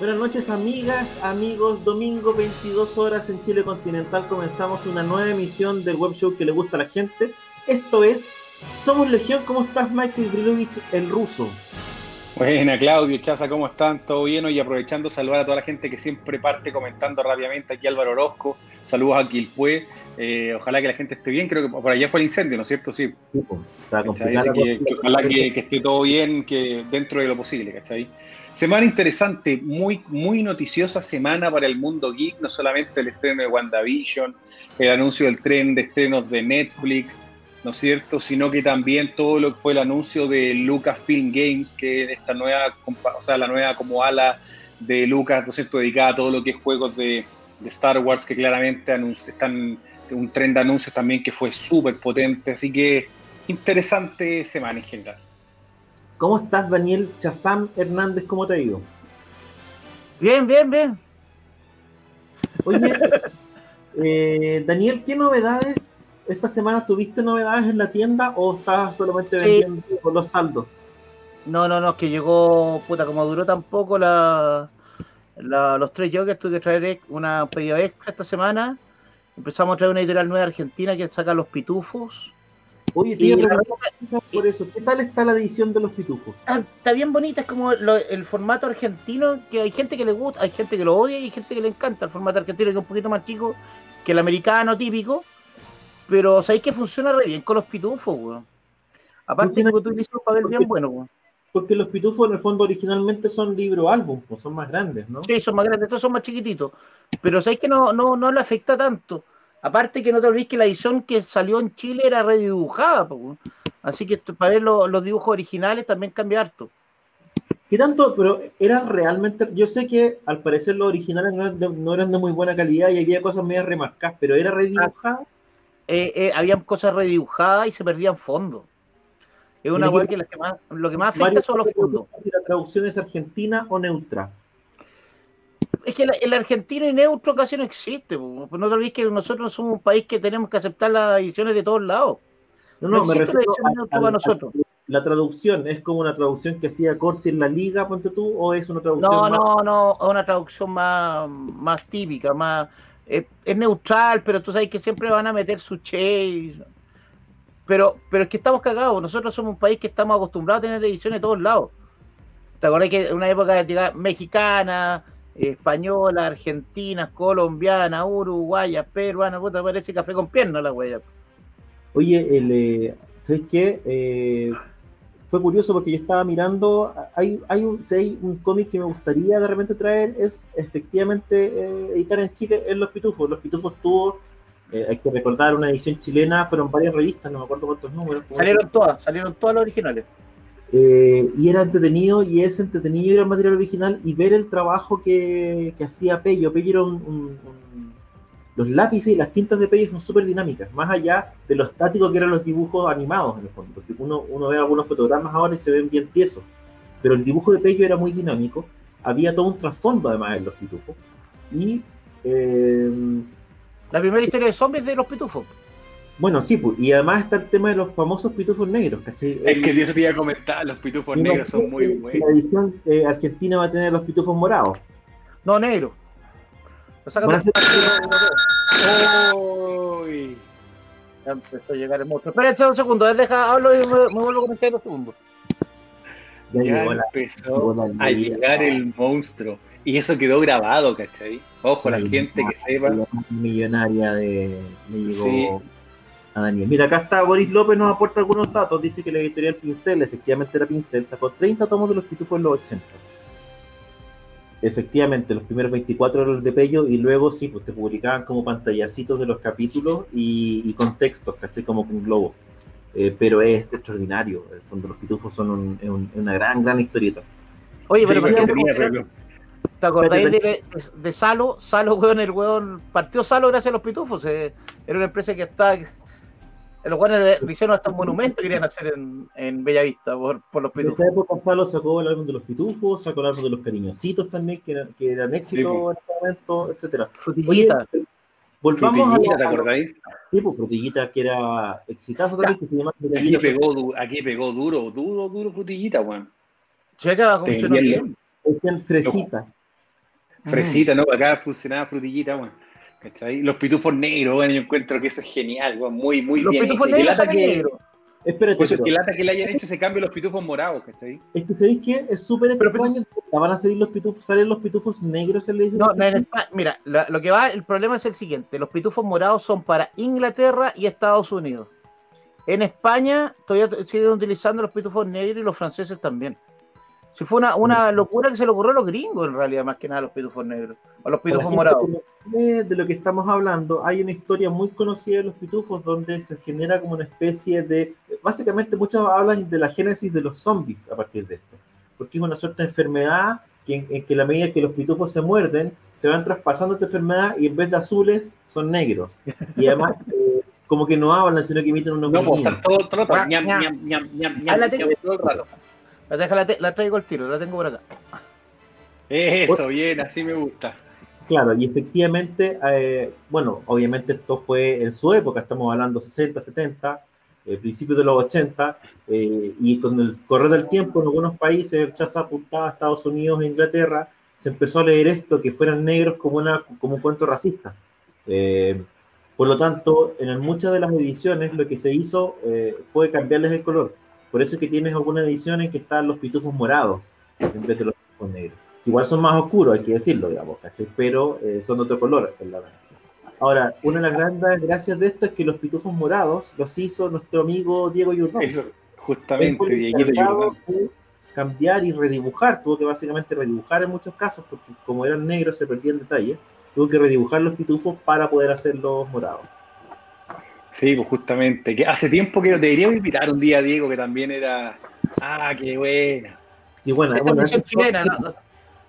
Buenas noches amigas, amigos, domingo 22 horas en Chile continental comenzamos una nueva emisión del web show que le gusta a la gente. Esto es Somos Legión, ¿cómo estás Michael Grilovich, el ruso? Buena Claudio, Chaza, ¿cómo están? ¿Todo bien? Y aprovechando saludar a toda la gente que siempre parte comentando rápidamente aquí Álvaro Orozco, saludos a Quilpue, eh, ojalá que la gente esté bien, creo que por allá fue el incendio, ¿no es cierto? Sí. Está ojalá que, esté todo bien, que dentro de lo posible, ¿cachai? Semana interesante, muy, muy noticiosa semana para el mundo geek, no solamente el estreno de WandaVision, el anuncio del tren de estrenos de Netflix, ¿no es cierto? Sino que también todo lo que fue el anuncio de Lucasfilm Games, que es esta nueva, o sea, la nueva como ala de Lucas, ¿no es cierto? Dedicada a todo lo que es juegos de, Star Wars, que claramente están un tren de anuncios también que fue súper potente, así que interesante semana en general. ¿Cómo estás, Daniel Chazam Hernández? ¿Cómo te ha ido? Bien, bien, bien. Oye, eh, Daniel, ¿qué novedades? ¿Esta semana tuviste novedades en la tienda o estás solamente vendiendo por los saldos? No, no, no, es que llegó, puta, como duró tampoco la, los tres jokers, tuve que traer una pedido extra esta semana. Empezamos a traer una editorial nueva argentina que saca los pitufos Oye, tío, por eso. ¿Qué tal está la edición de los pitufos? Está, bien bonita, es como el formato argentino, que hay gente que le gusta, hay gente que lo odia y hay gente que le encanta el formato argentino, que es un poquito más chico que el americano típico, pero sabéis que funciona re bien con los pitufos, weón. Aparte que tú hiciste un papel bien bueno, weón. Porque los pitufos en el fondo originalmente son libro álbum, pues son más grandes, ¿no? Sí, son más grandes, estos son más chiquititos. Pero sabéis que no, no, no le afecta tanto Aparte que no te olvides que la edición que salió en Chile era redibujada, así que para ver los dibujos originales también cambia harto. ¿Qué tanto? Pero era realmente, yo sé que al parecer los originales no eran de, muy buena calidad y había cosas medio remarcadas, pero era redibujada. Eh, eh, habían cosas redibujadas y se perdían fondos. Es una web que, que más, lo que más afecta son los fondos. Si la traducción es argentina o neutra es que el, argentino y neutro casi no existe. No te olvides que nosotros somos un país que tenemos que aceptar las ediciones de todos lados. No, no, me refiero a, nosotros. la traducción, ¿es como una traducción que hacía Corsi en la liga, ponte tú, o es una traducción No, no, no, es una traducción más, más típica, más... Es, neutral, pero tú sabes que siempre van a meter su che. Pero, pero es que estamos cagados. Nosotros somos un país que estamos acostumbrados a tener ediciones de todos lados. ¿Te acuerdas que en una época mexicana, española, argentina, colombiana, uruguaya, peruana, puta, parece café con pierna la huella. Oye, el, eh, ¿sabes qué? Eh, fue curioso porque yo estaba mirando, hay, hay un, si un cómic que me gustaría de repente traer, es efectivamente eh, editar en Chile en Los Pitufos. Los Pitufos tuvo, hay que recordar, una edición chilena, fueron varias revistas, no me acuerdo cuántos números. Salieron todas, salieron todas las originales. Eh, y era entretenido y es entretenido ir al material original y ver el trabajo que, que hacía Pello. Pello era un, Los lápices y las tintas de Pello son súper dinámicas, más allá de lo estático que eran los dibujos animados en el fondo, porque uno, uno ve algunos fotogramas ahora y se ven bien tiesos, pero el dibujo de Pello era muy dinámico, había todo un trasfondo además en los pitufos. Y. Eh, la primera historia de zombies de los pitufos. Bueno, sí, pues, y además está el tema de los famosos pitufos negros, ¿cachai? Es que Dios te iba a comentar, los pitufos negros son muy buenos. La edición eh, argentina va a tener los pitufos morados. No, negro. Lo sacan Uy. Ya empezó a llegar el monstruo. Espera un segundo, deja, hablo y me, me vuelvo a conectar en dos segundos. Ya, ya empezó a llegar el monstruo. Y eso quedó grabado, ¿cachai? Ojo, la, gente que sepa. La millonaria de. Me llegó a Daniel. Mira, acá está Boris López, nos aporta algunos datos. Dice que la editorial Pincel, efectivamente era Pincel, sacó 30 tomos de los pitufos en los 80. Efectivamente, los primeros 24 eran los de Pello y luego sí, pues te publicaban como pantallacitos de los capítulos y, y con textos, ¿caché? Como con globo. eh, pero es extraordinario. En el fondo, los pitufos son un- un- una gran, gran historieta. Oye, pero Sí, ¿por qué tenía, no- pero- ¿te acordáis Espérate, de, de- de Salo? Salo, weón, el weón partió Salo gracias a los pitufos. eh, era una empresa que está. Los weones le hicieron hasta un monumento que querían hacer en, en Bellavista por, por los En pitufos. esa época Salo sacó el álbum de los pitufos, sacó el álbum de los cariñositos también, que, eran- que eran éxito Sí, en ese momento, etcétera. Oye, Frutillita. volvamos Frutillita, a, ¿te acordáis? tipo Frutillita, que era exitazo también, que se llama Aquí pegó, du- aquí pegó duro, duro, duro frutillita, weón. Checa, funcionó bien. Decían Fresita. Fresita, ¿no? Acá funcionaba frutillita, weón. ¿Cachai? Los pitufos negros, weón, yo encuentro que eso es genial, weón. Muy, muy Los bien pitufos hecho. Negros que, negros. Espérate, por eso es pero- que lata que le hayan hecho ese cambio a los pitufos morados, ¿cachai? es que ¿sabéis qué? Es súper Pero- extraño. Van a salir los pitufos, salen los pitufos negros en la edición No, no, en definitiva? Espa- mira, la- lo que va, el problema es el siguiente: los pitufos morados son para Inglaterra y Estados Unidos. En España todavía siguen utilizando los pitufos negros y los franceses también. Si fue una, una locura que se le ocurrió a los gringos, en realidad, más que nada, los pitufos negros o los pitufos morados. de lo que estamos hablando, hay una historia muy conocida de los pitufos donde se genera como una especie de. Básicamente, muchos hablan de la génesis de los zombies a partir de esto, porque es una suerte de enfermedad que, en, en que la medida que los pitufos se muerden, se van traspasando esta enfermedad y en vez de azules son negros. Y además, eh, como que no hablan, sino que emiten unos No, pues están todo, todo el rato. Deja- la te- la traigo al tiro, la tengo por acá. Eso, bien, así me gusta. Claro, y efectivamente, eh, bueno, obviamente esto fue en su época, estamos hablando 60, 70, eh, principios de los 80, eh, y con el correr del tiempo en algunos países, el chaza apuntaba a Estados Unidos e Inglaterra, se empezó a leer esto, que fueran negros como, una, como un cuento racista. Eh, por lo tanto, en muchas de las ediciones lo que se hizo eh, fue cambiarles el color. Por eso es que tienes algunas ediciones que están los pitufos morados en vez de los pitufos negros que igual son más oscuros, hay que decirlo, digamos, ¿cachai? Pero eh, son de otro color. Ahora, una de las grandes gracias de esto es que los pitufos morados los hizo nuestro amigo Diego Yurdán. Eso, justamente, Dieguito Yurdán. cambiar y redibujar, tuvo que básicamente redibujar en muchos casos, porque como eran negros se perdía el detalle, tuvo que redibujar los pitufos para poder hacerlos morados. Sí, pues justamente. Que hace tiempo que deberíamos invitar un día a Diego, que también era. Ah, qué buena. Y bueno, Esta es la edición chilena, ¿no?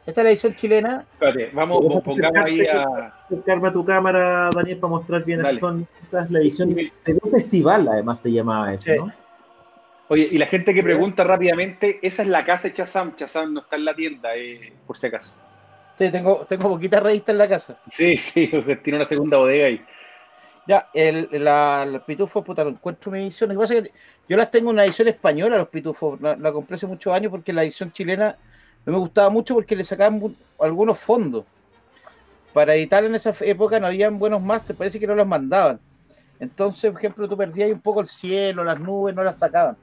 Esta es la edición chilena. Espérate, vamos, pongamos ahí a. acercarme a tu cámara, Daniel, para mostrar bien Dale. son esta es la edición de un festival, además se llamaba eso, Sí. ¿no? Oye, y la gente que pregunta rápidamente, esa es la casa de Chazam. Chazam no está en la tienda, eh, por si acaso. Sí, tengo, tengo poquitas revistas en la casa. Sí, sí, tiene una segunda bodega ahí. Ya, el, la, los pitufos, puta, no encuentro mi edición. Lo yo las tengo en una edición española, los pitufos. La, compré hace muchos años porque la edición chilena no me gustaba mucho porque le sacaban algunos fondos. Para editar en esa época no habían buenos máster, parece que no los mandaban. Entonces, por ejemplo, tú perdías un poco el cielo, las nubes, no las sacaban.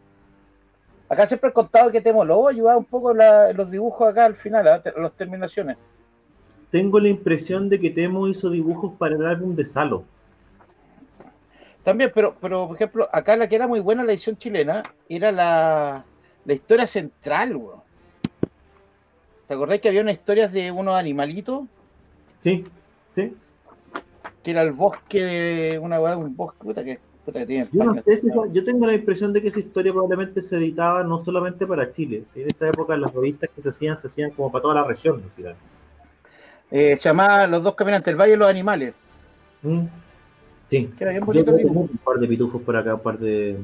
Acá siempre he contado que Temo Lobo ayudaba un poco la- los dibujos acá al final, a las terminaciones. Tengo la impresión de que Temo hizo dibujos para el álbum de Salo. También, pero, pero por ejemplo, acá la que era muy buena la edición chilena era la, la historia central, weón. ¿Te acordás que había unas historias de unos animalitos? Sí, sí. Que era el bosque de una un bosque, puta que, puta que tiene. Yo, no sé si yo tengo la impresión de que esa historia probablemente se editaba no solamente para Chile. En esa época las revistas que se hacían se hacían como para toda la región. al final. Eh, se llamaba Los dos caminantes, el Valle de los Animales. Mm. Sí. Era bien Yo tengo un par de pitufos por acá, un par de...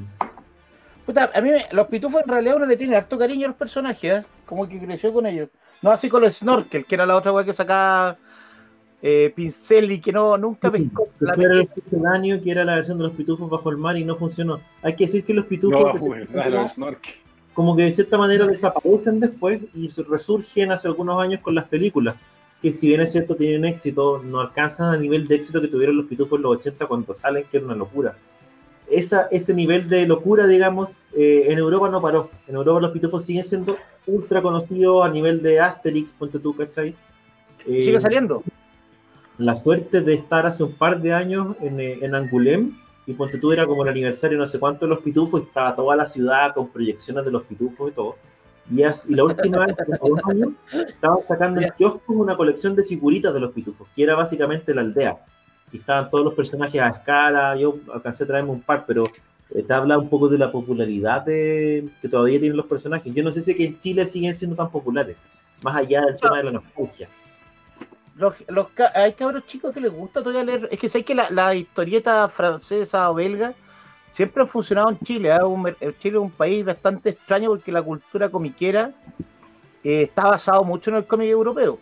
Puta, a mí me- los pitufos en realidad uno le tiene harto cariño a los personajes, ¿eh? como que creció con ellos. No así con los Snorkel, que era la otra weá que sacaba eh, pincel y que no nunca pescó. Que la fue el sucedáneo, que era la versión de los pitufos bajo el mar y no funcionó. Hay que decir que los pitufos No, cierta claro, manera, snorkel. como que de cierta manera desaparecen después y se resurgen hace algunos años con las películas, que si bien es cierto tienen éxito, no alcanzan al nivel de éxito que tuvieron los pitufos en los 80 cuando salen, que era una locura. Esa, ese nivel de locura, digamos, eh, en Europa no paró. En Europa los pitufos siguen siendo ultra conocidos a nivel de Asterix, ponte tú, ¿cachai? Eh, Sigue saliendo. la suerte de estar hace un par de años en, eh, en Angulem y ponte tú era como el aniversario no sé cuánto de los pitufos y estaba toda la ciudad con proyecciones de los pitufos y todo. Y, as- y la última vez, estaban sacando en kiosco una colección de figuritas de los pitufos, que era básicamente la aldea. Y estaban todos los personajes a escala, yo alcancé a traerme un par, pero eh, te habla un poco de la popularidad de, que todavía tienen los personajes. Yo no sé si que en Chile siguen siendo tan populares, más allá del tema de la nostalgia. Los, los, hay cabros chicos que les gusta todavía leer. Es que sé que la historieta francesa o belga siempre han funcionado en Chile. ¿eh? Un, Chile es un país bastante extraño porque la cultura comiquera eh, está basado mucho en el cómic europeo.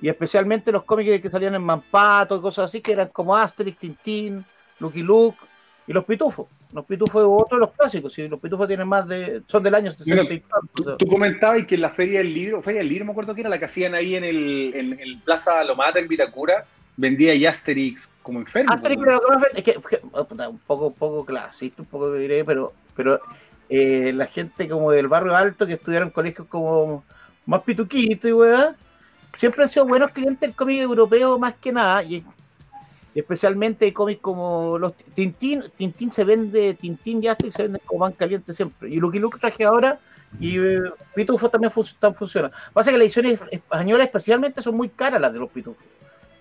Y especialmente los cómics que salían en Mampato y cosas así, que eran como Asterix, Tintín, Lucky Luke y los pitufos. Los pitufos es otro de los clásicos, y los pitufos tienen más de. son del año 60 y tanto. Tú, comentabas que en la Feria del Libro, Feria del Libro me acuerdo que era la que hacían ahí en el, en, Plaza Lomata, en Vitacura, vendía y Asterix como enfermo. Asterix, pero es que, un poco, poco clasista, un poco diré, pero, pero eh, la gente como del barrio alto que estudiaron colegios como más pituquito y weá, siempre han sido buenos clientes del cómic europeo más que nada, y especialmente cómics como los Tintín, Tintín se vende, Tintín y Asterix se venden como van caliente siempre. Y Lucky Luke traje ahora y eh, Pitufo también funciona. Pasa que las ediciones españolas especialmente son muy caras las de los Pitufos.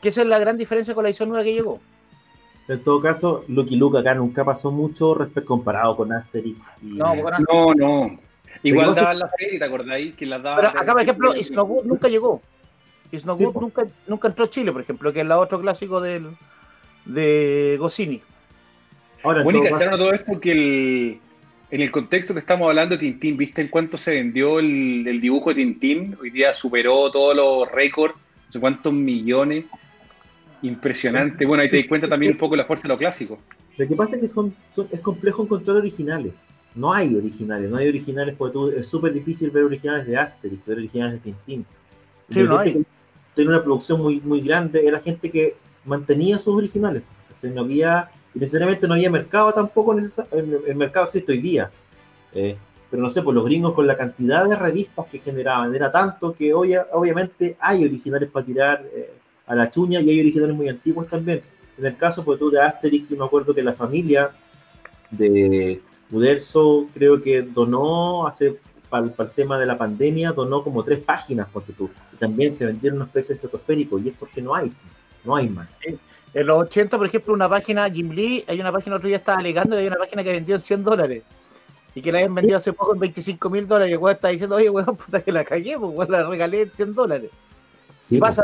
Que esa es la gran diferencia con la edición nueva que llegó. En todo caso, Lucky Luke acá nunca pasó mucho respecto comparado con Asterix. No, no, no. Igual daban la serie, ¿te acordáis? Que la Pero acá, por ejemplo, Snowwood nunca llegó. Snowwood nunca, nunca entró a Chile, por ejemplo, que es la otro clásico del, de Goscinny. Ahora, bueno, y cacharon todo esto que el, en el contexto que estamos hablando de Tintín, ¿viste en cuánto se vendió el, dibujo de Tintín? Hoy día superó todos los récords, no sé cuántos millones. Impresionante. Bueno, ahí te das cuenta también un poco de la fuerza de lo clásico. Lo que pasa es que son, es complejo encontrar originales. No hay originales, no hay originales porque es súper difícil ver originales de Asterix, ver originales de Tintín. Sí, no hay. Tiene una producción muy, muy grande, era gente que mantenía sus originales. No había, necesariamente no había mercado tampoco, en el, mercado existe hoy día. Eh, pero no sé, pues los gringos con la cantidad de revistas que generaban era tanto que hoy obviamente hay originales para tirar eh, a la chuña y hay originales muy antiguos también. En el caso, pues tú de Asterix, yo me acuerdo que la familia de Uderzo creo que donó hace para, el tema de la pandemia, donó como tres páginas, porque tú, y también se vendieron unos precios estratosféricos y es porque no hay. No hay más. En los 80, por ejemplo, una página, Jim Lee, hay una página otro día estaba alegando que hay una página que vendió en 100 dólares y que la habían vendido hace poco en 25 mil dólares. Y el weón está diciendo, oye, weón, puta que la cagué, pues la regalé en 100 dólares. Sí, pues,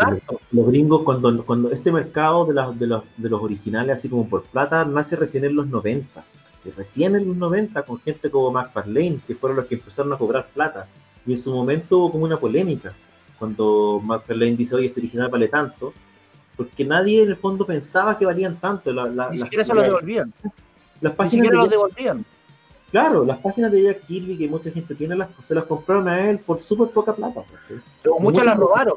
los, gringos, cuando, cuando este mercado de, de, los, de los originales, así como por plata, nace recién en los 90. Recién en los 90, con gente como McFarlane, que fueron los que empezaron a cobrar plata. Y en su momento hubo como una polémica. Cuando McFarlane dice, oye, este original vale tanto porque nadie en el fondo pensaba que valían tanto. Ni siquiera se lo devolvían. Las páginas Ni de devolvían. Claro, las páginas de Jack Kirby que mucha gente tiene, las, se las compraron a él por súper poca plata. Pero muchas las robaron.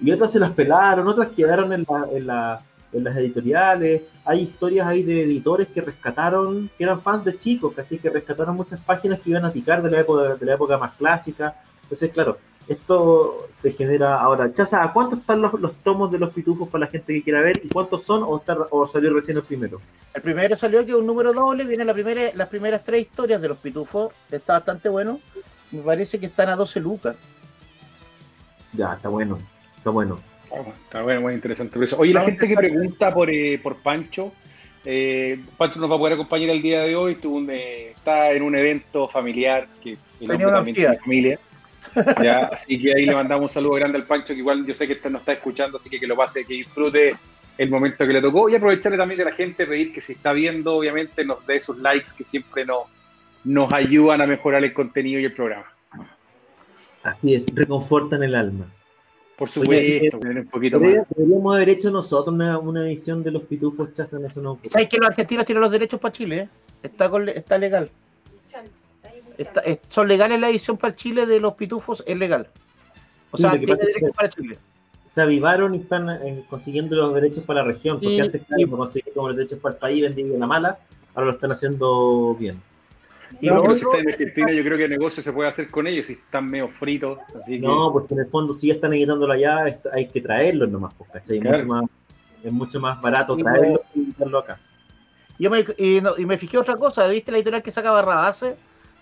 Y otras se las pelaron, otras quedaron en, la, en, las editoriales. Hay historias ahí de editores que rescataron, que eran fans de chicos, que rescataron muchas páginas que iban a picar de la época, de la época más clásica. Entonces, claro, esto se genera ahora. Chaza, ¿a cuánto están los, tomos de los pitufos para la gente que quiera ver? ¿Y cuántos son o, está, o salió recién el primero? El primero salió que es un número doble, vienen la primera, las primeras tres historias de los pitufos, está bastante bueno. Me parece que están a 12 lucas. Ya, está bueno, está bueno. está bueno, muy interesante. Oye, la gente que pregunta por, eh, por Pancho, eh, Pancho nos va a poder acompañar el día de hoy, eh, está en un evento familiar que el también tiene familia. Ya, así que ahí le mandamos un saludo grande al Pancho, que igual yo sé que este nos está escuchando, así que que lo pase, que disfrute el momento que le tocó y aprovecharle también de la gente, pedir que si está viendo, obviamente nos dé sus likes que siempre nos, nos ayudan a mejorar el contenido y el programa. Así es, reconfortan el alma. Por supuesto, un poquito más. Deberíamos haber hecho nosotros una, una edición de los pitufos chazan eso no. ¿Sabes que los argentinos tienen los derechos para Chile? Eh? Está, está legal son legales la edición para Chile de los pitufos, es legal. O sea, tiene derechos para Chile. Se avivaron y están eh, consiguiendo los derechos para la región, porque antes claro, conseguían como los derechos para el país, vendían la mala, ahora lo están haciendo bien. Y no, pero si está en Argentina, yo creo que el negocio se puede hacer con ellos si están medio fritos. No, porque en el fondo, si ya están editándolo allá, hay que traerlos nomás, pues, ¿cachai? Mucho más, es mucho más barato traerlos y editarlo acá. Yo me, y, y, me fijé otra cosa, ¿viste la editorial que saca Barrabase?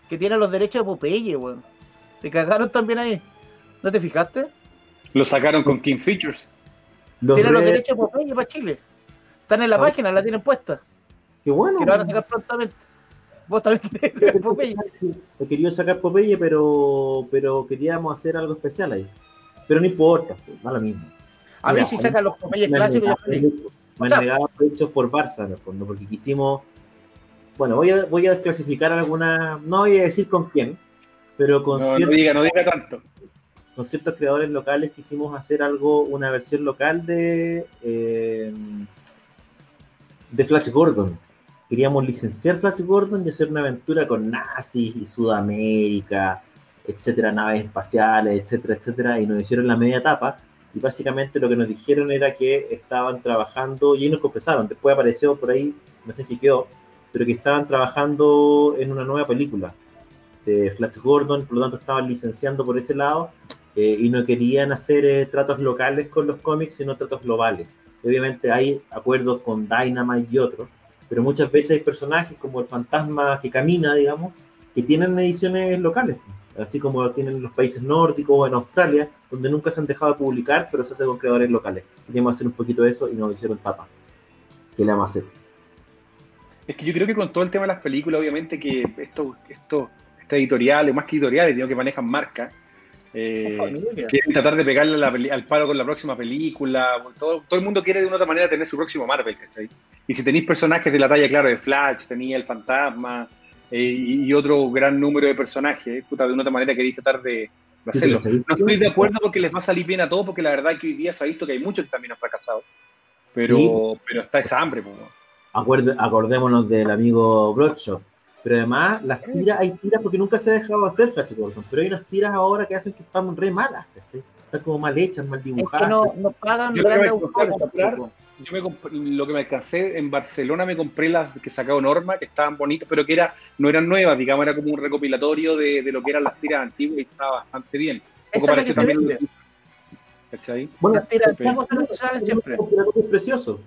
que tiene los derechos de Popeye, weón. Te cagaron también ahí. ¿No te fijaste? Lo sacaron con King Features. tienen los derechos de Popeye para Chile. Están en la página, la tienen puesta. Qué bueno. Que lo van a sacar prontamente. Vos también querés sacar Popeye. Sí, he querido sacar Popeye, pero, pero queríamos hacer algo especial ahí. Pero no importa, sí, da lo mismo. A mí Mira, si sacan los Popeyes clásicos, me han negado derechos por Barça, en el fondo, porque quisimos. Bueno, voy a, voy a desclasificar algunas. No voy a decir con quién, pero con, No, no ciertos, diga, no diga tanto. con ciertos creadores locales quisimos hacer algo, una versión local de. eh, de Flash Gordon. Queríamos licenciar Flash Gordon y hacer una aventura con nazis y Sudamérica, etcétera, naves espaciales, etcétera, etcétera, y nos hicieron la media etapa. Y básicamente lo que nos dijeron era que estaban trabajando, y ahí nos confesaron, después apareció por ahí, no sé qué quedó, pero que estaban trabajando en una nueva película de Flash Gordon, por lo tanto estaban licenciando por ese lado, eh, y no querían hacer eh, tratos locales con los cómics, sino tratos globales. Y obviamente hay acuerdos con Dynamite y otros, pero muchas veces hay personajes como el fantasma que camina, digamos, que tienen ediciones locales, así como lo tienen en los países nórdicos o en Australia, donde nunca se han dejado de publicar, pero se hace con creadores locales. Queríamos hacer un poquito de eso y nos hicieron tapa. ¿Qué le vamos a hacer? Es que yo creo que con todo el tema de las películas, obviamente que estos esto, estas editoriales, más que editoriales, digo que manejan marcas, eh, quieren tratar de pegarle la al palo con la próxima película. Todo, todo el mundo quiere de una u otra manera tener su próximo Marvel, ¿cachai? Y si tenéis personajes de la talla, claro, de Flash, tenía el Fantasma eh, y, otro gran número de personajes, puta, de una u otra manera queréis tratar de, de hacerlo. No estoy de acuerdo porque les va a salir bien a todos, porque la verdad es que hoy día se ha visto que hay muchos que también han fracasado. Pero, Sí. pero está esa hambre, pues. Acordémonos del amigo Broadshot. Pero además, las tiras, hay tiras porque nunca se ha dejado hacer Flash Gordon, pero hay unas tiras ahora que hacen que están re malas, ¿cachai? Están como mal hechas, mal Es que dibujadas. no, no pagan Yo me comprar. Yo me comp- lo que me alcancé en Barcelona me compré las que sacó Norma, que estaban bonitas, pero que era, no eran nuevas, digamos, era como un recopilatorio de, de lo que eran las tiras antiguas y estaba bastante bien. Eso se también. ¿Cachai? Bueno, Las tiras siempre. es precioso.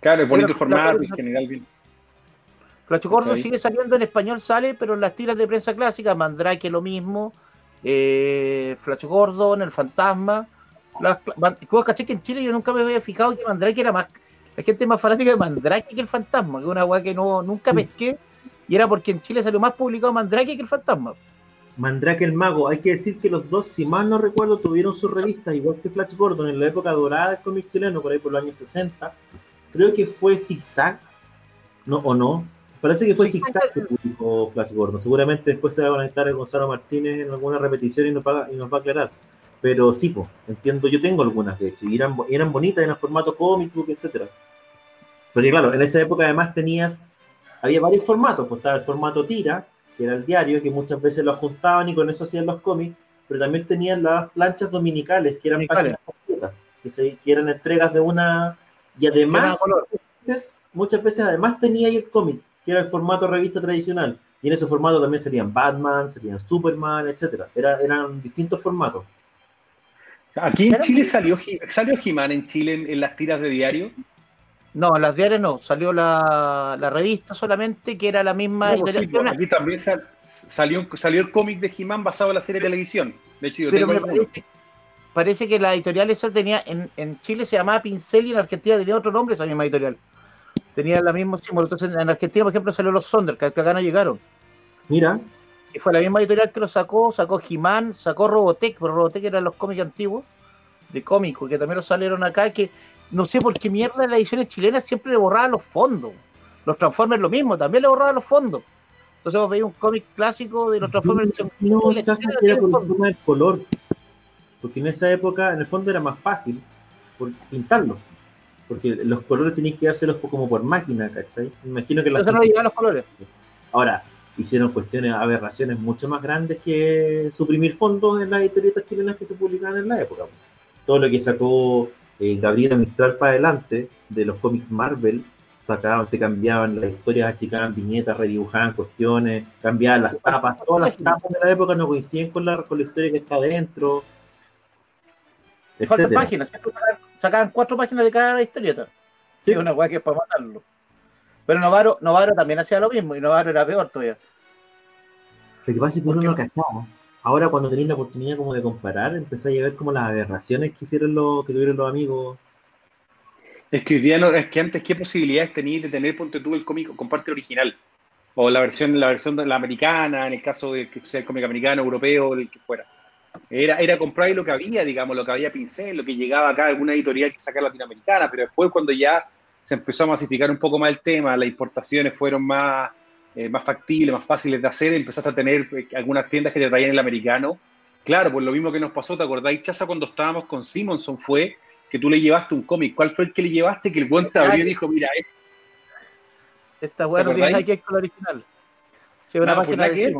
Claro, es bonito el formato en general bien. Flash Gordon ¿Cachai? sigue saliendo en español, sale, pero en las tiras de prensa clásica, Mandrake lo mismo, eh, Flash Gordon, el Fantasma. Las, caché que en Chile yo nunca me había fijado que Mandrake era más. La gente más fanática de Mandrake que el Fantasma, que es una weá que no, nunca pesqué, y era porque en Chile salió más publicado Mandrake que el Fantasma. Mandrake el Mago, hay que decir que los dos, si mal no recuerdo, tuvieron sus revistas, igual que Flash Gordon, en la época dorada del cómic chileno, por ahí por los años 60. Creo que fue Zigzag, no, o no. Parece que fue Zigzag. Zigzag que publicó Flash Gordon. Seguramente después se va a conectar el Gonzalo Martínez en alguna repetición y nos va, y nos va a aclarar. Pero sí, po, entiendo, yo tengo algunas de hecho, y eran, eran bonitas, eran formato comic book, etcétera. Porque claro, en esa época además tenías, había varios formatos, pues estaba el formato tira, que era el diario, que muchas veces lo juntaban y con eso hacían los cómics, pero también tenían las planchas dominicales, que eran Dominicales. páginas completas, que, se- que eran entregas de una... Y además, color. veces- muchas veces además tenía ahí el cómic, que era el formato revista tradicional. Y en ese formato también serían Batman, serían Superman, etcétera. Era, eran distintos formatos. Aquí en Chile salió, salió He-Man en Chile en, en las tiras de diario. No, en las diarias no, salió la, la revista solamente, que era la misma No, pues sí, editorial. pues, aquí también sal- salió, salió el cómic de He-Man basado en la serie de televisión. De hecho, yo pero tengo parece, parece que la editorial esa tenía, en, en Chile se llamaba Pincel y en Argentina tenía otro nombre esa misma editorial. Tenía la mismo símbolo. Entonces en Argentina, por ejemplo, salió los Sonder, que acá no llegaron. Mira, Y fue la misma editorial que lo sacó, sacó He-Man, sacó Robotech, pero Robotech eran los cómics antiguos, de cómicos, que también los salieron acá, que no sé por qué mierda en las ediciones chilenas siempre le borraban los fondos. Los Transformers lo mismo, también le borraban los fondos. Entonces vos veis un cómic clásico de los Transformers. no, "Oh, la quizás tiene por el fondo". tema del color. Porque en esa época, en el fondo, era más fácil por pintarlos. Porque los colores tenías que dárselos como por máquina, ¿cachai? Me imagino que Entonces no llegaban los colores. Ahora, hicieron cuestiones, aberraciones mucho más grandes que suprimir fondos en las historietas chilenas que se publicaban en la época. Todo lo que sacó eh, Gabriela Mistral para adelante de los cómics Marvel, sacaban, te cambiaban las historias, achicaban viñetas, redibujaban cuestiones, cambiaban las tapas. Todas las tapas de la época no coinciden con la, con la historia que está dentro. Faltan etcétera. páginas, sacaban, cuatro páginas de cada historieta. Sí, una weá que es para matarlo. Pero Novaro, Novaro también hacía lo mismo y Novaro era peor todavía. Lo que pasa es que uno no cachaba. Ahora cuando tenéis la oportunidad como de comparar, empezáis a ver como las aberraciones que hicieron los, que tuvieron los amigos. Es que hoy día no, es que antes, ¿qué posibilidades tenías de tener, ponte tú, el cómic con parte original? O la versión, la versión de la americana, en el caso de que sea el cómic americano, europeo, el que fuera. Era, era comprar lo que había, digamos, lo que había pincel, lo que llegaba acá, alguna editorial que sacar latinoamericana, pero después cuando ya se empezó a masificar un poco más el tema, las importaciones fueron más, eh, más factibles, más fáciles de hacer, empezaste a tener eh, algunas tiendas que te traían el americano. Claro, pues lo mismo que nos pasó, ¿te acordáis, Chaza, cuando estábamos con Simonson fue que tú le llevaste un cómic. ¿Cuál fue el que le llevaste? Que el buen te abrió y dijo, mira, eh, Esta weá no tiene nada que ver con la original. Sí, una no, pues página de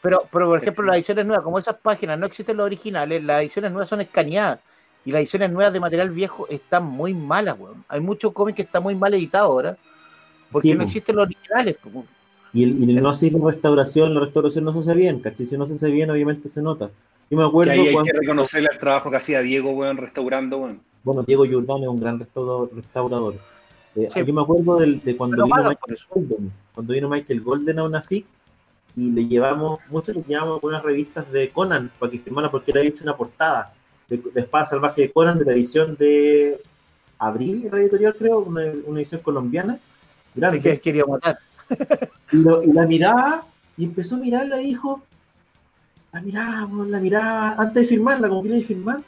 que. Pero, pero por ejemplo, las ediciones nuevas, como esas páginas no existen los originales, las ediciones nuevas son escaneadas. Y las ediciones nuevas de material viejo están muy malas, weón. Hay muchos cómics que están muy mal editados ahora. Porque Sí, no existen los originales. po. Y, el, y el no hacer restauración, la restauración no se hace bien, ¿cachai? Si no se hace bien, obviamente se nota. Yo me Que acuerdo ahí hay cuando, que reconocerle el trabajo que hacía Diego, weón, restaurando, weón. bueno, Diego Giordano es un gran restaurador. Eh, Sí. Yo me acuerdo del- de, cuando vino Michael. Golden, cuando vino Michael Golden a una FIC y le llevamos, muchos le llevamos algunas revistas de Conan para que firmara porque le había hecho una portada de, de Espada Salvaje de Conan de la edición de abril, era editorial creo, una, una edición colombiana, grande. Así que quería matar. Y, lo- y la miraba y empezó a mirarla y dijo, la miraba, la miraba antes de firmarla, como quería firmar,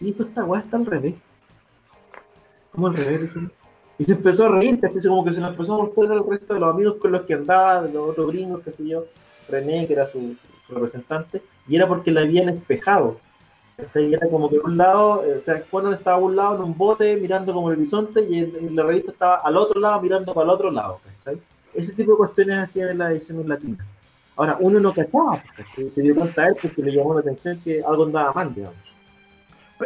y dijo, esta weá está al revés. ¿Cómo al revés? Dije. Y se empezó a reír, ¿cachai? Como que se lo empezó a mostrar al resto de los amigos con los que andaba, de los otros gringos, qué sé yo, René, que era su, su representante, y era porque la habían espejado. Y era como que de un lado, eh, o sea, Conan estaba a un lado en un bote mirando como el horizonte y en, en la revista estaba al otro lado mirando para el otro lado. ¿cachai? Ese tipo de cuestiones hacían en las ediciones latinas. Ahora, uno no cachaba, ¿cachai? se dio cuenta a él porque le llamó la atención que algo andaba mal, digamos.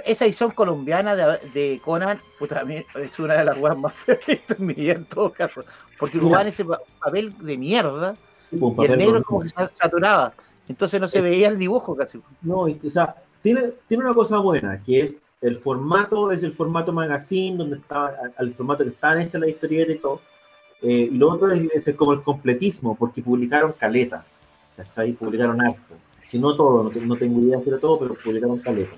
Esa edición colombiana de, de Conan, a mí es una de las weas más feas en mi vida en todo caso. Porque ocupaban ese pa- papel de mierda Tipo y el negro como que se saturaba. Entonces no se veía el dibujo casi. No, y- o sea, tiene, tiene una cosa buena, que es el formato, es el formato magazine, donde estaba, al- formato que estaban hechas las historietas y todo. Eh, y lo otro es, es como el completismo, porque publicaron caleta, ¿cachai? Publicaron harto. Si no todo, no, no tengo idea era todo, pero publicaron caleta.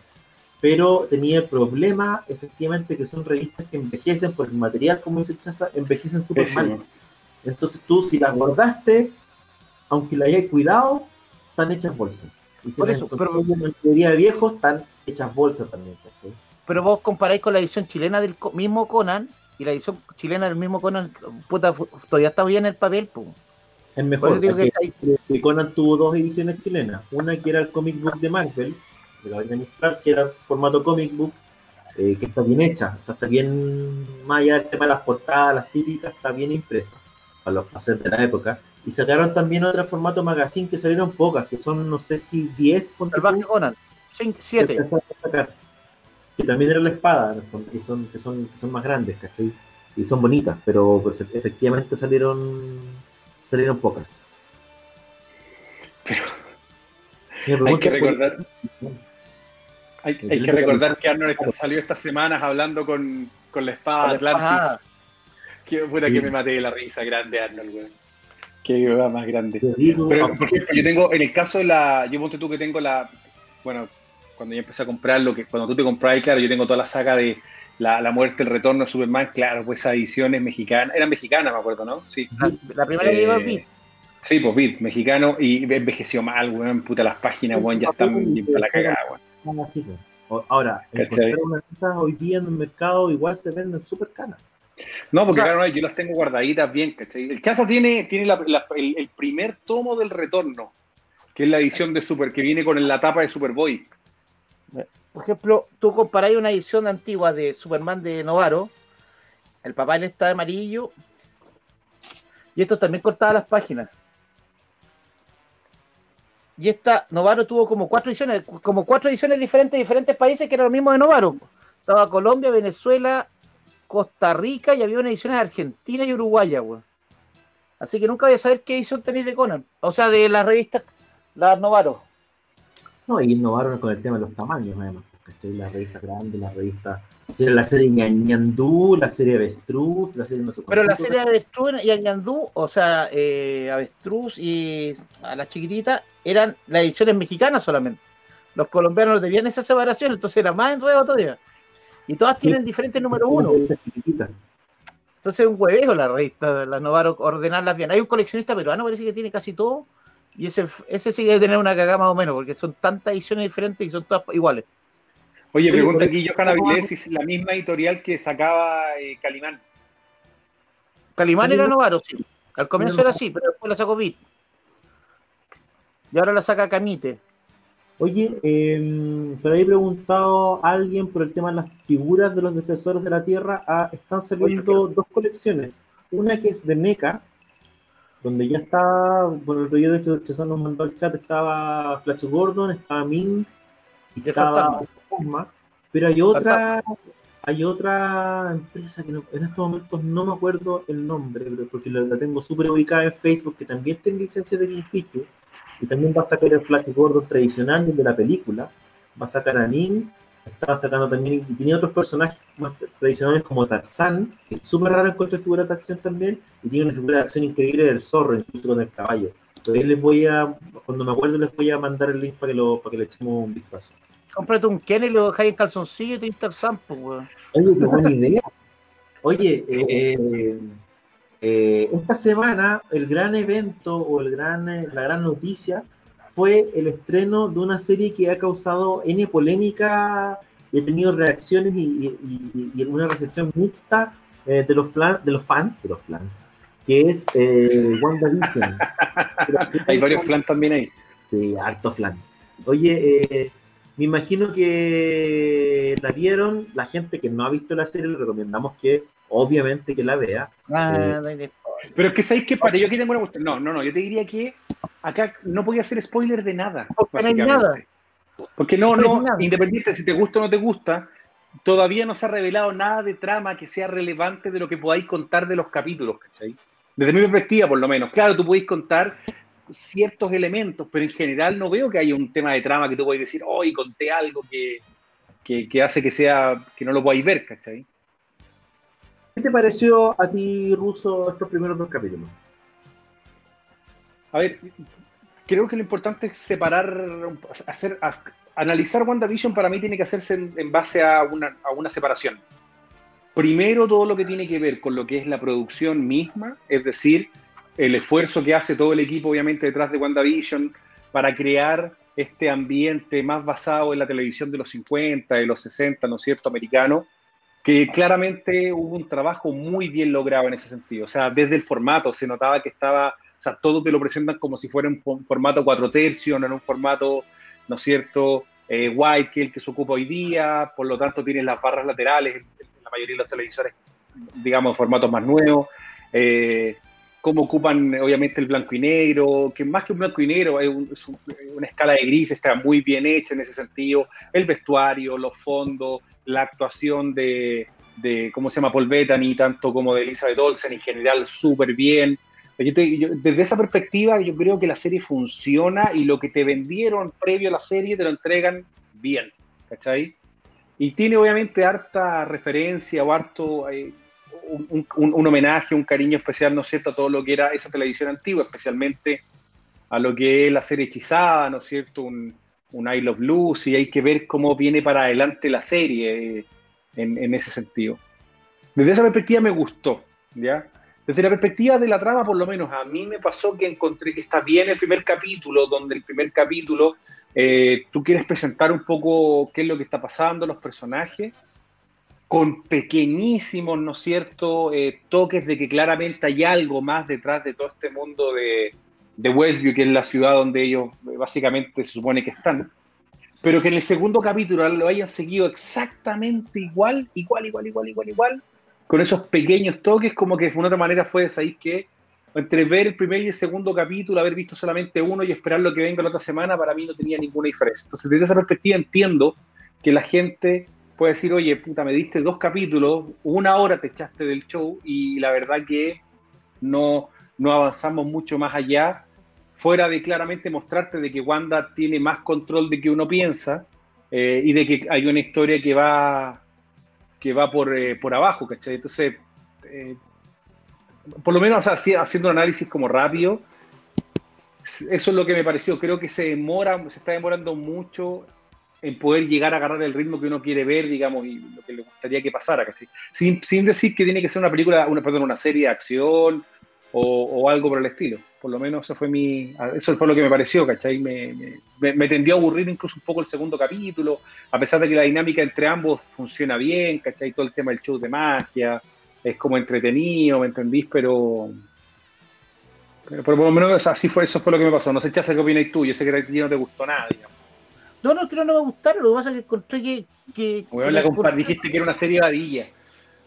Pero tenía el problema, efectivamente, que son revistas que envejecen por el material, como dice el Chaza, envejecen súper mal. Entonces tú, si las guardaste, aunque las hayas cuidado, están hechas bolsas. Y si Por eso, en la librería de viejos, están hechas bolsas también, ¿cachai? Pero vos comparáis con la edición chilena del mismo Conan y la edición chilena del mismo Conan, puta, todavía está bien el papel, pues. Es mejor. digo que que Conan tuvo dos ediciones chilenas. Una que era el comic book de Marvel, de la Gabriel Mistral, que era formato comic book, eh, que está bien hecha. O sea, está bien, más allá del tema de las portadas, las típicas, está bien impresa, para los placeres de la época. Y sacaron también otro formato magazine que salieron pocas, que son, no sé si 10, ponte tú, Salvaje Conan, 7. que también era la espada, que son, que son, que son más grandes, ¿cachai? Y son bonitas, pero pues, efectivamente salieron salieron pocas. Pero hay que es, recordar, hay, que recordar que Arnold está- salió estas semanas hablando con, con la espada Atlantis. Qué puta Sí. que me maté de la risa, grande Arnold, weón. Qué hueva más grande. Pero, por ejemplo, yo tengo, en el caso de la, yo ponte tú que tengo la, bueno, cuando yo empecé a comprar lo que, cuando tú te compras, claro, yo tengo toda la saga de la, la muerte, el retorno de Superman, claro, pues esa edición es mexicana, era mexicana, me acuerdo, ¿no? Sí. La, la primera que llegó Eh, beat. Sí, pues Beat, mexicano, y envejeció mal, weón, puta, las páginas, weón, ya están bien para la cagada, weón. ah, pues. Ahora, encontrar una esas hoy día en el mercado igual se venden súper caras. No, porque claro, yo las tengo guardaditas bien, ¿cachai? El Chaza tiene, tiene la- la- el, el primer tomo del retorno, que es la edición de Super, que viene con la tapa de Superboy. Por ejemplo, tú comparáis una edición antigua de Superman de Novaro, el papel está de amarillo, y esto también cortaba las páginas. Y esta, Novaro tuvo como cuatro ediciones, como cuatro ediciones diferentes de diferentes países que era lo mismo de Novaro. Estaba Colombia, Venezuela, Costa Rica y había una edición de Argentina y Uruguaya, weón. Así que nunca voy a saber qué edición tenéis de Conan. O sea, de las revistas, las Novaro. No, y innovaron con el tema de los tamaños, además. ¿cachai? Las revistas grandes, las revistas. La serie Ña- Ñandú, la serie Avestruz, la serie no sé Pero la serie Avestruz y Añandú, o sea, eh, Avestruz y a las chiquititas, eran las ediciones mexicanas solamente. Los colombianos no tenían esa separación, entonces era más enredo todavía. Y todas tienen diferentes número uno. Entonces es un huevejo la revista, la Novaro, ordenarlas bien. Hay un coleccionista peruano, parece que tiene casi todo. Y ese, ese sí debe tener una cagada más o menos, porque son tantas ediciones diferentes y son todas iguales. Oye, pregunta aquí Johan Avilés si es la misma editorial que sacaba eh, Calimán. Calimán era Novaro, sí. Al comienzo era así, pero después la sacó Bit. Y ahora la saca Camite. Oye, eh, pero ahí preguntado a alguien por el tema de las figuras de los defensores de la Tierra. Ah, están saliendo dos colecciones. Una que es de NECA, donde ya está, bueno, el de hecho César nos mandó al chat, estaba Flash Gordon, estaba Ming, y estaba pero hay otra, hay otra empresa que en estos momentos no me acuerdo el nombre, porque la, tengo súper ubicada en Facebook, que también tiene licencia de King y también va a sacar el Flash Gordon tradicional de la película, va a sacar a Ning, estaba sacando también, y tiene otros personajes más tradicionales como Tarzán, que es súper raro encontrar figuras de acción también, y tiene una figura de acción increíble del zorro, incluso con el caballo. Entonces les voy a, cuando me acuerdo les voy a mandar el link para que, lo, para que le echemos un vistazo. Cómprate un Ken y lo dejáis en calzoncillo y te Tarzán, pues, weón. Oye, qué buena idea. Oye, eh, eh, esta semana el gran evento o el gran, eh, la gran noticia fue el estreno de una serie que ha causado N polémica y ha tenido reacciones y, una recepción mixta eh, de, los de los fans, de los fans, que es eh, WandaVision. Hay varios fans también ahí. Sí, harto flan. Oye, eh, me imagino que la vieron, la gente que no ha visto la serie, le recomendamos que obviamente que la vea. Ah, eh, pero es que sabéis que para yo aquí tengo una No, no, no, yo te diría que acá no podía hacer spoiler de nada. Porque no nada. Porque no, no, independiente si te gusta o no te gusta, todavía no se ha revelado nada de trama que sea relevante de lo que podáis contar de los capítulos, ¿cachai? Desde mi perspectiva, por lo menos. Claro, tú podéis contar ciertos elementos, pero en general no veo que haya un tema de trama que tú puedas decir, hoy conté algo que, que, hace que sea, que no lo podáis ver, ¿cachai? ¿Qué te pareció a ti, Ruso, estos primeros dos capítulos? A ver, creo que lo importante es separar, hacer, analizar WandaVision para mí tiene que hacerse en, base a una, a una separación. Primero, todo lo que tiene que ver con lo que es la producción misma, es decir, el esfuerzo que hace todo el equipo, obviamente, detrás de WandaVision para crear este ambiente más basado en la televisión de los 50, de los 60, ¿no es cierto?, americano, que claramente hubo un trabajo muy bien logrado en ese sentido. O sea, desde el formato se notaba que estaba, o sea, todos te lo presentan como si fuera un formato cuatro tercios, no en un formato, ¿no es cierto?, eh, que es el que se ocupa hoy día, por lo tanto tienen las barras laterales, la mayoría de los televisores, digamos, formatos más nuevos. Eh, cómo ocupan obviamente el blanco y negro, que más que un blanco y negro es, una escala de gris, está muy bien hecha en ese sentido, el vestuario, los fondos, la actuación de, ¿cómo se llama? Paul Bettany, tanto como de Elizabeth Olsen, en general súper bien. desde esa perspectiva yo creo que la serie funciona y lo que te vendieron previo a la serie te lo entregan bien, ¿cachai? Y tiene obviamente harta referencia o harto... Eh, un, homenaje, un cariño especial, ¿no es cierto?, a todo lo que era esa televisión antigua, especialmente a lo que es la serie hechizada, ¿no es cierto?, un, un I Love Lucy, hay que ver cómo viene para adelante la serie eh, en, ese sentido. Desde esa perspectiva me gustó, ¿ya? Desde la perspectiva de la trama, por lo menos, a mí me pasó que encontré que está bien el primer capítulo, donde el primer capítulo eh, tú quieres presentar un poco qué es lo que está pasando, los personajes, con pequeñísimos, ¿no es cierto?, eh, toques de que claramente hay algo más detrás de todo este mundo de, Westview, que es la ciudad donde ellos eh, básicamente se supone que están, pero que en el segundo capítulo lo hayan seguido exactamente igual, igual, igual, igual, igual, igual, con esos pequeños toques, como que de una otra manera fue ahí que entre ver el primer y el segundo capítulo, haber visto solamente uno y esperar lo que venga la otra semana, para mí no tenía ninguna diferencia. Entonces, desde esa perspectiva entiendo que la gente puede decir, oye, puta, me diste dos capítulos, una hora te echaste del show y la verdad que no, no avanzamos mucho más allá, fuera de claramente mostrarte de que Wanda tiene más control de que uno piensa eh, y de que hay una historia que va, que va por, eh, por abajo, ¿cachai? Entonces, eh, por lo menos haciendo un análisis como rápido, eso es lo que me pareció. Creo que se demora, se está demorando mucho en poder llegar a agarrar el ritmo que uno quiere ver, digamos, y lo que le gustaría que pasara, ¿cachai? Sin, sin decir que tiene que ser una película, una, perdón, una serie de acción o, algo por el estilo. Por lo menos eso fue mi, eso fue lo que me pareció, ¿cachai? Me, me, tendió a aburrir incluso un poco el segundo capítulo, a pesar de que la dinámica entre ambos funciona bien, ¿cachai? Todo el tema del show de magia, es como entretenido, ¿me entendís? Pero, pero, por lo menos así fue, eso fue lo que me pasó. No sé, qué opinas tú, yo sé que a ti no te gustó nada, digamos. No, no, creo que no me gustaron. Lo que pasa es que encontré que. que, que dijiste que era una serie de vadilla.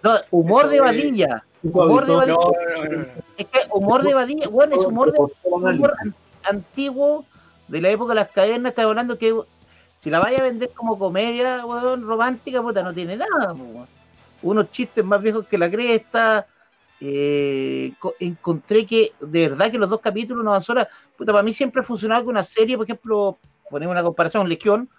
No, humor de vadilla. Humor de vadilla. No, no, no, es que humor de vadilla, bueno, es humor, de, humor antiguo de la época de las cavernas. Está hablando que si la vaya a vender como comedia, weón, romántica, puta, no tiene nada, Unos chistes más viejos que la cresta. Eh, encontré que de verdad que los dos capítulos, no horas, puta, para mí siempre ha funcionado con una serie, por ejemplo, ponemos una comparación, Legión,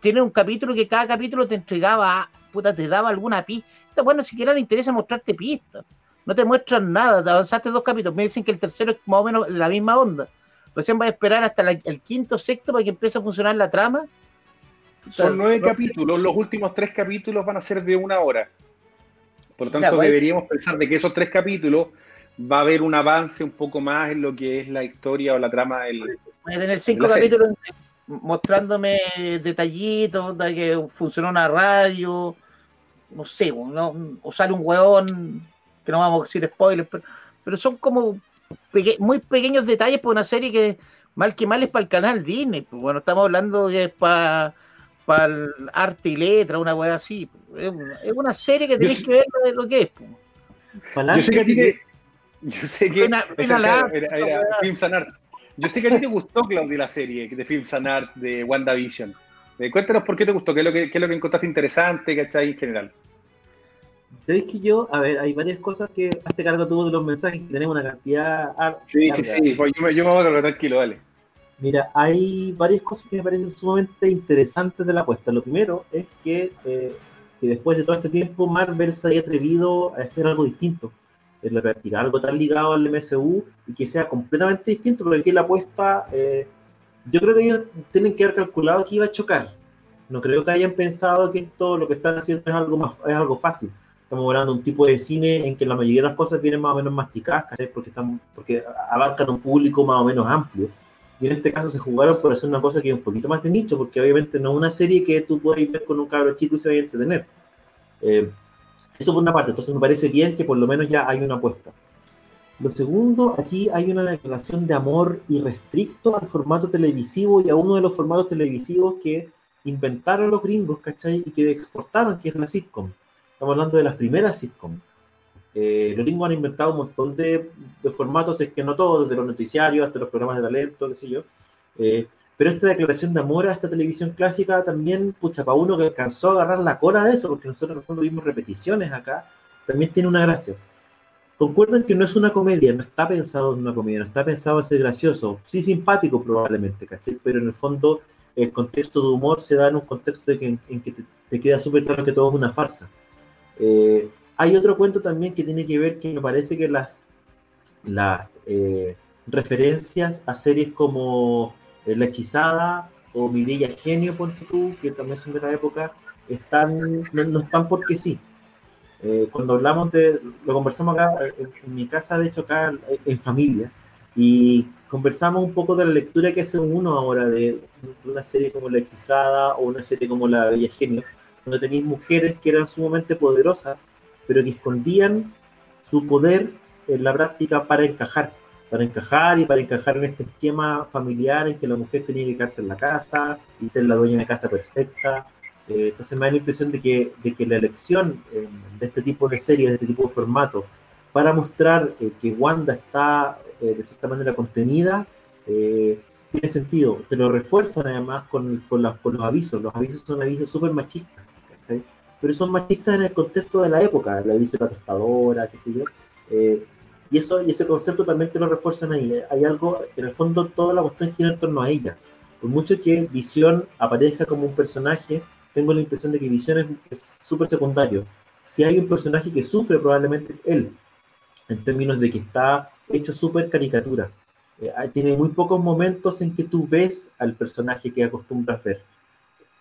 tiene un capítulo que cada capítulo te entregaba, puta, te daba alguna pista. Bueno, siquiera le interesa mostrarte pistas. No te muestran nada, te avanzaste dos capítulos. Me dicen que el tercero es más o menos la misma onda. Recién va a esperar hasta el quinto, sexto para que empiece a funcionar la trama. Son nueve capítulos, los últimos tres capítulos van a ser de una hora. Por lo tanto, pues deberíamos pensar de que esos tres capítulos va a haber un avance un poco más en lo que es la historia o la trama del. Voy a tener cinco capítulos mostrándome detallitos de que funcionó una radio, no sé, o sale un hueón, que no vamos a decir spoilers, pero, son como muy pequeños detalles para una serie que mal que mal es para el canal Disney. Pues, bueno, estamos hablando de para el arte y letra, una hueá así. Es, una serie que tenéis que ver de lo que es. Pues. Yo sé que a ti te... Yo sé que... Yo sé que a ti te gustó, Claudia, la serie de Films and Art de WandaVision. Eh, cuéntanos por qué te gustó, qué es lo que, qué es lo que encontraste interesante, ¿cachai? En general. Sabéis que yo, a ver, hay varias cosas que hazte cargo tú de los mensajes, que tenemos una cantidad. Sí, sí, sí, pues yo, me, yo me voy a tratar tranquilo, dale. Mira, hay varias cosas que me parecen sumamente interesantes de la apuesta. Lo primero es que, eh, que después de todo este tiempo, Marvel se haya atrevido a hacer algo distinto en practicar algo tan ligado al MSU y que sea completamente distinto, porque aquí la apuesta, eh, yo creo que ellos tienen que haber calculado que iba a chocar. No creo que hayan pensado que esto lo que están haciendo es algo más, es algo fácil. Estamos hablando de un tipo de cine en que la mayoría de las cosas vienen más o menos masticadas, porque están, porque abarcan un público más o menos amplio. Y en este caso se jugaron por hacer una cosa que es un poquito más de nicho, porque obviamente no es una serie que tú puedes ver con un cabro chico y se vaya a entretener. Eh, eso por una parte, entonces me parece bien que por lo menos ya hay una apuesta. Lo segundo, aquí hay una declaración de amor irrestricto al formato televisivo y a uno de los formatos televisivos que inventaron los gringos, ¿cachai? Y que exportaron, que es la sitcom. Estamos hablando de las primeras sitcom. Eh, los gringos han inventado un montón de, formatos, es que no todos, desde los noticiarios hasta los programas de talento, qué sé yo. Eh, pero esta declaración de amor a esta televisión clásica también, pucha, para uno que alcanzó a agarrar la cola de eso, porque nosotros en el fondo vimos repeticiones acá, también tiene una gracia. Concuerdan que no es una comedia, no está pensado en una comedia, no está pensado en ser gracioso, sí simpático probablemente, ¿cachai? Pero en el fondo el contexto de humor se da en un contexto de que, en, que te, queda súper claro que todo es una farsa. Eh, hay otro cuento también que tiene que ver que me parece que las, las eh, referencias a series como la Hechizada o Mi Bella Genio, ponte tú, que también son de la época, están, no, están porque sí. Eh, cuando hablamos de, lo conversamos acá en, mi casa, de hecho acá en familia, y conversamos un poco de la lectura que hace uno ahora de una serie como La Hechizada o una serie como La Bella Genio, donde tenéis mujeres que eran sumamente poderosas, pero que escondían su poder en la práctica para encajar para encajar y para encajar en este esquema familiar en que la mujer tenía que quedarse en la casa y ser la dueña de casa perfecta. Eh, entonces me da la impresión de que, de que la elección eh, de este tipo de series, de este tipo de formato, para mostrar eh, que Wanda está de cierta manera contenida, tiene sentido. Te lo refuerzan además con, con, los avisos. Los avisos son avisos súper machistas, pero son machistas en el contexto de la época, el aviso de la tostadora, qué sé yo. Y, eso, y ese concepto también te lo refuerzan ahí. ¿eh? Hay algo, en el fondo, toda la cuestión gira en torno a ella. Por mucho que Visión aparezca como un personaje, tengo la impresión de que Visión es súper secundario. Si hay un personaje que sufre, probablemente es él, en términos de que está hecho súper caricatura. Eh, tiene muy pocos momentos en que tú ves al personaje que acostumbras ver.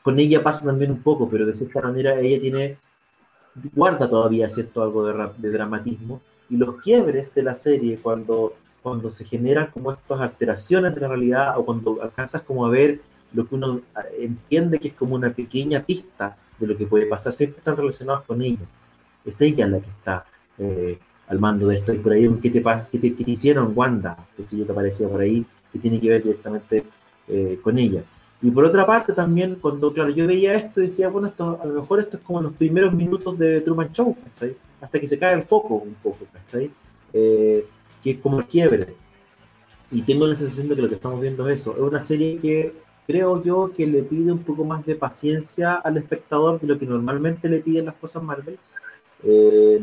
con ella pasa también un poco, pero de cierta manera ella tiene, guarda todavía cierto algo de, de dramatismo, y los quiebres de la serie, cuando, cuando se generan como estas alteraciones de la realidad, o cuando alcanzas como a ver lo que uno ah, entiende que es como una pequeña pista de lo que puede pasar, siempre están relacionados con ella. Es ella la que está eh, al mando de esto. Y por ahí, ¿qué te, qué te, qué te hicieron, Wanda? Que si yo te aparecía por ahí, que tiene que ver directamente eh, con ella. Y por otra parte también, cuando claro, yo veía esto, decía, bueno, esto, a lo mejor esto es como los primeros minutos de Truman Show. Hasta que se cae el foco un poco, ¿cachai? Eh, que es como el quiebre. Y tengo la sensación de que lo que estamos viendo es eso. Es una serie que creo yo que le pide un poco más de paciencia al espectador de lo que normalmente le piden las cosas Marvel. Eh,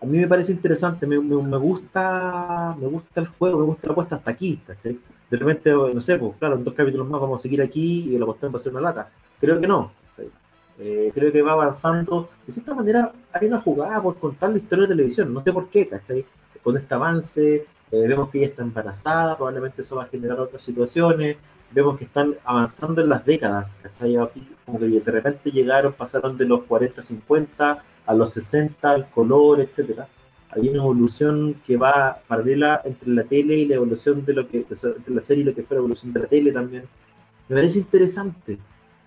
a mí me parece interesante, me, me, gusta me gusta el juego, me gusta la apuesta hasta aquí, ¿cachai? De repente, no sé, pues claro, en dos capítulos más vamos a seguir aquí y la cuestión va a ser una lata. Creo que no. Eh, creo que va avanzando. De cierta manera, hay una jugada por contar la historia de televisión, no sé por qué, ¿cachai? Con este avance, eh, vemos que ella está embarazada, probablemente eso va a generar otras situaciones, vemos que están avanzando en las décadas, ¿cachai? Aquí, como que de repente llegaron, pasaron de los 40, 50 a los 60, el color, etcétera. Hay una evolución que va paralela entre la tele y la evolución de lo que, entre la serie y lo que fue la evolución de la tele también. Me parece interesante.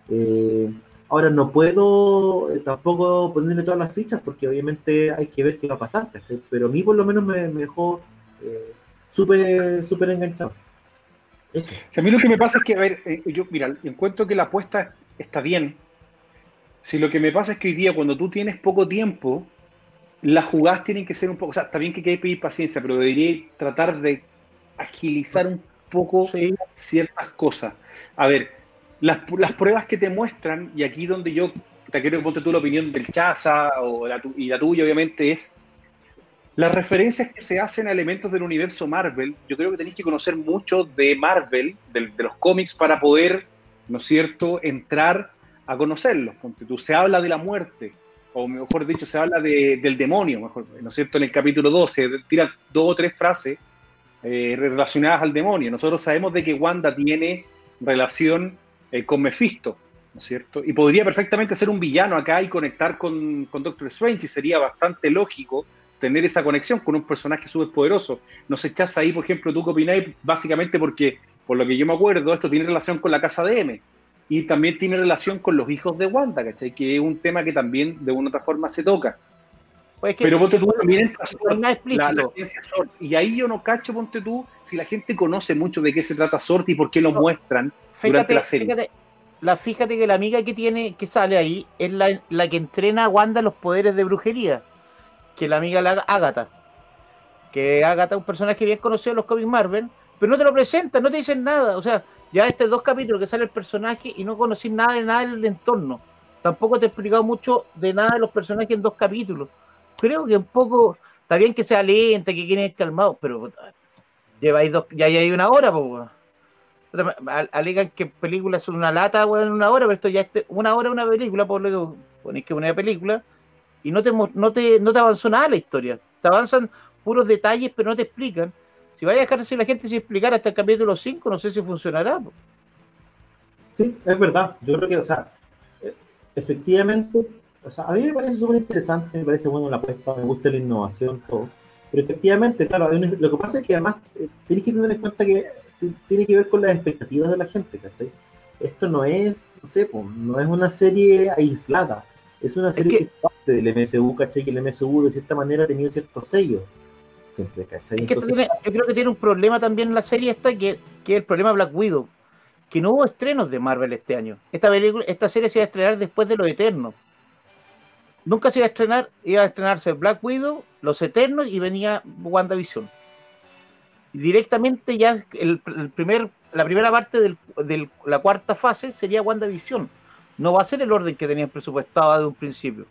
Eh, ahora no puedo eh, tampoco ponerle todas las fichas porque obviamente hay que ver qué va a pasar, Pero a mí por lo menos me, dejó eh, súper súper enganchado. a mí lo que me pasa es que, a ver, yo, mira, encuentro que la apuesta está bien, si lo que me pasa es que hoy día, cuando tú tienes poco tiempo, las jugadas tienen que ser un poco. O sea, está bien que hay que pedir paciencia, pero debería tratar de agilizar un poco ciertas cosas. A ver, las, pruebas que te muestran, y aquí donde yo te quiero que ponte tú la opinión del Chaza o y la tuya, obviamente, es las referencias que se hacen a elementos del universo Marvel. Yo creo que tenéis que conocer mucho de Marvel, de, de los cómics, para poder, ¿no es cierto?, entrar a conocerlos. Tú, se habla de la muerte, o mejor dicho, se habla del demonio, ¿no es cierto? En el capítulo 12, tira dos o tres frases eh, relacionadas al demonio. Nosotros sabemos de que Wanda tiene relación eh, con Mephisto, ¿no es cierto? Y podría perfectamente ser un villano acá y conectar con, con Doctor Strange, y sería bastante lógico tener esa conexión con un personaje súper poderoso. Nos echas ahí, por ejemplo, tú opináis, básicamente porque, por lo que yo me acuerdo, esto tiene relación con la casa de M y también tiene relación con los hijos de Wanda, ¿cachai? Que es un tema que también de una u otra forma se toca. Pues Pero ponte tú también la, la Sort. Y ahí yo no cacho, ponte tú, si la gente conoce mucho de qué se trata Sort y por qué lo muestran durante la serie. Fíjate, la, fíjate que la amiga que tiene, que sale ahí, es la, la que entrena a Wanda los poderes de brujería. Que la amiga la Agatha. Que Agatha es un personaje bien conocido en los cómics Marvel, pero no te lo presentan, no te dicen nada. O sea, ya este dos capítulos que sale el personaje y no conocí nada de nada del entorno. Tampoco te he explicado mucho de nada de los personajes en dos capítulos. Creo que un poco, está bien que sea lenta, que quieren ir calmados, pero lleváis dos, ya hay una hora, pues. Alegan que películas son una lata, en una hora, pero esto ya es una hora una película, por lo que ponéis que una película, y no te, no te, no te avanzó nada la historia. Te avanzan puros detalles, pero no te explican. Si vaya a dejar así la gente sin explicar hasta el capítulo 5, no sé si funcionará. Sí, es verdad. Yo creo que, o sea, eh, efectivamente, o sea, a mí me parece súper interesante, me parece bueno la apuesta, me gusta la innovación, todo. Pero efectivamente, claro, lo que pasa es que además eh, tienes que tener en cuenta que tiene que ver con las expectativas de la gente, ¿cachai? Esto no es, no sé, no es una serie aislada, es una serie que... es parte del MSU, ¿cachai? Que el MSU de cierta manera ha tenido ciertos sellos yo creo que tiene un problema también la serie esta, que, que es el problema Black Widow, que no hubo estrenos de Marvel este año. Esta, película, esta serie se iba a estrenar después de Los Eternos. Nunca se iba a estrenar, iba a estrenarse Black Widow, Los Eternos y venía WandaVision. Directamente ya el, primer, la primera parte de la cuarta fase sería WandaVision. No va a ser el orden que tenían presupuestado desde un principio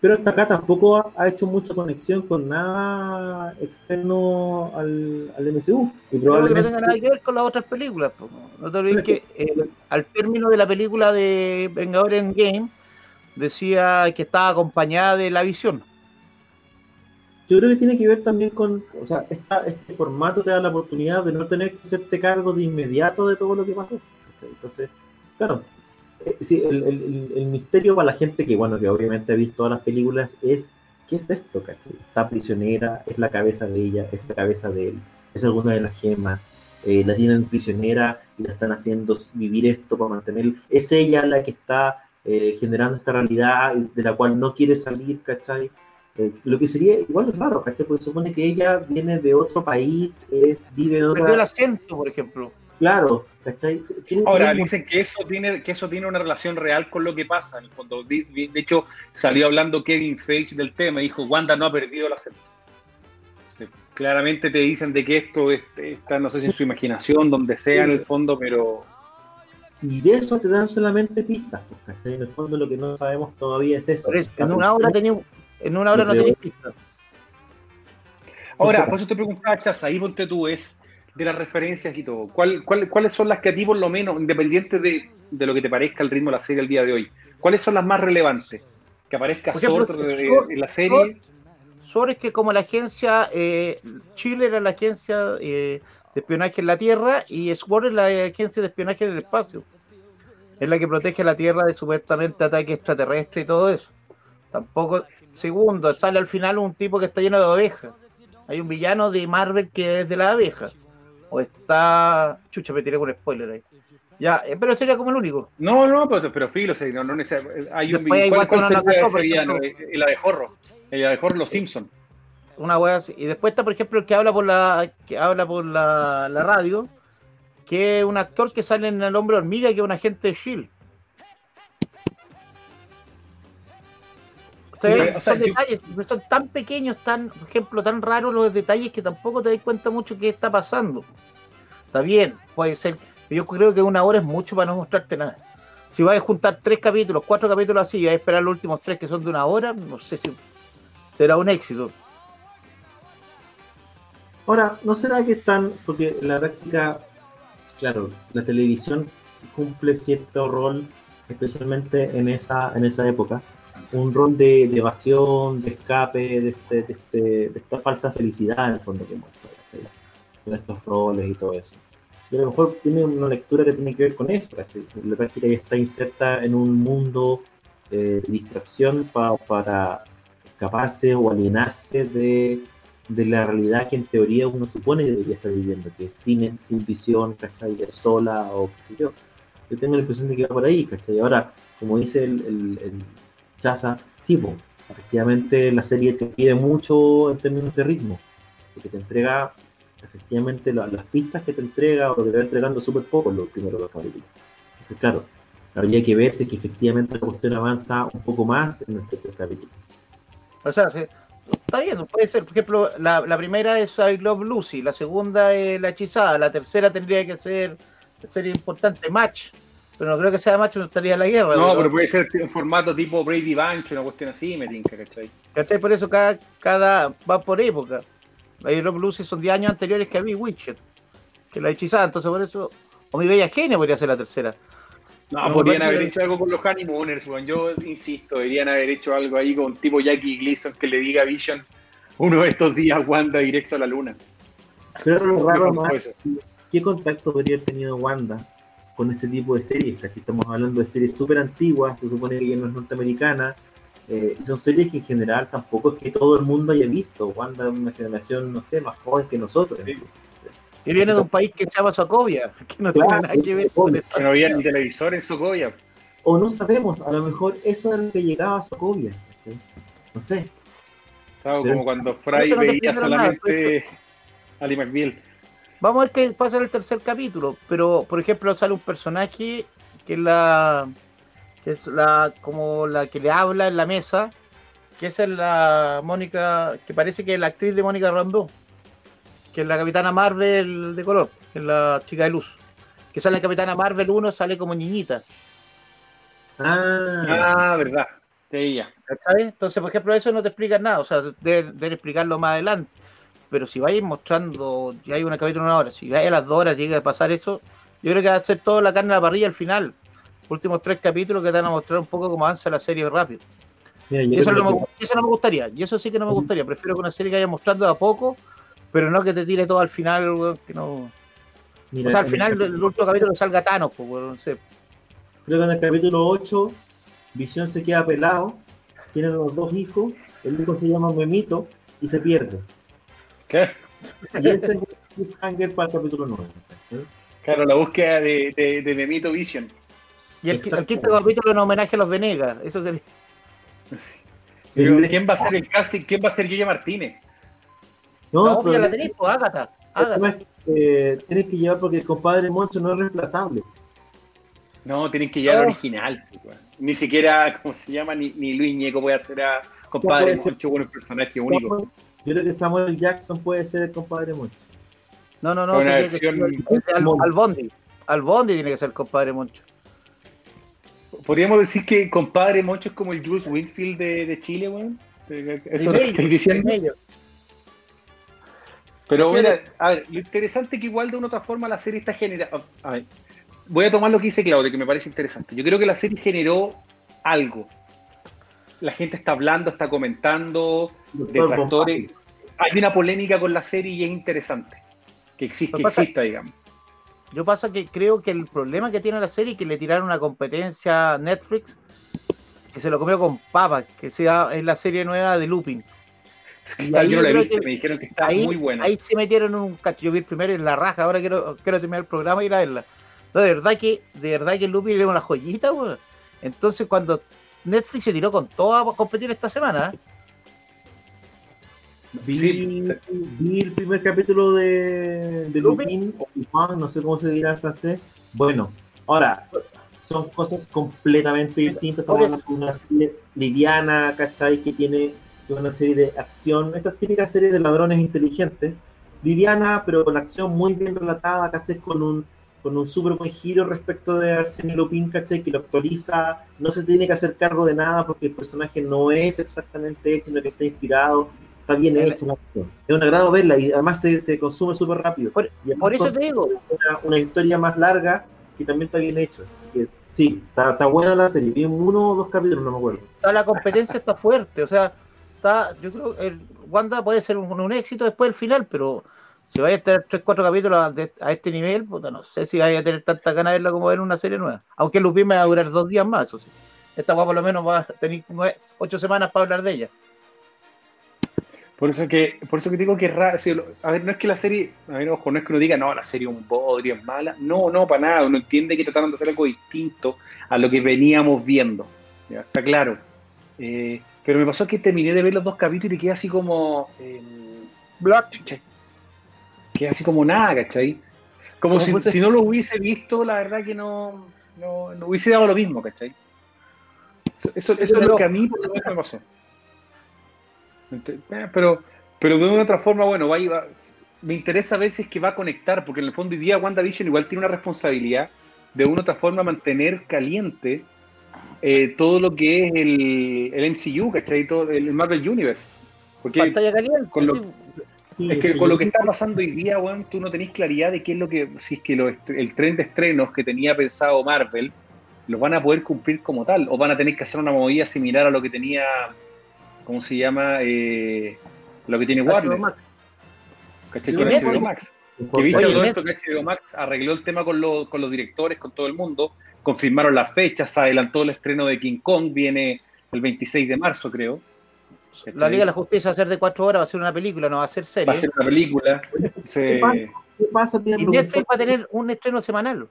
pero hasta acá tampoco ha, hecho mucha conexión con nada externo al, al MCU. Y probablemente... no tenga nada que ver con las otras películas. No te olvides que eh, al término de la película de Vengador Endgame decía que estaba acompañada de la visión. Yo creo que tiene que ver también con, o sea, este formato te da la oportunidad de no tener que hacerte cargo de inmediato de todo lo que pasó. Entonces, Claro. Eh, sí, el, misterio para la gente que, bueno, que obviamente ha visto todas las películas es, ¿qué es esto, cachai? Está prisionera, es la cabeza de ella, es la cabeza de él, es alguna de las gemas, eh, la tienen prisionera y la están haciendo vivir esto para mantener, es ella la que está eh, generando esta realidad de la cual no quiere salir, ¿cachai? Eh, lo que sería igual es raro, ¿cachai? Porque supone que ella viene de otro país, es, vive en Perdió el otra... acento, por ejemplo. Claro, ¿cachai? Tiene- Ahora, tiene- dicen que eso tiene que eso tiene una relación real con lo que pasa. En el fondo. De, de hecho, salió hablando Kevin Feige del tema. Dijo, Wanda no ha perdido el acento. Sí, claramente te dicen de que esto es- está, no sé si en su imaginación, donde sea en el fondo, pero Y de eso te dan solamente pistas, pues, ¿cachai? En el fondo lo que no sabemos todavía es eso. Por eso, en una hora tenía, en una hora no creo- tenéis pista. Ahora, por eso te preguntaba, Chas, ahí ponte tú, es de las referencias y todo. ¿Cuál, cuál- cuáles son las que a ti, por lo menos, independiente de, de lo que te parezca el ritmo de la serie el día de hoy, cuáles son las más relevantes? Que aparezca Sword- en la serie. Sobre que como la agencia, eh, Chile era la agencia eh, de espionaje en la Tierra y SWORD es la agencia de espionaje en el espacio. Es la que protege la Tierra de supuestamente ataque extraterrestre y todo eso. Tampoco, segundo, sale al final un tipo que está lleno de ovejas. Hay un villano de Marvel que es de la abeja. O está... Chucha, me tiré con spoiler ahí. Ya, eh, pero sería como el único. No, no, pero, pero filo, sí, no, no hay un Después ¿Cuál, cuál sería ese villano? por Eh, El abejorro. El abejorro, los Simpsons. una wea así. Y después está, por ejemplo, el que habla por la, que habla por la, la radio, que es un actor que sale en El Hombre Hormiga, que es un agente de Shield. Pero, o sea, yo- detalles, son tan pequeños, tan, por ejemplo, tan raros los detalles que tampoco te das cuenta mucho qué está pasando. Está bien, puede ser. pero Yo creo que una hora es mucho para no mostrarte nada. Si vas a juntar tres capítulos, cuatro capítulos así y vas a esperar los últimos tres que son de una hora, no sé si será un éxito. Ahora, ¿no será que están, porque en la práctica, claro, la televisión cumple cierto rol, especialmente en esa, en esa época, un rol de, de evasión, de escape, de, este, de, este, de esta falsa felicidad en el fondo que muestra, ¿cachai? con estos roles y todo eso. Y a lo mejor tiene una lectura que tiene que ver con eso, ¿cachai? la práctica ya está inserta en un mundo eh, de distracción pa- para escaparse o alienarse de la realidad que en teoría uno supone que debería estar viviendo, que es sin, sin visión, ¿cachai? Es sola o qué sé yo. Yo tengo la impresión de que va por ahí, ¿cachai? Ahora, como dice el, el, el Chaza, sí, po, efectivamente la serie te pide mucho en términos de ritmo, porque te entrega efectivamente la- las pistas que te entrega o que te va entregando súper poco los primeros dos capítulos. Entonces, claro, habría que ver si es que efectivamente la cuestión avanza un poco más en el tercer capítulo. O sea, se- está bien, puede ser. Por ejemplo, la, la primera es I Love Lucy, la segunda es La Hechizada, la tercera tendría que ser sería importante Match, pero no creo que sea Match, no estaría la guerra. No, pero- pero puede ser en formato tipo Brady Bunch, una cuestión así, me tinca, ¿cachai? ¿cachai? Por eso cada, cada va por época. La Love Lucy son 10 años anteriores que a mí Witcher, que La Hechizada, entonces por eso. O Mi Bella Genio podría ser la tercera. No, No, podrían haber hecho algo con los Honeymooners, weón. Yo insisto, deberían haber hecho algo ahí con tipo Jackie Gleason que le diga a Vision uno de estos días Wanda directo a la luna. Pero lo raro más. ¿qué contacto podría haber tenido Wanda con este tipo de series? ¿cachai? Estamos hablando de series súper antiguas, se supone que ya no es norteamericana, eh, y son series que en general tampoco es que todo el mundo haya visto. Wanda es una generación, no sé, más joven que nosotros. Sí. Y viene de un país que se llama Sokovia, que no Claro, tiene nada que ver con esto. Que no había ni televisor en Sokovia. O no sabemos, a lo mejor eso es lo que llegaba a Sokovia. ¿cachai? No sé. Estaba Pero- como cuando Fry no veía nada, solamente a Lee McBeal. Vamos a ver qué pasa en el tercer capítulo. Pero, por ejemplo, sale un personaje que es la. que es la. como la que le habla en la mesa. Que esa es la Mónica. que parece que es la actriz de Mónica Rambeau. Que es la capitana Marvel de color. Que es la chica de luz. Que sale en Capitana Marvel 1, sale como niñita. Ah, Ah, verdad. De ella. ¿cachai? Entonces, por ejemplo, eso no te explica nada. O sea, deben, deben explicarlo más adelante. Pero si vais mostrando, ya hay una capítulo una hora, si vais a las dos horas llega a pasar eso, yo creo que va a ser toda la carne a la parrilla al final. Últimos tres capítulos que te van a mostrar un poco cómo avanza la serie rápido. mira, Y eso no, me, eso no me gustaría. Y eso sí que no me gustaría. Prefiero que una serie que vaya mostrando de a poco, pero no que te tire todo al final, weón, que no. mira, O sea, al final capítulo- del último capítulo salga Thanos, pues, weón, no sé. Creo que en el capítulo 8, Visión se queda pelado, tiene los dos hijos, el hijo se llama Memito y se pierde. Claro, Y ese es el cliffhanger para el capítulo 9. ¿cachai? claro, la búsqueda de, de, de Memito Vision. Y el, el quinto capítulo en homenaje a los Venegas. Eso Pero, El- ¿Quién va a ser el casting? ¿Quién va a ser Yoya Martínez? No, no, pero la el pues, Ágata. tema Ágata. es que eh, tienes que llevar porque el compadre Moncho no es reemplazable. No, tienen que llevar al Oh. original. pues. Ni siquiera, ¿cómo se llama? Ni, ni Luis Ñeco puede hacer a compadre. Moncho, bueno, un personaje único. Yo creo que Samuel Jackson puede ser el compadre Moncho. No, no, no. Una versión- al, al Bondi. Al Bondi tiene que ser el compadre Moncho. Podríamos decir que compadre Moncho es como el Jules Winfield de, de Chile, weón. Eso es lo que estoy diciendo. medio. Pero Pero- mira, a ver, lo interesante es que igual de una u otra forma la serie está generando. A ver, voy a tomar lo que dice Claudio, que me parece interesante. Yo creo que la serie generó algo. La gente está hablando, está comentando, detractores. Hay una polémica con la serie y es interesante que, existe, que pasa- exista, digamos. Yo pasa que creo que el problema que tiene la serie es que le tiraron una competencia a Netflix que se lo comió con papas, que sea, es la serie nueva de Lupin. Es que Y tal, ahí yo no la he visto, que- me dijeron que está ahí, muy buena. ahí se metieron un cacho. Yo vi primero en la raja, ahora quiero, quiero terminar el programa y ir a verla. No, de verdad que, de verdad que Lupin era una joyita, weón. Entonces cuando Netflix se tiró con todo a competir esta semana, ¿eh? Vi, Sí, sí. vi el primer capítulo de, de Lupin. Lupin, o Lupin, no sé cómo se dirá en francés. Bueno, ahora, son cosas completamente distintas. Estamos hablando de una serie liviana, ¿cachai? Que tiene una serie de acción. Estas típicas series de ladrones inteligentes. Liviana, pero con acción muy bien relatada, ¿cachai? Con un, con un súper buen giro respecto de Arsenio Lupin, ¿cachai? Que lo actualiza. No se tiene que hacer cargo de nada porque el personaje no es exactamente él, sino que está inspirado está bien la acción. Es un agrado verla y además se, se consume súper rápido. Por- Y por eso te digo, Una, una historia más larga que también está bien hecho. Así que sí, está, está buena la serie. Vi uno o dos capítulos, no me acuerdo. la competencia está fuerte, o sea, está, yo creo que Wanda puede ser un, un éxito después del final, pero si vaya a tener 3, 4 capítulos a, de- a este nivel, puta, no sé si vaya a tener tanta ganas de verla como ver una serie nueva. Aunque Lupin me va a durar dos días más, eso sí. Esta va por lo menos va a tener 8 semanas para hablar de ella. Por eso que, por eso que digo que es raro. a ver, no es que la serie, a ver, ojo, no es que uno diga, no, la serie es un bodrio, es mala. No, no, para nada. Uno entiende que trataron de hacer algo distinto a lo que veníamos viendo. Ya, está claro. Eh, pero me pasó que terminé de ver los dos capítulos y quedé así como. eh, quedé así como nada, ¿cachai? Como ¿Cómo si, no lo hubiese visto, la verdad que no, no, no hubiese dado lo mismo, ¿cachai? Eso, eso, eso es lo que a mí por lo menos me pasó. Eh, Pero, pero de una otra forma, bueno, va, va- me interesa ver si es que va a conectar, porque en el fondo hoy día WandaVision igual tiene una responsabilidad de una otra forma mantener caliente eh, todo lo que es el, el MCU, ¿cachai? Todo el Marvel Universe. Porque Pantalla caliente. con lo- sí. Es que con lo que está pasando hoy día, weón, tú no tenés claridad de qué es lo que, si es que lo el tren de estrenos que tenía pensado Marvel, los van a poder cumplir como tal, o van a tener que hacer una movida similar a lo que tenía, ¿cómo se llama? Eh, lo que tiene HBO Warner, Max. ¿cachai? Con. HBO Max. Que viste todo esto que HBO Max arregló el tema con, los- con los directores, con todo el mundo, confirmaron las fechas, se adelantó el estreno de King Kong, viene el 26 de marzo, creo. La. Liga de la Justicia va a ser de 4 horas, va a ser una película, no va a ser serie. Va a ser una película. Se- ¿Qué pasa? Y Netflix va a tener un estreno semanal.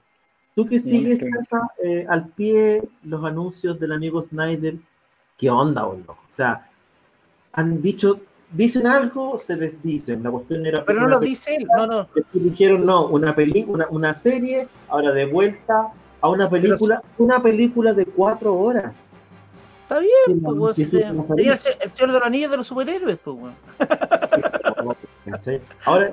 Tú que sigues. Tata, eh, al pie los anuncios del amigo Snyder, ¿qué onda, boludo? O sea, han dicho, dicen algo, se les dicen. La cuestión era. Pero no lo dice él, no, no. Dijeron, no, una película, una serie, ahora de vuelta a una película, una película de cuatro horas. Está bien, Sí, pues, weón, si sería el Señor de los Anillos de los superhéroes, pues, weón. Ahora,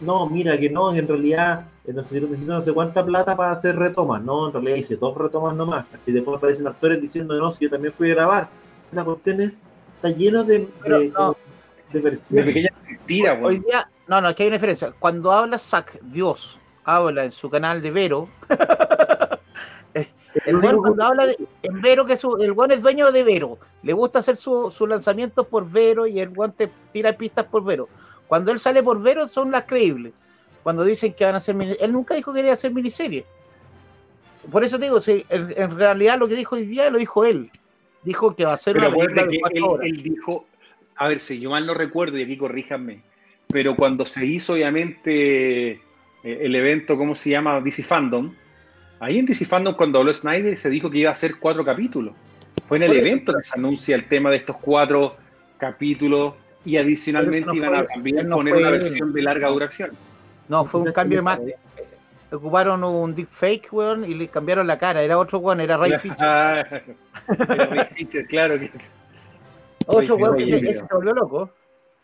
no, mira que no, en realidad eh, necesito, necesito no sé cuánta plata para hacer retomas, no, en realidad hice dos retomas nomás, ¿cachai? Después aparecen actores diciendo, no, si yo también fui a grabar. Entonces, la cuestión es, está lleno de, Pero de, no. de de versiones. pequeñas mentiras, Hoy día, no, no, es que hay una diferencia. Cuando habla Zack, Dios, habla en su canal de Vero, el weón cuando habla de, Vero, que su, el es dueño de Vero, le gusta hacer sus su lanzamientos por Vero y el weón te tira pistas por Vero. Cuando él sale por Vero son las creíbles. Cuando dicen que van a hacer él nunca dijo que quería hacer miniserie. por eso digo, sí, en, en, realidad lo que dijo hoy día lo dijo él. Dijo que va a ser Pero una de que él dijo, a ver, si yo mal no recuerdo, y aquí corríjanme, pero cuando se hizo obviamente eh, el evento, ¿cómo se llama? DC Fandom, ahí en DC Fandom cuando habló Snyder se dijo que iba a ser cuatro capítulos. Fue en el evento que se anuncia el tema de estos cuatro capítulos y adicionalmente no iban a también no poner fue una versión de larga duración. No, fue un cambio de más. Ocuparon un deepfake, weón, y le cambiaron la cara. Era otro weón, era Ray Fisher. Era Ray Fisher, claro que. Otro weón que Fisher. se volvió loco.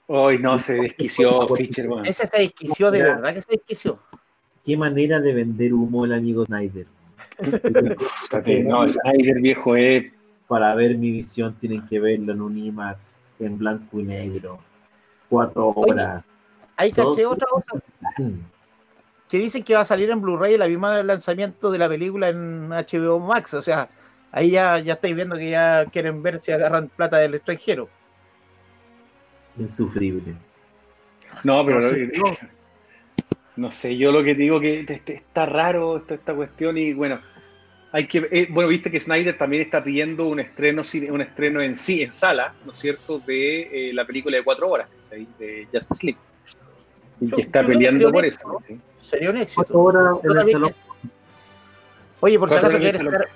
Hoy no se desquició Fischer, weón. Ese se desquició, de verdad que se desquició. Qué manera de vender humo el amigo Snyder. No, Snyder viejo es. Para ver mi visión tienen que verlo en un IMAX, en blanco y negro. Cuatro Oye, horas. Ahí caché otra cosa, que dicen que va a salir en Blu-ray la misma del lanzamiento de la película en HBO Max. O sea, ahí ya, ya estáis viendo que ya quieren ver si agarran plata del extranjero. Insufrible. No, pero No no, sé, no yo lo que digo que está raro esta, esta cuestión y bueno, hay que eh, bueno, viste que Snyder también está pidiendo un estreno cine- un estreno en sí en sala, ¿no es cierto?, de eh, la película de cuatro horas, de Justice League. Y Yo- que está peleando por eso. ¿sí? Sería un éxito. Cuatro horas en el salón. Oye, por si acaso quiere salón. ser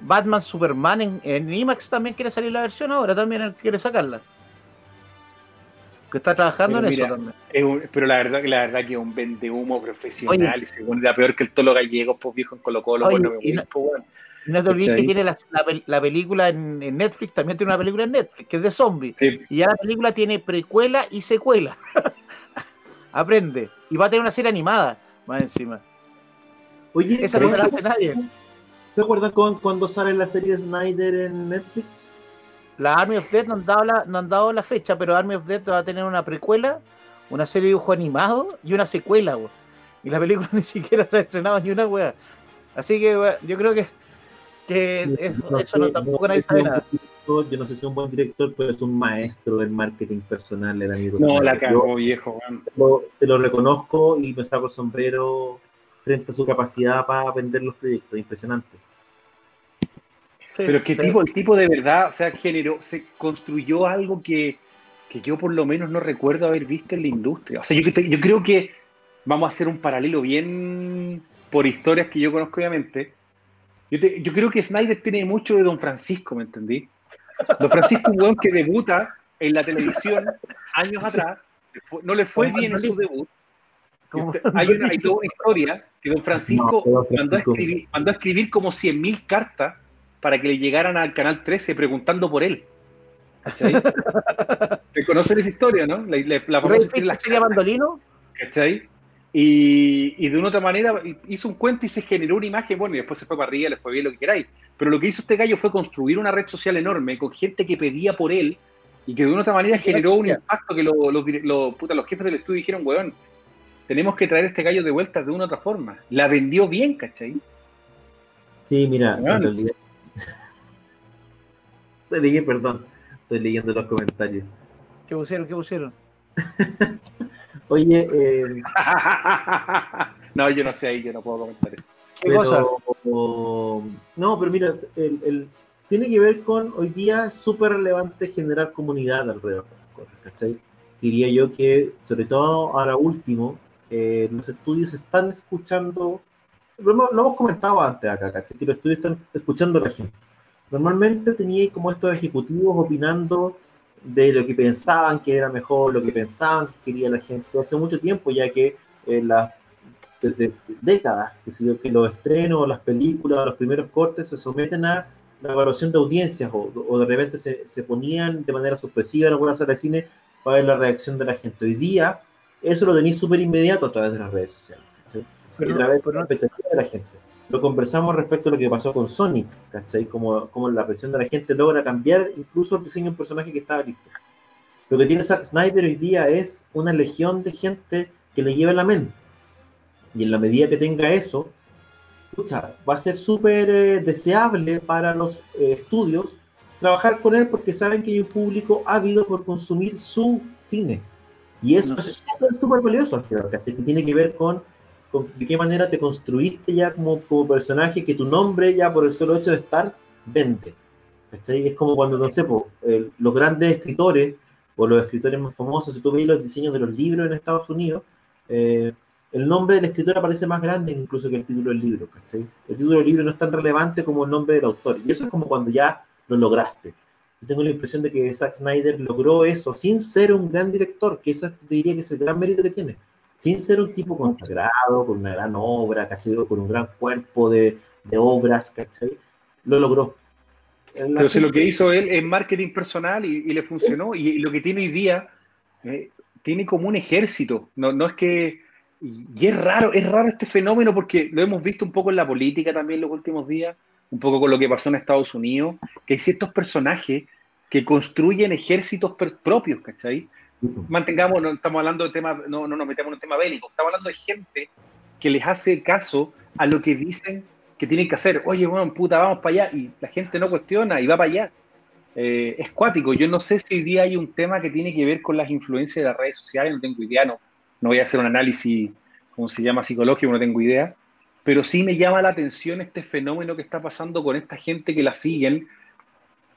Batman Superman en, en IMAX también quiere salir la versión ahora, también él quiere sacarla. Que está trabajando Pero en mira, eso también. Es un- pero la verdad, la verdad que es un vende humo profesional y según era peor que el tolo gallego, pues viejo en Colo Colo, Oye, pues no me y voy, no- pues, no te olvides que tiene la, la pel- la película en, en Netflix, también tiene una película en Netflix, que es de zombies. Sí, Y ya la película tiene precuela y secuela. Aprende. Y va a tener una serie animada más encima. Oye, Esa no la hace nadie. ¿se acuerdan con, cuando sale la serie de Snyder en Netflix? La Army of Dead no han, dado la, no han dado la fecha, pero Army of Dead va a tener una precuela, una serie de dibujo animado y una secuela, weón. Y la película ni siquiera se ha estrenado ni una weá. Así que weón, yo creo que, que eso, No eso no, sé, tampoco nadie sabe nada. Yo no sé si es un buen director, pero es un maestro del marketing personal, el amigo. no, la cagó, viejo, lo- te lo reconozco y me saco el sombrero frente a su capacidad para vender los proyectos. Impresionante. Pero es que sí. tipo, el tipo de verdad, o sea, generó, se construyó algo que, que yo por lo menos no recuerdo haber visto en la industria. O sea, yo, yo creo que vamos a hacer un paralelo bien por historias que yo conozco, obviamente. Yo, te- yo creo que Snyder tiene mucho de Don Francisco, ¿me entendí? Don Francisco, un weón que debuta en la televisión años atrás, no le fue bien en su debut. Usted- hay, una, hay toda una historia que Don Francisco, No, Don mandó, a Francisco- escribir, mandó a escribir como 100.000 cartas para que le llegaran al Canal 13 preguntando por él. ¿Cachai? ¿Te conocen esa historia, no? La, la, la famosa historia las sería cartas, Bandolino. ¿cachai? Y, y de una otra manera hizo un cuento y se generó una imagen, bueno, y después se fue para arriba, le fue bien lo que queráis. Pero lo que hizo este gallo fue construir una red social enorme con gente que pedía por él y que de una otra manera generó un impacto que lo- los, dire- los, puta, los jefes del estudio dijeron, weón, tenemos que traer este gallo de vuelta de una u otra forma. La vendió bien, ¿cachai? Sí, mira, Bueno. en realidad. Estoy leyendo, perdón, estoy leyendo los comentarios. ¿Qué pusieron? ¿Qué pusieron? Oye, eh, no, yo no sé ahí, yo no puedo comentar eso. ¿Qué cosa? pero, no, pero mira, el, el- tiene que ver con hoy día es súper relevante generar comunidad alrededor de las cosas, ¿cachai? Diría yo que, sobre todo ahora último, eh, los estudios están escuchando, lo hemos, lo hemos comentado antes acá, ¿cachai? Que los estudios están escuchando a la gente. Normalmente tenía como estos ejecutivos opinando de lo que pensaban que era mejor, lo que pensaban que quería la gente hace mucho tiempo, ya que en las desde décadas que, que los estrenos, las películas, los primeros cortes se someten a la evaluación de audiencias o, de repente se, se ponían de manera sorpresiva en alguna sala de cine para ver la reacción de la gente. Hoy día eso lo tenéis súper inmediato a través de las redes sociales, y Pero a través de la expectativa de la gente. Lo conversamos respecto a lo que pasó con Sonic, ¿cachai? Como, como la presión de la gente logra cambiar incluso el diseño de un personaje que estaba listo. Lo que tiene Zack Snyder hoy día es una legión de gente que le lleva la mente. Y en la medida que tenga eso, escucha, va a ser súper eh, deseable para los eh, estudios trabajar con él porque saben que hay un público ávido por consumir su cine. Y eso No sé. es súper, valioso al que tiene que ver con de qué manera te construiste ya como, como personaje, que tu nombre ya por el solo hecho de estar vende. ¿cachai? Es como cuando, no sé, los grandes escritores o los escritores más famosos, si tú ves los diseños de los libros en Estados Unidos, eh, el nombre del escritor aparece más grande incluso que el título del libro. ¿cachai? El título del libro no es tan relevante como el nombre del autor. Y eso es como cuando ya lo lograste. Yo tengo la impresión de que Zack Snyder logró eso sin ser un gran director, que eso diría que es el gran mérito que tiene. Sin ser un tipo consagrado, con una gran obra, ¿cachai? Con un gran cuerpo de, de obras, ¿cachai? Lo logró. Pero si lo que hizo él es marketing personal y, le funcionó, y, lo que tiene hoy día, eh, tiene como un ejército. No, no es que. Y es raro, es raro este fenómeno porque lo hemos visto un poco en la política también los últimos días, un poco con lo que pasó en Estados Unidos, que hay ciertos personajes que construyen ejércitos propios, ¿cachai? Mantengamos, no estamos hablando de temas, no, no nos metemos en un tema bélico, estamos hablando de gente que les hace caso a lo que dicen que tienen que hacer. Oye, bueno, puta, vamos para allá. Y la gente no cuestiona y va para allá. Eh, es cuático. Yo no sé si hoy día hay un tema que tiene que ver con las influencias de las redes sociales, no tengo idea, no, no voy a hacer un análisis, como se llama, psicológico, no tengo idea. Pero sí me llama la atención este fenómeno que está pasando con esta gente que la siguen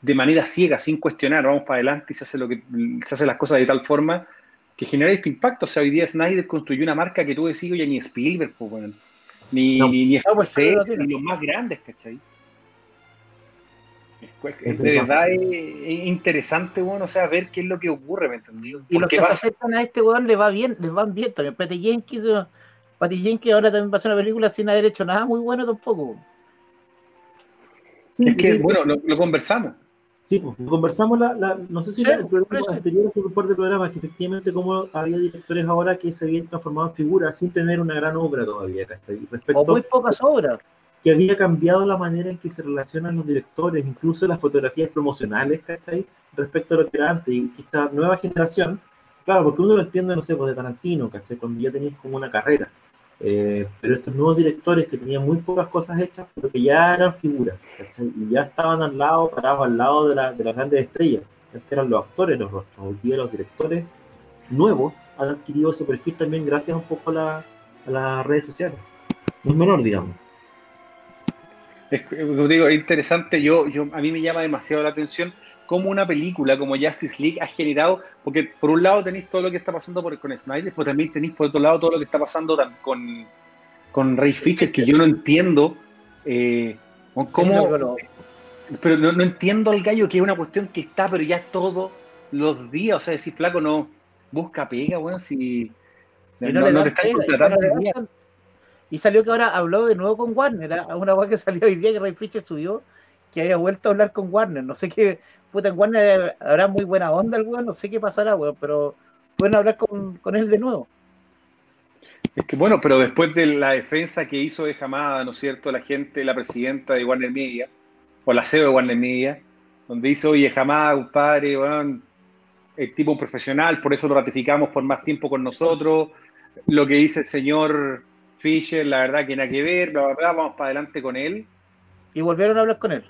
de manera ciega, sin cuestionar, vamos para adelante y se hace, lo que, se hace las cosas de tal forma que genera este impacto. O sea, hoy día Snyder construyó una marca que tú decís, oye, ni Spielberg, pues, bueno ni, ni, ni, pues, ni los más grandes, ¿cachai? Es, de verdad es, interesante, bueno, o sea, ver qué es lo que ocurre, ¿me entendí? Y los que aceptan a este weón les va bien, les van bien también. Patty Jenkins, Patty Jenkins ahora también va a hacer una película sin haber hecho nada muy bueno tampoco. es que, bueno, lo conversamos. Sí, pues, conversamos, la, no sé si sí, el programa anterior fue un par de programas, que efectivamente como había directores ahora que se habían transformado en figuras sin tener una gran obra todavía, ¿cachai? Respecto, o muy pocas obras. Que había cambiado la manera en que se relacionan los directores, incluso las fotografías promocionales, ¿cachai? Respecto a lo que era antes. Y esta nueva generación, claro, porque uno lo entiende, no sé, pues de Tarantino, ¿cachai? Cuando ya tenéis como una carrera. Eh, pero estos nuevos directores que tenían muy pocas cosas hechas, pero que ya eran figuras, y ya estaban al lado, parados al lado de, la, de las grandes estrellas. Antes eran los actores los rostros, hoy día los directores nuevos han adquirido ese perfil también gracias un poco a, las redes sociales. No es menor, digamos. Es, digo, es interesante, yo, yo, a mí me llama demasiado la atención cómo una película como Justice League ha generado, porque por un lado tenéis todo lo que está pasando por, con Snyder, pero también tenéis por otro lado todo lo que está pasando con, con Ray Fisher, que yo no entiendo eh, cómo... Pero no, entiendo al gallo que es una cuestión que está, pero ya todos los días, o sea, decir flaco no busca pega, bueno, si no, te están contratando. Y, salió que ahora habló de nuevo con Warner, ¿eh? una vez que salió hoy día que Ray Fisher subió que haya vuelto a hablar con Warner. No sé qué, puta, en Warner habrá muy buena onda el weón, no sé qué pasará, weón, pero pueden hablar con, él de nuevo. Es que bueno, pero después de la defensa que hizo de Jamada, ¿no es cierto? La gente, la presidenta de Warner Media, o la CEO de Warner Media, donde dice, oye, Jamada, compadre, weón, el tipo un profesional, por eso lo ratificamos por más tiempo con nosotros. Lo que dice el señor Fisher, la verdad que nada que ver, bla, bla, bla, vamos para adelante con él. Y volvieron a hablar con él.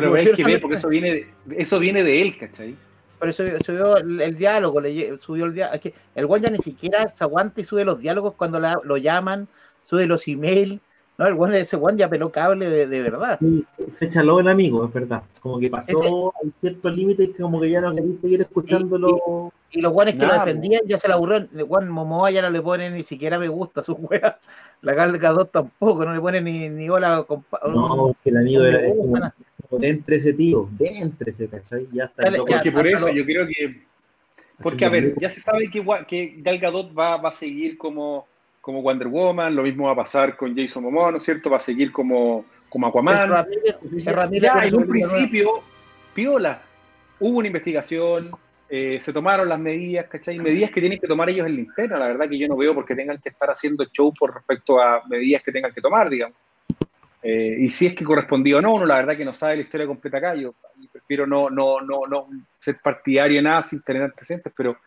Pero hay que ver, porque eso viene, de, eso viene de él, ¿cachai? Por eso subió el, diálogo, le, subió el diálogo. que el güey ya ni siquiera se aguanta y sube los diálogos cuando lo llaman, sube los emails. No, el güey, ese güey ya peló cable de, verdad. se echaló el amigo, es verdad. Como que pasó a ciertos límites que como que ya no quería seguir escuchándolo. Y, los guanes que lo defendían ya se la aburrió. El Juan Momoa ya no le pone ni siquiera me gusta a sus weas. La Galga 2 tampoco, no le pone ni, ni hola. Compa no, que el amigo era, entre ese tío, ese, ¿cachai? Ya está. porque por eso yo creo que. Porque, a ver, ya se sabe que, que Gal Gadot va, va a seguir como, como Wonder Woman, lo mismo va a pasar con Jason Momoa, ¿no es cierto? Va a seguir como, como Aquaman. ya en un principio, piola, hubo una investigación, eh, se tomaron las medidas, ¿cachai? Medidas que tienen que tomar ellos en la interna, la verdad que yo no veo por qué tengan que estar haciendo show por respecto a medidas que tengan que tomar, digamos. Eh, y si es que correspondió o no, uno la verdad que no sabe la historia completa acá, yo prefiero no, no, no, no ser partidario en nada sin tener antecedentes, pero,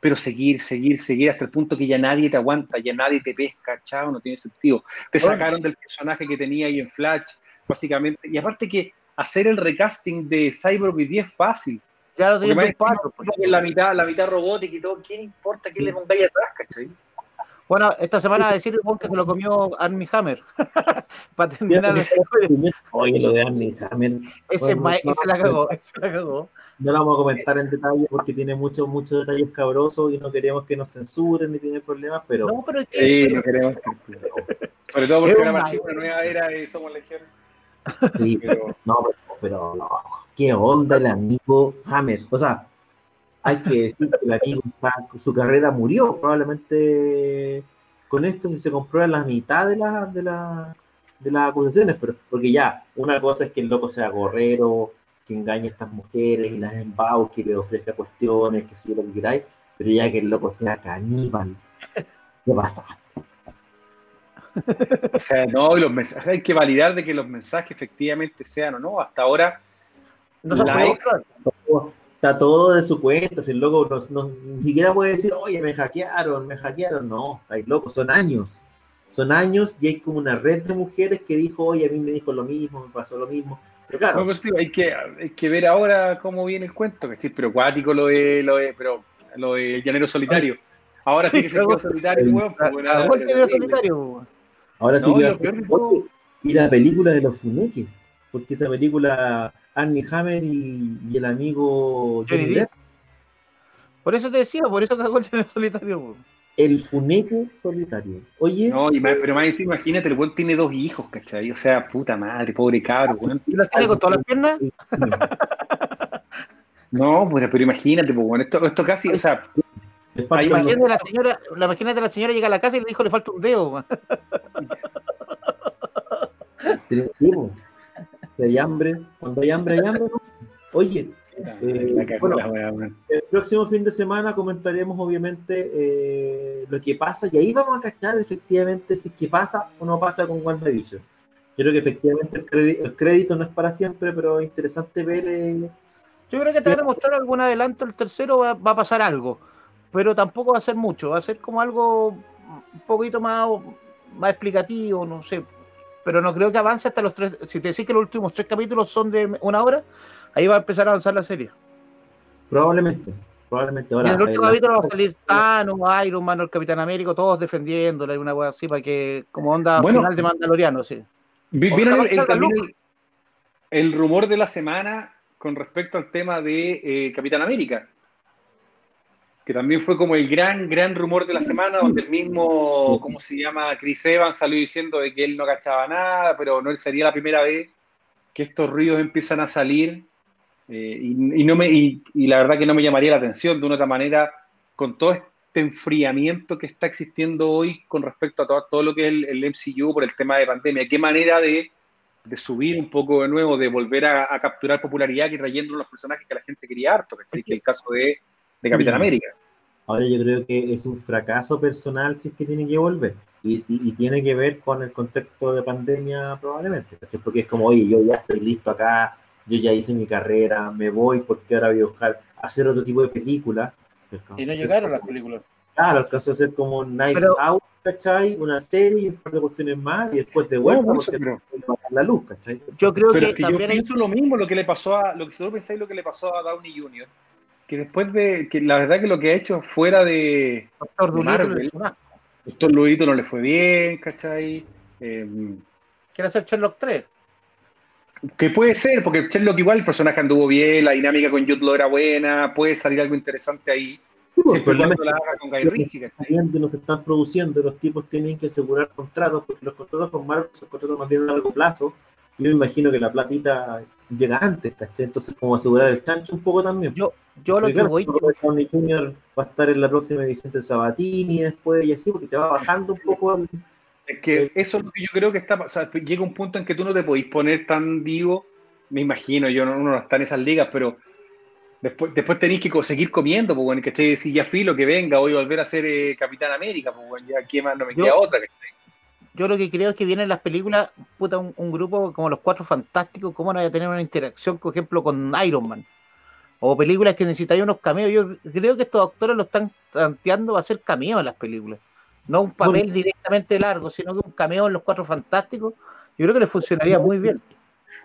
pero seguir, seguir, seguir hasta el punto que ya nadie te aguanta, ya nadie te pesca, chao, no tiene sentido. Te sacaron del personaje que tenía ahí en Flash, básicamente, y aparte que hacer el recasting de Cyborg hoy día es fácil. Claro, tiene pues. la mitad, la mitad robótica y todo, ¿quién importa que le pongáis atrás, cachai? Bueno, esta semana va a decir el que se lo comió Armie Hammer. Para terminar la historia. Oye, lo de Armie Hammer. Ese, Bueno, no, ese la cagó, ese la cagó. No lo vamos a comentar en detalle porque tiene muchos, muchos detalles cabrosos y no queremos que nos censuren ni tiene problemas, pero No, pero es que Sí, no queremos. Sobre todo porque mal. una nueva era y somos legión. sí, Pero no, pero, pero no, qué onda el amigo Hammer. O sea, hay que decir que el amigo su carrera murió, probablemente con esto si se comprueba la mitad de la, de la de las acusaciones, pero porque ya, una cosa es que el loco sea gorrero, que engañe a estas mujeres y las embauque, que le ofrezca cuestiones, que si lo que queráis, pero ya que el loco sea caníbal, ¿qué pasa? O sea, no, y los mensajes, hay que validar de que los mensajes efectivamente sean o no. Hasta ahora, no se la puede ex- mostrar. Está todo de su cuenta, si el loco no, no- ni siquiera puede decir, oye, me hackearon, me hackearon. No, estáis locos, son años. Son años y hay como una red de mujeres que dijo, oye, a mí me dijo lo mismo, me pasó lo mismo. Pero claro, no, pues, hay, que, hay que ver ahora cómo viene el cuento, ¿cachai? Pero cuático lo de, lo de, pero lo del llanero solitario. Ahora sí que se quedó solitario, El- weón, pues, solitario. ahora sí no, que y la película de los funeques, porque esa película, Annie Hammer y, y el amigo Johnny Depp. Por eso te decía, por eso cagó el video solitario. el funeque solitario. Oye, No, y más, pero más imagínate, el weón tiene dos hijos, ¿cachai? O sea, puta madre, pobre cabro. ¿Y los tiene con todas las piernas? No, pues, pero imagínate, pues, esto, esto casi, o sea, Imagínate la señora, la imagínate la señora llega a la casa y le dijo le falta un dedo. Si hay hambre, cuando hay hambre, hay hambre. ¿no? Oye, Eh, la cagó bueno. el próximo fin de semana comentaremos obviamente eh, lo que pasa y ahí vamos a cachar efectivamente si es que pasa o no pasa con WandaVision. Yo creo que efectivamente el, crédito, el crédito no es para siempre, pero es interesante ver. eh, Yo creo que te van a mostrar algún adelanto, el tercero va, va a pasar algo, pero tampoco va a ser mucho, va a ser como algo un poquito más, más explicativo, no sé, pero no creo que avance hasta los tres, si te decís que los últimos tres capítulos son de una hora, ahí va a empezar a avanzar la serie. probablemente, probablemente Y ahora. en el último eh, capítulo va a salir Thanos, Iron Man, el Capitán América, todos defendiéndola y una wea así para que, como onda Bueno. final de Mandaloriano, sí. ¿Vieron el rumor de la semana con respecto al tema de eh, Capitán América? Que también fue como el gran, gran rumor de la semana, donde el mismo, ¿cómo se llama? Chris Evans salió diciendo de que él no cachaba nada, pero no sería la primera vez que estos ruidos empiezan a salir. eh, y, y no me, y, y la verdad que no me llamaría la atención de una otra manera con todo este enfriamiento que está existiendo hoy con respecto a todo, todo lo que es el, el MCU por el tema de pandemia. ¿Qué manera de, de subir un poco de nuevo, de volver a, a capturar popularidad y trayendo los personajes que la gente quería harto, ¿cachai? que el caso de, de Capitán Sí. América? Ahora yo creo que es un fracaso personal si es que tiene que volver. Y, y- y tiene que ver con el contexto de pandemia probablemente. ¿cachai? Porque es como, oye, yo ya estoy listo acá, yo ya hice mi carrera, me voy porque ahora voy a buscar hacer otro tipo de película. Y no llegaron las películas. Claro, alcanzó a hacer como Knives Pero- Out, ¿cachai? Una serie y un par de cuestiones más y después de vuelta No, por eso, porque pero- la luz, ¿cachai? Yo creo Pero que, es que yo pienso lo mismo, lo que le pasó a, lo que si pensáis lo que le pasó a Downey Jr., que después de, que la verdad que lo que ha hecho fuera de Doctor de Marvel. es Doctor Luito no le fue bien, ¿cachai? Eh, quiere hacer Sherlock 3. que puede ser, porque Sherlock igual el personaje anduvo bien, la dinámica con Jude Law era buena, puede salir algo interesante ahí, Sí, pues, el problema cuando la haga con Guy que de los que están produciendo, los tipos tienen que asegurar contratos, porque los contratos con Marvel son contratos más bien a largo plazo. Yo me imagino que la platita llega antes, ¿cachai? Entonces, como asegurar el chancho un poco también. Yo, yo lo Porque, que claro, voy, Robert Downey Jr. va a estar en la próxima edición de Sabatini después y así, porque te va bajando un poco el- Es que eso es lo que yo creo que está, o sea, llega un punto en que tú no te podís poner tan divo, me imagino, yo no, uno no está en esas ligas, pero después, después tenéis que seguir comiendo, pues bueno, ¿cachai? Si ya filo que venga, hoy volver a ser eh, Capitán América, pues bueno, ya qué más no me Yo- queda otra, ¿cachai? Yo lo que creo es que vienen las películas, puta, un, un grupo como los Cuatro Fantásticos, ¿cómo no vaya a tener una interacción, por ejemplo, con Iron Man? O películas que necesitan unos cameos. Yo creo que estos actores lo están planteando va a ser cameo en las películas. No un papel Bueno. directamente largo, sino que un cameo en los Cuatro Fantásticos. Yo creo que les funcionaría muy bien.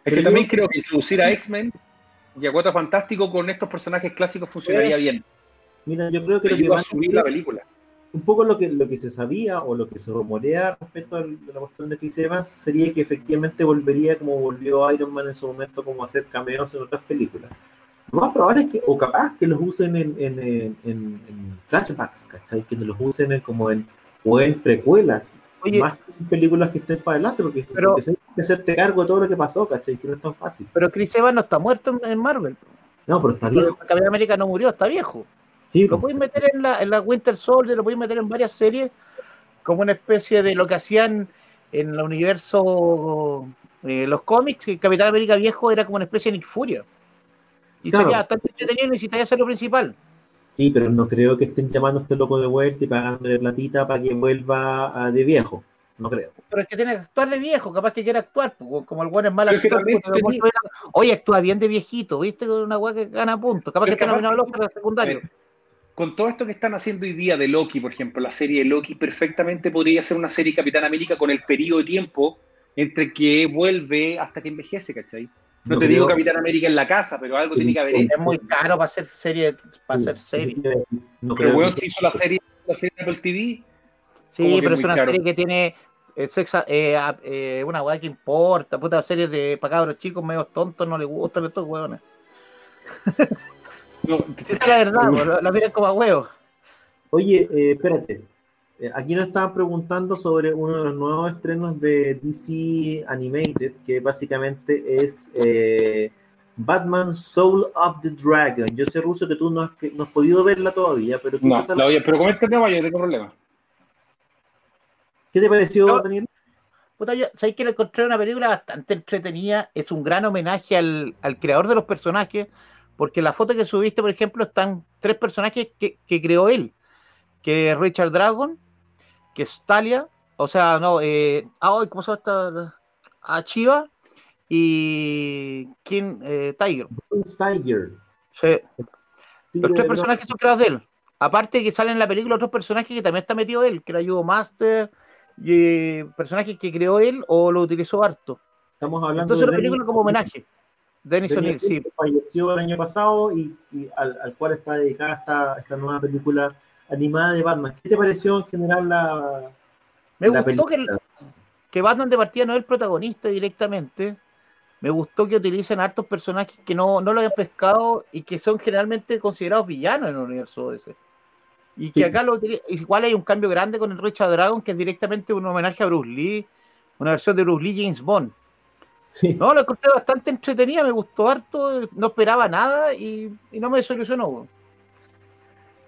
Es que también creo que introducir a X-Men y a Cuatro Fantástico con estos personajes clásicos funcionaría bien. Mira, yo creo que lo que van a subir la película. Un poco lo que, lo que se sabía o lo que se rumorea respecto a la cuestión de Chris Evans sería que efectivamente volvería como volvió Iron Man en su momento, como hacer cameos en otras películas. Lo más probable es que, o capaz que los usen en, en, en, en flashbacks, ¿cachai? Que los usen como en, o en precuelas, Oye, más que en películas que estén para adelante, porque, Pero- porque que hacerte cargo de todo lo que pasó, ¿cachai? Que no es tan fácil. pero Chris Evans no está muerto en- en Marvel. No, pero está bien. Capitán América no murió, está viejo. Sí, Lo pueden meter en la, en la Winter Soldier, lo pueden meter en varias series, como una especie de lo que hacían en el universo, eh, los cómics, que Capitán América viejo era como una especie de Nick Furia. Y Claro. sería bastante entretenido y necesitaría ser lo principal. Sí, pero no creo que estén llamando a este loco de vuelta y pagándole platita para que vuelva de viejo. No creo. Pero es que tiene que actuar de viejo, capaz que quiera actuar, como el buen es mal actor. Oye, actúa bien de viejito, ¿viste? Con una weá que gana puntos. Capaz Pero que está nominado al Oscar de secundario. Eh, Con todo esto que están haciendo hoy día de Loki, por ejemplo, la serie de Loki perfectamente podría ser una serie Capitán América con el periodo de tiempo entre que vuelve hasta que envejece, ¿cachai? No, No te creo- digo Capitán América en la casa, pero algo tiene que haber hecho. Es muy caro para hacer serie, para hacer serie. No Pero creo weón, se hizo la serie, la serie de Apple TV. Sí, pero es una caro. serie que tiene eh, sexa- eh, eh, una weá que importa, puta series de para cabros chicos medio tontos, no les gustan estos hueones. No, Esa es la verdad, la, la miran como a huevos. Oye, eh, espérate. Eh, aquí nos estaban preguntando sobre uno de los nuevos estrenos de DC Animated, que básicamente es eh, Batman Soul of the Dragon. Yo sé, Ruso, que tú no has, que no has podido verla todavía, pero no, la voy a- pero coméntame, vaya, yo tengo problemas. ¿qué te pareció, No. Daniel? Puta, yo, ¿sabes que le encontré una película bastante entretenida? Es un gran homenaje al, al creador de los personajes, porque la foto que subiste, por ejemplo, están tres personajes que, que creó él, que es Richard Dragon, que es Talia, o sea, no, eh, ah, hoy, ¿cómo se llama esta? A Chiva y King eh, Tiger. Tiger. Sí, los tres personajes son creados de él. Aparte que salen en la película otros personajes que también está metido él, que era Yugo Master, y eh, personajes que creó él o lo utilizó harto. Estamos hablando Entonces de una película Denis- como homenaje. Denis O'Neill, sí. O'Neill, que falleció el año pasado y, y al, al cual está dedicada esta, esta nueva película animada de Batman. ¿Qué te pareció en general la, Me la gustó que, Batman de partida no es el protagonista directamente. Me gustó que utilicen hartos personajes que no, no lo habían pescado y que son generalmente considerados villanos en el universo ese. Y que Sí. acá lo igual hay un cambio grande con el Richard Dragon, que es directamente un homenaje a Bruce Lee, una versión de Bruce Lee James Bond. Sí. No, la encontré bastante entretenida, me gustó harto, no esperaba nada y, y no me desilusionó.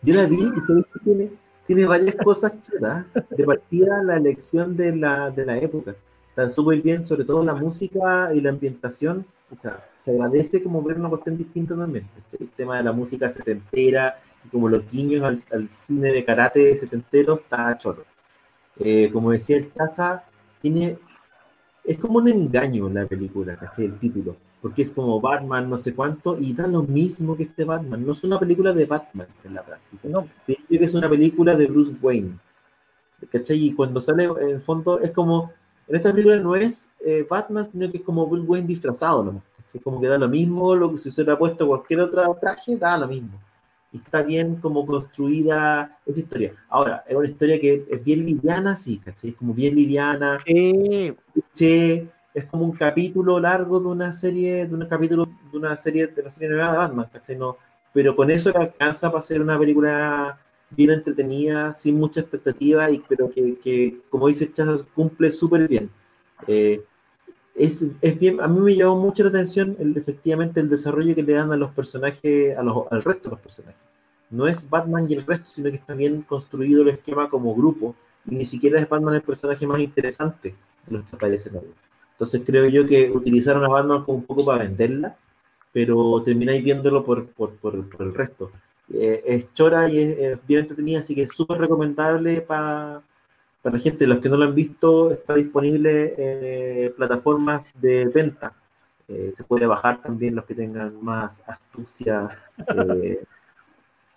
Yo la vi y que tiene, tiene varias cosas chulas. De partida, la elección de la, de la época. Está súper bien, sobre todo la música y la ambientación. O sea, se agradece como ver una cuestión distinta también. El tema de la música setentera y como los guiños al, al cine de karate setentero está choro. Eh, como decía el Chaza, tiene, es como un engaño la película, ¿cachai? El título porque es como Batman, no sé cuánto, y da lo mismo que este Batman. No es una película de Batman en la práctica. No, que es una película de Bruce Wayne. ¿Cachai? Y cuando sale, en el fondo, es como. En esta película no es eh, Batman, sino que es como Bruce Wayne disfrazado, ¿no? ¿Cachai? Como que da lo mismo, lo que si se hubiera puesto cualquier otro traje, da lo mismo. Está bien como construida esa historia. Ahora, es una historia que es bien liviana, sí, ¿cachai? Es como bien liviana, sí, che, es como un capítulo largo de una serie, de un capítulo de una serie de la serie nueva de Batman, ¿cachai? No, pero con eso alcanza para hacer una película bien entretenida, sin mucha expectativa, y, pero que, que como dice Chazas, cumple súper bien. Eh, es, es bien, a mí me llamó mucho la atención el, efectivamente el desarrollo que le dan a los personajes, a los, al resto de los personajes. No es Batman y el resto, sino que está bien construido el esquema como grupo, y ni siquiera es Batman el personaje más interesante de los que aparecen ahí. Entonces creo yo que utilizaron a Batman como un poco para venderla, pero termináis viéndolo por, por, por, el resto. Eh, es chora y es, es bien entretenida, así que es súper recomendable para para la gente. Los que no lo han visto, está disponible en eh, plataformas de venta. Eh, se puede bajar también los que tengan más astucia eh,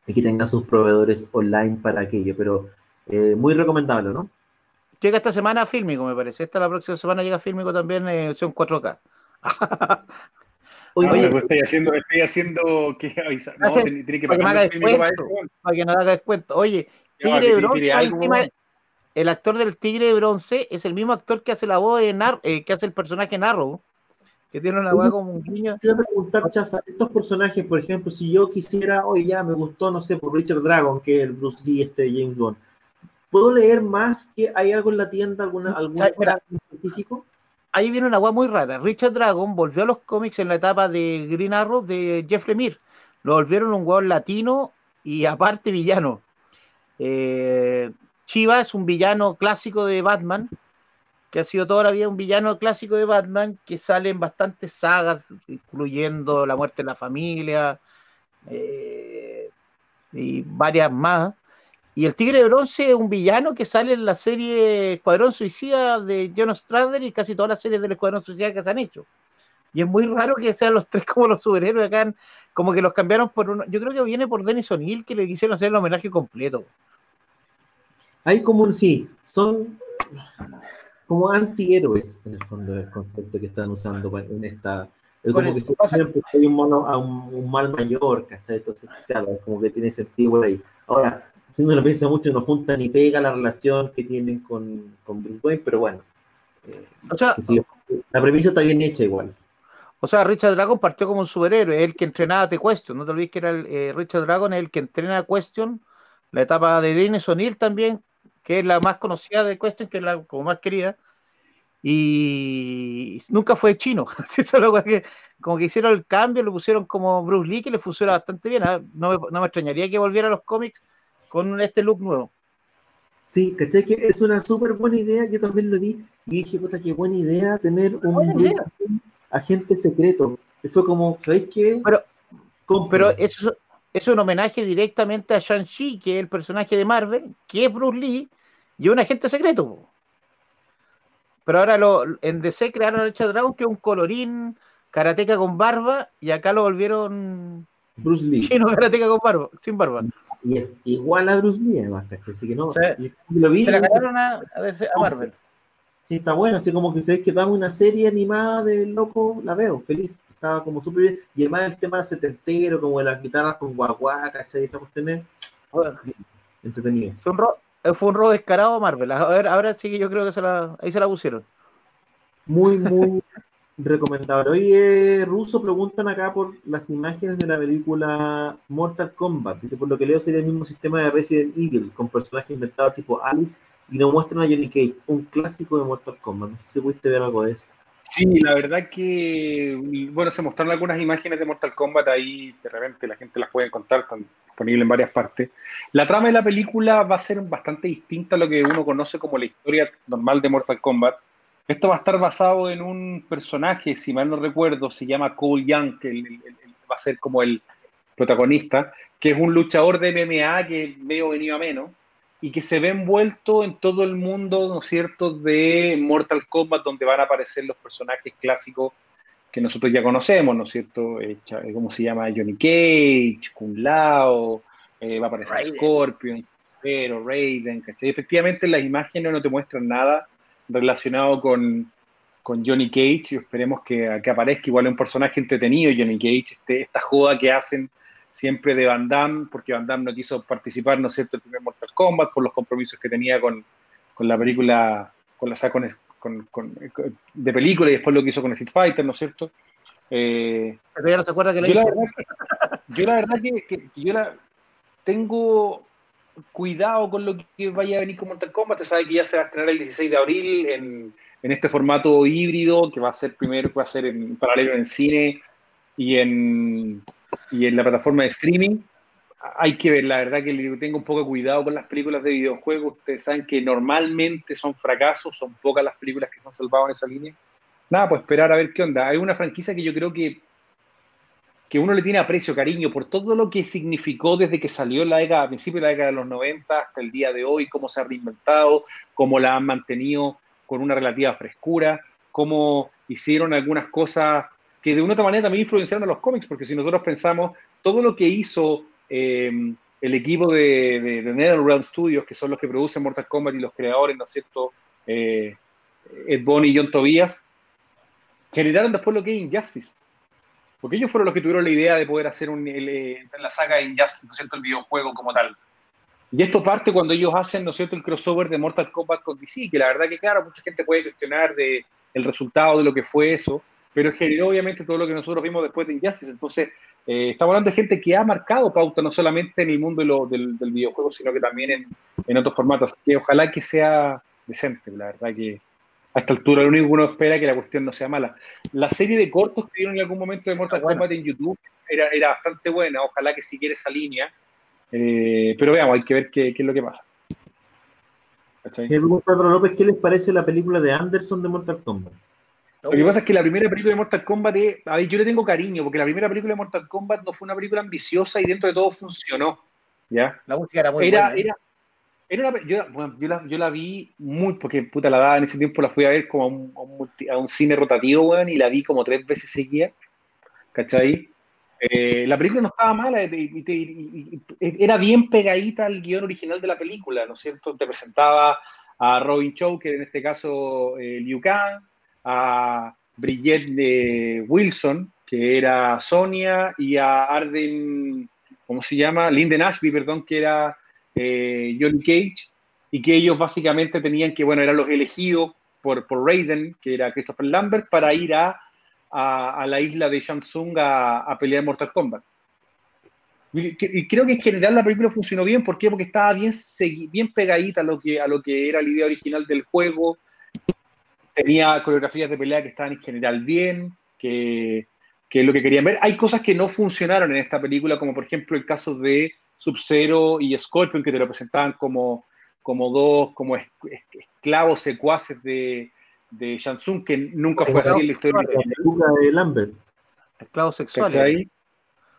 y que tengan sus proveedores online para aquello, pero eh, muy recomendable, ¿no? llega esta semana Fílmico, me parece. Esta la próxima semana llega Fílmico también en versión 4K. Oye, Oye, pues estoy haciendo, estoy haciendo que avisar. No, tiene, que para que me pagar para para que no haga descuento. Oye, Tigre Bronce, el actor del Tigre de Bronce es el mismo actor que hace la voz de Nar eh, que hace el personaje Narro, que tiene una voz como un guiño. Quiero preguntar, Chaza, estos personajes, por ejemplo, si yo quisiera, hoy ya me gustó, no sé, por Richard Dragon, que es el Bruce Lee, este James Bond, ¿puedo leer más que hay algo en la tienda, alguna, algún específico? Ahí viene una agua muy rara. Richard Dragon volvió a los cómics en la etapa de Green Arrow de Jeff Lemire. Lo volvieron un hueón latino y aparte villano. Eh, Chiva es un villano clásico de Batman, que ha sido toda la vida un villano clásico de Batman, que sale en bastantes sagas, incluyendo La muerte de la familia eh, y varias más. Y el Tigre de Bronce es un villano que sale en la serie Escuadrón Suicida de John Strader y casi todas las series del Escuadrón Suicida que se han hecho. Y es muy raro que sean los tres como los superhéroes acá, como que los cambiaron por uno. Yo creo que viene por Dennis O'Neill que le quisieron hacer el homenaje completo. Hay como un sí, son como antihéroes en el fondo del concepto que están usando en esta. Es como que siempre hay un, mono, a un, mal mayor, ¿cachai? Entonces, claro, es como que tiene sentido por ahí. Ahora, si uno lo piensa mucho, no junta ni pega la relación que tienen con, con Wayne, pero bueno. Eh, la premisa está bien hecha igual. O sea, Richard Dragon partió como un superhéroe, el que entrenaba a The Question. No te olvides que era el, eh, Richard Dragon, el que entrena a Question. La etapa de Dennis O'Neill también, que es la más conocida de Question, que es la como más querida. Y nunca fue chino. como que hicieron el cambio, lo pusieron como Bruce Lee, que le funciona bastante bien. ¿ah? No, me, no me extrañaría que volviera a los cómics con este look nuevo. Sí, ¿cachai? Que es una súper buena idea. Yo también lo vi y dije, puta, qué buena idea tener un agente secreto. Y fue como, ¿sabéis qué? Pero, pero eso es un homenaje directamente a Shang-Chi, que es el personaje de Marvel, que es Bruce Lee, y un agente secreto. Pero ahora lo, en DC crearon a Richard Dragon, que es un colorín karateca con barba, y acá lo volvieron Bruce Lee. Chino karateca con barba, sin barba. Y es igual a Bruce Lee, además, Así que no. lo vi, Se la ganaron a, a Marvel. Sí, está bueno, así como que sabéis que dame una serie animada del loco, la veo, feliz. Estaba como súper bien. Y además el tema setentero, como de las guitarras con guaguá, ¿cachai? Esa cuestión bueno, entretenido. Eh, fue un robo descarado a Marvel. A ahora sí que yo creo que se la, ahí se la pusieron. Muy, muy recomendable. Oye, Ruso, preguntan acá por las imágenes de la película Mortal Kombat. Dice, por lo que leo sería el mismo sistema de Resident Evil, con personajes inventados tipo Alice y nos muestran a Johnny Cage, un clásico de Mortal Kombat. No sé si pudiste ver algo de eso. Sí, la verdad que, bueno, se mostraron algunas imágenes de Mortal Kombat ahí, de repente la gente las puede encontrar, están disponibles en varias partes. La trama de la película va a ser bastante distinta a lo que uno conoce como la historia normal de Mortal Kombat. Esto va a estar basado en un personaje, si mal no recuerdo, se llama Cole Young, que va a ser como el protagonista, que es un luchador de MMA que medio venido a menos, y que se ve envuelto en todo el mundo, ¿no es cierto?, de Mortal Kombat, donde van a aparecer los personajes clásicos que nosotros ya conocemos, ¿no es cierto? Eh, ¿Cómo se llama? Johnny Cage, Kung Lao, eh, va a aparecer Scorpion, pero Raiden, ¿cachai? Efectivamente, las imágenes no te muestran nada relacionado con, con Johnny Cage, y esperemos que, que aparezca igual un personaje entretenido, Johnny Cage, este, esta joda que hacen siempre de Van Damme, porque Van Damme no quiso participar, ¿no es cierto?, el primer Mortal Kombat por los compromisos que tenía con, con la película, con la con, con, de película y después lo que hizo con Street Fighter, ¿no es cierto? Eh, Pero ya no te acuerdas que yo, la verdad que, yo la verdad que, yo la, tengo cuidado con lo que vaya a venir con Mortal Kombat. Se sabe que ya se va a estrenar el 16 de abril en, en este formato híbrido, que va a ser primero, que va a ser en paralelo en cine y en, y en la plataforma de streaming. Hay que ver, la verdad que tengo un poco de cuidado con las películas de videojuegos. Ustedes saben que normalmente son fracasos, son pocas las películas que se han salvado en esa línea. Nada, pues esperar a ver qué onda. Hay una franquicia que yo creo que, que uno le tiene aprecio, cariño, por todo lo que significó desde que salió la década, a principios de la década de los 90 hasta el día de hoy, cómo se ha reinventado, cómo la han mantenido con una relativa frescura, cómo hicieron algunas cosas que de una otra manera también influenciaron a los cómics, porque si nosotros pensamos todo lo que hizo eh, el equipo de, de, NetherRealm Studios, que son los que producen Mortal Kombat y los creadores, ¿no es cierto? Eh, Ed Bonny y John Tobias, generaron después lo que es Injustice. Porque ellos fueron los que tuvieron la idea de poder hacer un, eh, la saga Injustice, ¿no es cierto? El videojuego como tal. Y esto parte cuando ellos hacen, ¿no es cierto?, el crossover de Mortal Kombat con DC, que la verdad que, claro, mucha gente puede cuestionar de el resultado de lo que fue eso, pero generó obviamente todo lo que nosotros vimos después de Injustice. Entonces, eh, estamos hablando de gente que ha marcado pauta no solamente en el mundo del, videojuego, sino que también en, en otros formatos. que ojalá que sea decente, la verdad que a esta altura lo único que uno espera es que la cuestión no sea mala. La serie de cortos que dieron en algún momento de Mortal Kombat en YouTube era, era bastante buena, ojalá que siguiera esa línea, eh, pero veamos, hay que ver qué, qué es lo que pasa. López, ¿qué les parece la película de Anderson de Mortal Kombat? Lo que pasa es que la primera película de Mortal Kombat, a ver, yo le tengo cariño, porque la primera película de Mortal Kombat no fue una película ambiciosa y dentro de todo funcionó. ¿ya? La música era muy buena. ¿eh? Era, yo, bueno, yo, la, yo, la, vi muy, porque puta la daba en ese tiempo, la fui a ver como a un, a un, cine rotativo, weón, y la vi como tres veces seguida. ¿Cachai? Eh, la película no estaba mala, era bien pegadita al guion original de la película, ¿no es cierto? Te presentaba a Robin Chow, que en este caso eh, Liu Kang, a Bridget Wilson, que era Sonia, y a Arden, ¿cómo se llama? Linden Ashby, perdón, que era eh, Johnny Cage, y que ellos básicamente tenían que, bueno, eran los elegidos por, por Raiden, que era Christopher Lambert, para ir a, a, la isla de Shansung a, a pelear Mortal Kombat. Y creo que en general la película funcionó bien, ¿por qué? Porque estaba bien, bien pegadita a lo, que, a lo que era la idea original del juego, tenía coreografías de pelea que estaban en general bien, que, que es lo que querían ver. Hay cosas que no funcionaron en esta película, como por ejemplo el caso de Sub-Zero y Scorpion, que te lo presentaban como, como dos como esclavos secuaces de, de Shansung, que nunca fue así en la historia de Lambert. Esclavos sexuales.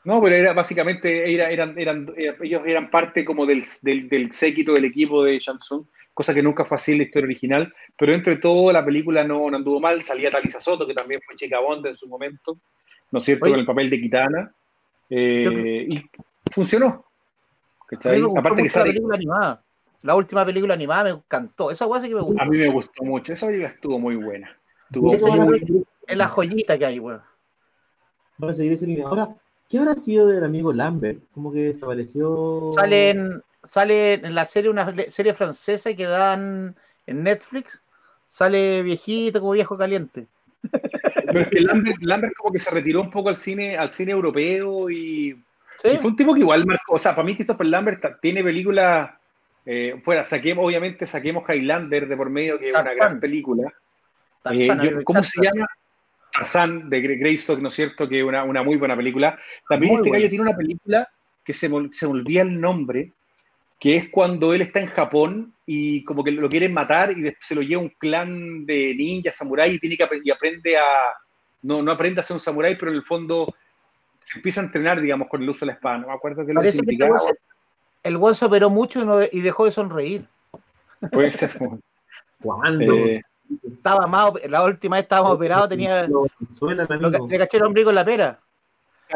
No, pero era básicamente, eran, eran, ellos eran parte como del, del, del, séquito del equipo de Shansung, cosa que nunca fue así en la historia original, pero entre todo la película no, no anduvo mal, salía Talisa Soto, que también fue chica Bond en su momento, ¿no es cierto?, con el papel de Kitana, eh, y funcionó, Aparte que sale... la película animada. La última película animada me encantó. Esa guasa que me gustó. A mí me gustó mucho. Esa película estuvo muy buena. Es la joyita que hay, weón. Vamos a seguir ese. Ahora, ¿qué habrá sido del amigo Lambert? Como que desapareció. Sale en, sale en la serie, una serie francesa que dan en Netflix. Sale viejito, como viejo caliente. Pero es que Lambert, Lambert como que se retiró un poco al cine, al cine europeo y y fue un tipo que igual marcó, o sea, para mí Christopher Lambert tiene películas, eh, fuera, saquemos, obviamente saquemos Highlander de por medio, que es una gran película. Eh, ¿Cómo se llama? Tarzan de Greystock, ¿no es cierto? Que es una, una muy buena película. También este gallo tiene una película que se, se me olvida el nombre, que es cuando él está en Japón y como que lo quieren matar y se lo lleva un clan de ninjas, samuráis y tiene que y aprende a no, no aprende a ser un samurái, pero en el fondo se empieza a entrenar, digamos, con el uso de la espada. No me acuerdo qué lo significaba. el buen se operó mucho y, dejó de sonreír. Puede ser. ¿Cuándo? Eh, estaba más, la última vez estábamos operados, tenía. Suena, le caché el ombligo en la pera.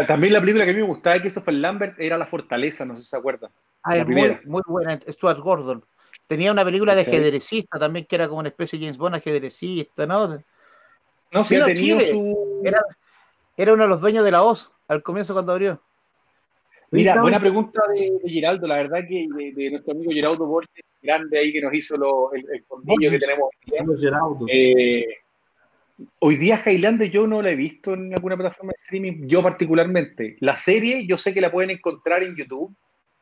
También la película que a mí me gustaba de Christopher Lambert era La Fortaleza, no sé si se acuerdan. Ah, es muy, muy, buena, Stuart Gordon. Tenía una película de ajedrecista también, que era como una especie de James Bond ajedrecista, ¿no? No, sí, tenía su. Era, era uno de los dueños de la OZ al comienzo cuando abrió. Mira, buena pregunta de, Geraldo, la verdad que de, nuestro amigo Geraldo Borges, grande ahí que nos hizo lo, el, el que tenemos. Eh, hoy día Highlander yo no la he visto en alguna plataforma de streaming, yo particularmente. La serie yo sé que la pueden encontrar en YouTube,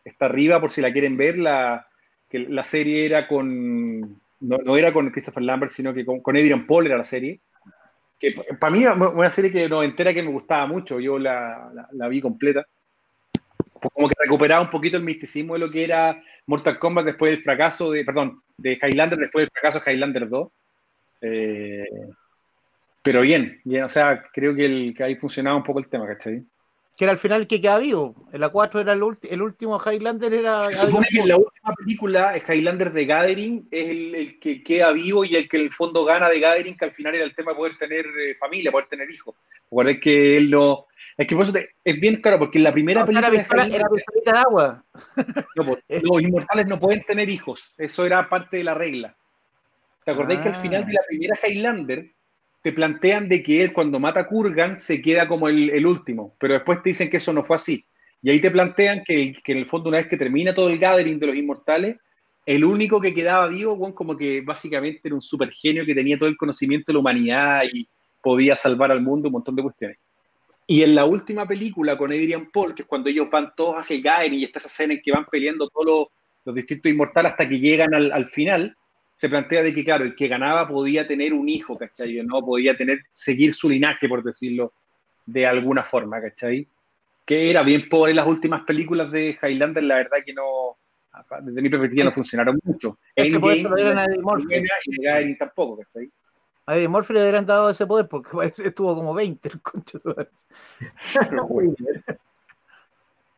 está arriba por si la quieren ver, la, que la serie era con, no, era con Christopher Lambert, sino que con, con Adrian Paul era la serie que para mí una serie que no entera que me gustaba mucho, yo la, la, vi completa. como que recuperaba un poquito el misticismo de lo que era Mortal Kombat después del fracaso de, perdón, de Highlander, después del fracaso de Highlander 2. Eh, pero bien, bien, o sea, creo que, el, que ahí funcionaba un poco el tema, ¿cachai? que era al final que queda vivo. En la 4 era el, el último Highlander. Era Se supone que en la última película, Highlander de Gathering, es el, que queda vivo y el que en el fondo gana de Gathering, que al final era el tema de poder tener eh, familia, poder tener hijos. es que él no. Es que por eso es bien claro, porque en la primera película. Era, de agua. No, pues, los inmortales no pueden tener hijos. Eso era parte de la regla. ¿Te acordáis que al final de la primera Highlander te plantean de que él cuando mata a Kurgan se queda como el, último, pero después te dicen que eso no fue así. Y ahí te plantean que, que en el fondo, una vez que termina todo el gathering de los inmortales, el único que quedaba vivo, bueno, como que básicamente era un super genio que tenía todo el conocimiento de la humanidad y podía salvar al mundo, un montón de cuestiones. Y en la última película con Adrian Paul, que es cuando ellos van todos hacia el Gathering y está esa escena en que van peleando todos los, los distintos inmortales hasta que llegan al, al, final, se plantea de que, claro, el que ganaba podía tener un hijo, ¿cachai? ¿no? Podía tener, seguir su linaje, por decirlo de alguna forma, ¿cachai? Que era bien pobre las últimas películas de Highlander, la verdad que no, desde mi perspectiva no funcionaron mucho. Ese poder lo dieron a Eddie Murphy. Y Gathering tampoco, ¿cachai? A Eddie Murphy le hubieran dado ese poder porque estuvo como 20 el concho.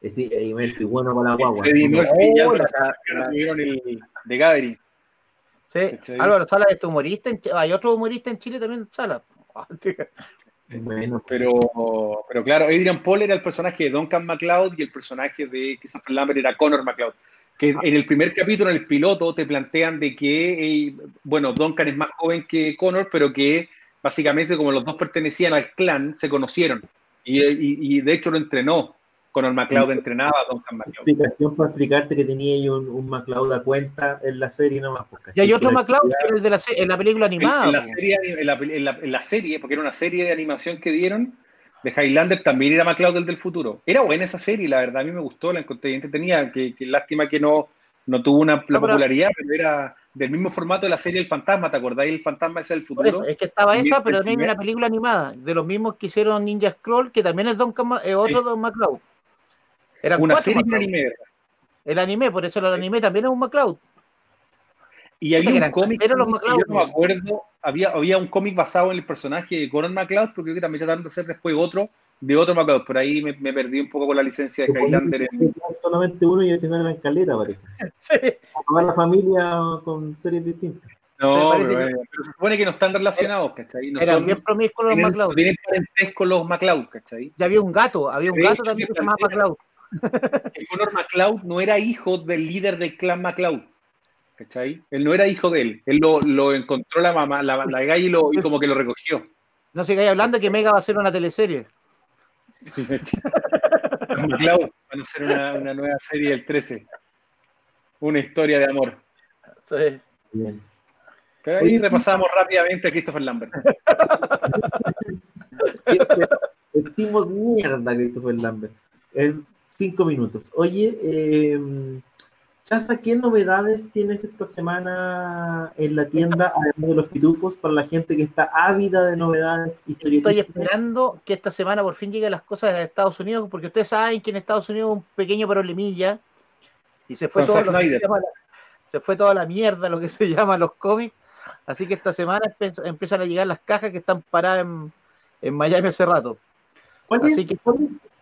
Sí, Eddie Murphy, bueno para la guagua. Eddie Murphy ya la- ya tuvieron el de Gathering. Sí, ¿Cachai? Álvaro Sala es humorista. en Hay otro humorista en Chile también, Sala. Bueno, Pero, pero claro, Adrian Paul era el personaje de Duncan MacLeod y el personaje de Christopher Lambert era Connor MacLeod. Que en el primer capítulo, en el piloto, te plantean de que, eh, bueno, Duncan es más joven que Connor, pero que básicamente como los dos pertenecían al clan, se conocieron. Y, y- y de hecho lo entrenó. Connor MacLeod Sí. entrenaba Duncan MacLeod. explicación para explicarte que tenía ahí un, un MacLeod a cuenta en la serie nomás. pues, Y hay otro McLeod que es el de la, en la película En, animada. en la po. serie, en, la, en la- en la serie, porque era una serie de animación que dieron, de Highlander también era MacLeod el del futuro. Era buena esa serie, la verdad, a mí me gustó, la encontré bien entretenida, que, que lástima que no, no tuvo una, la popularidad, pero era del mismo formato de la serie El Fantasma, ¿te acordáis? El Fantasma del Por futuro. eso, es que estaba esa, este pero también una película animada, de los mismos que hicieron Ninja Scroll, que también es Don Cama- eh, otro Sí. Don McCloud. Eran una serie y un anime, ¿verdad? El anime, por eso el anime también es un McCloud. Y había un eran cómic los MacLeod, yo no me acuerdo, había, había un cómic basado en el personaje de Conan MacLeod, porque creo que también trataron de hacer después otro de otro MacLeod, por ahí me, me perdí un poco con la licencia de Highlander. en- Solamente uno y al final eran caleta, parece. Sí. La familia con series distintas. No, pero, que- bueno, pero se supone que no están relacionados, ¿cachai? No Eran son, bien promiscuos los no tienen parentesco los MacLeod, ¿cachai? Y había un gato, había un De gato hecho, también que se llamaba McCloud. Que Conor MacLeod no era hijo del líder del clan MacLeod, ¿cachai? Él no era hijo de él. Él lo, lo encontró la mamá, la, la galla y, lo, y como que lo recogió. No sigáis hablando que Mega va a hacer una teleserie. Los MacLeod van a hacer una, una nueva serie del 13. Una historia de amor. Sí. Bien. Pero ahí repasamos rápidamente a Christopher Lambert. Decimos mierda, Christopher Lambert. En cinco minutos. Oye, eh, Chaza, ¿qué novedades tienes esta semana en la tienda, además de los pitufos, para la gente que está ávida de novedades Estoy historietísticas? esperando que esta semana por fin lleguen las cosas de Estados Unidos, porque ustedes saben que en Estados Unidos hubo un pequeño problemilla y se fue, todo lo que se, Snyder. llama la, se fue toda la mierda, lo que se llama los cómics. Así que esta semana empiezan a llegar las cajas que están paradas en, en Miami hace rato. ¿Cuál Así es, que-?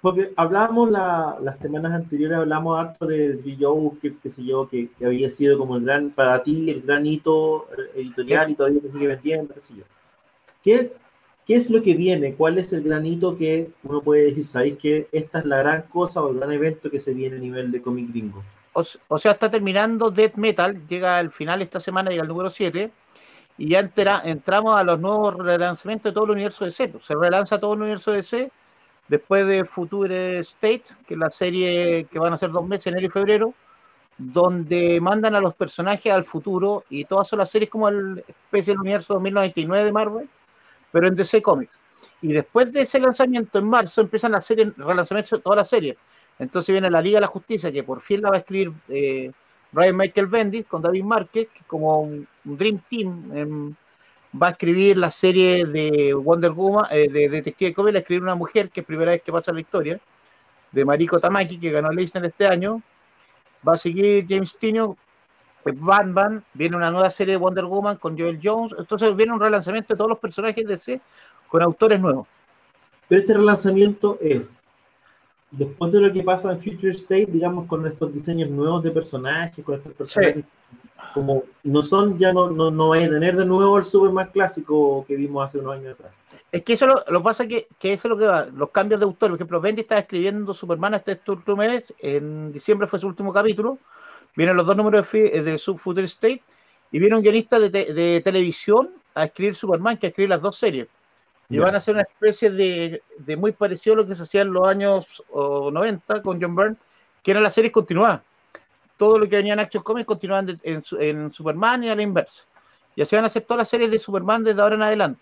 Porque hablábamos la- las semanas anteriores, hablamos harto de. Joe, que, qué sé yo, que, que había sido como el gran, para ti, el gran hito eh, editorial y todavía se sigue vendiendo, qué sé yo. ¿Qué, ¿Qué es lo que viene? ¿Cuál es el gran hito que uno puede decir, sabéis que esta es la gran cosa o el gran evento que se viene a nivel de cómic gringo? O, o sea, está terminando Death Metal, llega al final esta semana, llega el número 7, y ya entera- entramos a los nuevos relanzamientos de todo el universo DC. pues, Se relanza todo el universo DC después de Future State, que es la serie que van a ser dos meses, enero y febrero, donde mandan a los personajes al futuro, y todas son las series como el especie del universo 2099 de Marvel, pero en DC Comics. Y después de ese lanzamiento en marzo empiezan las series, relanzamientos de todas las series. Entonces viene la Liga de la Justicia, que por fin la va a escribir eh, Brian Michael Bendis con David Márquez, que como un, un Dream Team em, va a escribir la serie de Wonder Woman, eh, de Detective Comics, la escribir una mujer, que es primera vez que pasa la historia, de Mariko Tamaki, que ganó el Eisner este año. Va a seguir James eh, Batman, viene una nueva serie de Wonder Woman con Joel Jones. Entonces viene un relanzamiento de todos los personajes de DC con autores nuevos. Pero este relanzamiento es, después de lo que pasa en Future State, digamos, con estos diseños nuevos de personajes, con estos personajes, como no son, ya no, no, no vaya a tener de nuevo el Superman clásico que vimos hace unos años atrás. Es que eso lo, lo pasa que, que eso es lo que va, los cambios de autor. Por ejemplo, Bendy estaba escribiendo Superman este último mes, en diciembre fue su último capítulo. Vienen los dos números de, de Sub Future State y viene un guionista de, te- de televisión a escribir Superman, que a escribir las dos series. Y van a hacer una especie de, de, muy parecido a lo que se hacía en los años 90 con John Byrne, que eran las series continuadas. Todo lo que venía en Action Comics continuaban en, en, Superman y a la inversa. Y así van a hacer todas las series de Superman desde ahora en adelante.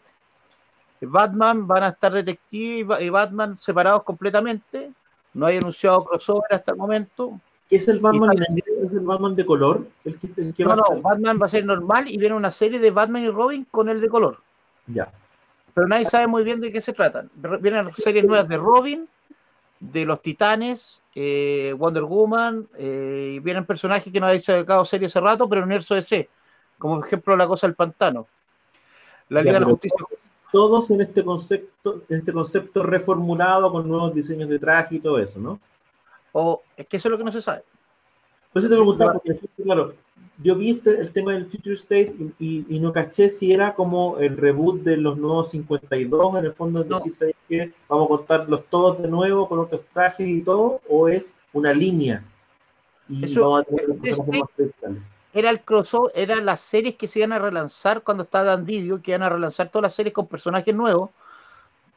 Batman van a estar Detective y Batman separados completamente. No hay anunciado crossover hasta el momento. ¿Qué es el Batman? ¿Es el Batman de color? no, no, Batman va a ser normal y viene una serie de Batman y Robin con el de color. Ya. Pero nadie sabe muy bien de qué se tratan. Vienen series nuevas de Robin, de los Titanes, eh, Wonder Woman, eh, y vienen personajes que no habéis sacado serie hace rato, pero en el universo DC, como por ejemplo La Cosa del Pantano. La Liga de la Justicia. Todos en este concepto, en este concepto reformulado con nuevos diseños de traje y todo eso, ¿no? O es que eso es lo que no se sabe. Pues te preguntaba, porque claro, yo vi este, el tema del Future State y, no caché si era como el reboot de los nuevos 52, en el fondo es decir, que vamos a contarlos todos de nuevo con otros trajes y todo, o es una línea. Y vamos a tener era el crossover, eran las series que se iban a relanzar cuando estaba Dan Didio, que iban a relanzar todas las series con personajes nuevos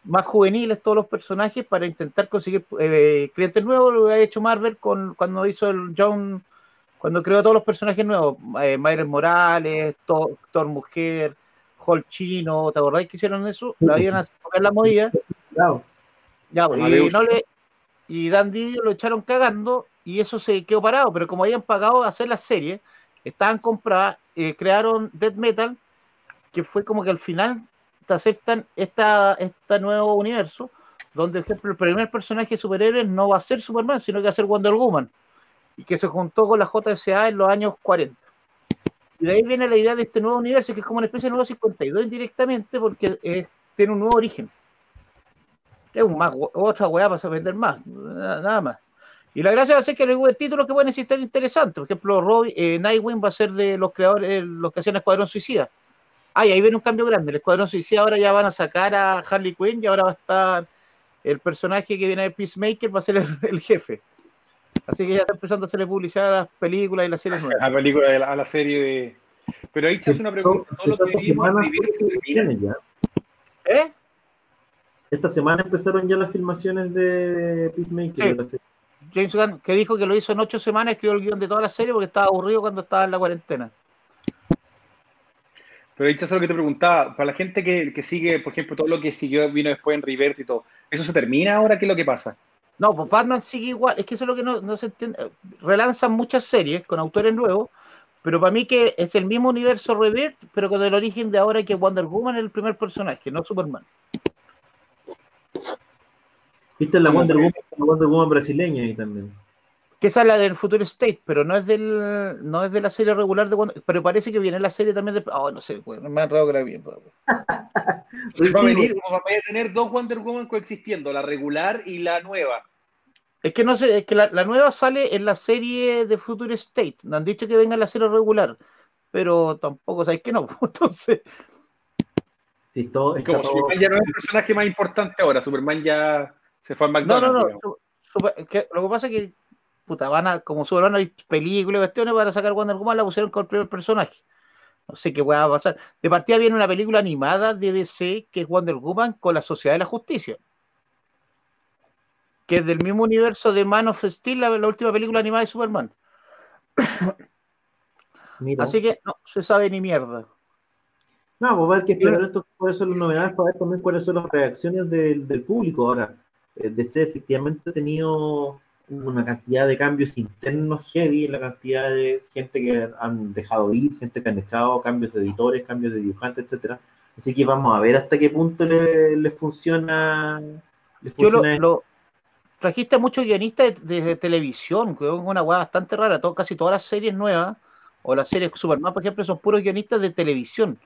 más juveniles todos los personajes para intentar conseguir eh, clientes nuevos. Lo había hecho Marvel con, cuando hizo el John, cuando creó todos los personajes nuevos, eh, Morales, Thor, Mujer, Hulk Chino, ¿te acordáis que hicieron eso? La iban a poner la movida. Ya, pues, y, no le, y Dan Didio lo echaron cagando y eso se quedó parado, pero como habían pagado a hacer la serie, estaban compradas, eh, crearon Dead Metal, que fue como que al final te aceptan esta, este nuevo universo, donde, por ejemplo, el primer personaje superhéroe no va a ser Superman, sino que va a ser Wonder Woman, y que se juntó con la JSA en los años 40. Y de ahí viene la idea de este nuevo universo, que es como una especie de nuevo 52 indirectamente, porque tiene un nuevo origen. Es un más, otra weá para vender más, nada más. Y la gracia va a ser que el título que pueden existir interesante. Por ejemplo, Roy, eh, Nightwing va a ser de los creadores, los que hacían Escuadrón Suicida. Ah, y ahí viene un cambio grande. El Escuadrón Suicida ahora ya van a sacar a Harley Quinn y ahora va a estar el personaje que viene de Peacemaker, va a ser el, jefe. Así que ya está empezando a hacerle publicidad a las películas y las series nuevas. A la película, a la serie de. Pero ahí te hace una pregunta. Todo lo que vimos ya. ¿Eh? Esta semana empezaron ya las filmaciones de Peacemaker. James Gunn, que dijo que lo hizo en ocho semanas, escribió el guion de toda la serie porque estaba aburrido cuando estaba en la cuarentena. Pero dicho eso lo que te preguntaba, para la gente que, sigue, por ejemplo, todo lo que siguió, vino después en Rivert y todo, ¿eso se termina ahora? ¿Qué es lo que pasa? No, pues Batman sigue igual, es que eso es lo que no, se entiende. Relanzan muchas series con autores nuevos, pero para mí que es el mismo universo Revert, pero con el origen de ahora que Wonder Woman es el primer personaje, no Superman. Viste la Wonder Woman, la Wonder Woman brasileña ahí también que esa es la del Future State, pero no es del no es de la serie regular de pero parece que viene la serie también de oh, no sé, pues, me han raro que la vi. va a venir, va a tener dos Wonder Woman coexistiendo, la regular y la nueva. Es que no sé, es que la, nueva sale en la serie de Future State. No han dicho que venga en la serie regular, pero tampoco sabéis que no. Entonces. Sí, todo, es como Superman ya no es el personaje más importante ahora. Superman ya se fue al McDonald's. No, no, no. lo que pasa es que puta, van a, como Superman hay películas y cuestiones, para sacar Wonder Woman, la pusieron con el primer personaje. No sé qué va a pasar. De partida viene una película animada de DC que es Wonder Woman con la Sociedad de la Justicia. Que es del mismo universo de Man of Steel, la, última película animada de Superman. Así que no se sabe ni mierda. No, pues va a haber que esperar esto, cuáles son las novedades, para ver también cuáles son las reacciones del, del público. Ahora, eh, DC efectivamente ha tenido una cantidad de cambios internos heavy, la cantidad de gente que han dejado ir, gente que han echado, cambios de editores, cambios de dibujantes, etcétera. Así que vamos a ver hasta qué punto le, funciona. Yo lo, trajiste a muchos guionistas de, televisión, que es una weá bastante rara. Todo, casi todas las series nuevas, o las series Superman, por ejemplo, son puros guionistas de televisión.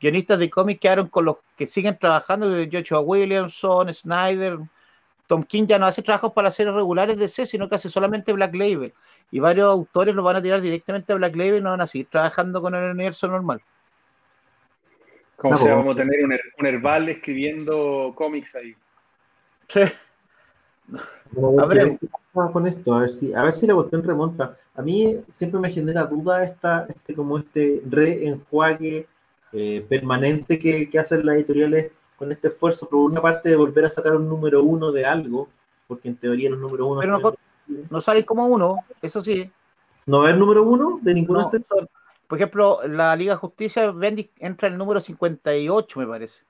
Guionistas de cómics quedaron con los que siguen trabajando, Joshua Williamson, Snyder, Tom King ya no hace trabajos para series regulares de C, sino que hace solamente Black Label. Y varios autores lo van a tirar directamente a Black Label y no van a seguir trabajando con el universo normal. Como sea, vamos a tener un, Herbal escribiendo cómics ahí. Sí. a ver, con esto, a ver si, a ver si la cuestión remonta. A mí siempre me genera duda esta, este como este reenjuague eh, permanente que, que hacen las editoriales con este esfuerzo, por una parte, de volver a sacar un número uno de algo, porque en teoría los números uno. Pero no, no salen como uno, eso sí. ¿No va a haber número uno de ninguna No, son- por ejemplo, la Liga de Justicia, Bendis entra en el número 58, me parece,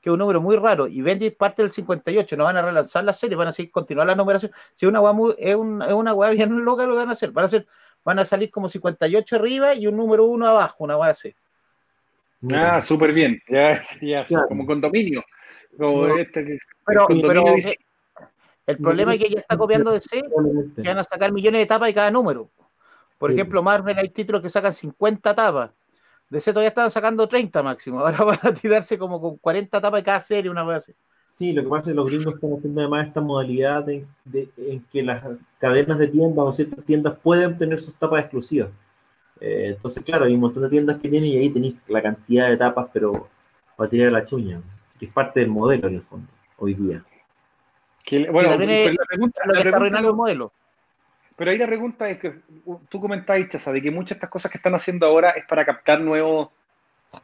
que es un número muy raro, y Bendis parte del 58, no van a relanzar la serie, van a seguir continuar la numeración. Si una muy, es, un- es una hueá bien loca lo que van a hacer, van a hacer, van a salir como 58 arriba y un número uno abajo, una hueá así. Mira, Ah, súper bien. Ya, ya, Claro. como condominio. Como No. este, el Pero, condominio pero dice- el problema es que ella está copiando de C, probablemente. que van a sacar millones de tapas de cada número. Por Sí. ejemplo, Marvel hay títulos que sacan 50 tapas. DC todavía están sacando 30 máximo. Ahora van a tirarse como con 40 tapas de cada serie, una vez así. Sí, lo que pasa es que los gringos están haciendo además esta modalidad de, de- en que las cadenas de tiendas o ciertas tiendas pueden tener sus tapas exclusivas. Eh, entonces, claro, hay un montón de tiendas que tienen y ahí tenéis la cantidad de tapas, pero para tirar la chuña. Así que es parte del modelo en el fondo, hoy día. que bueno, pero la pregunta, Lo la está pregunta el modelo. pero ahí la pregunta es que tú comentabas, Chaza, de que muchas de estas cosas que están haciendo ahora es para captar nuevos,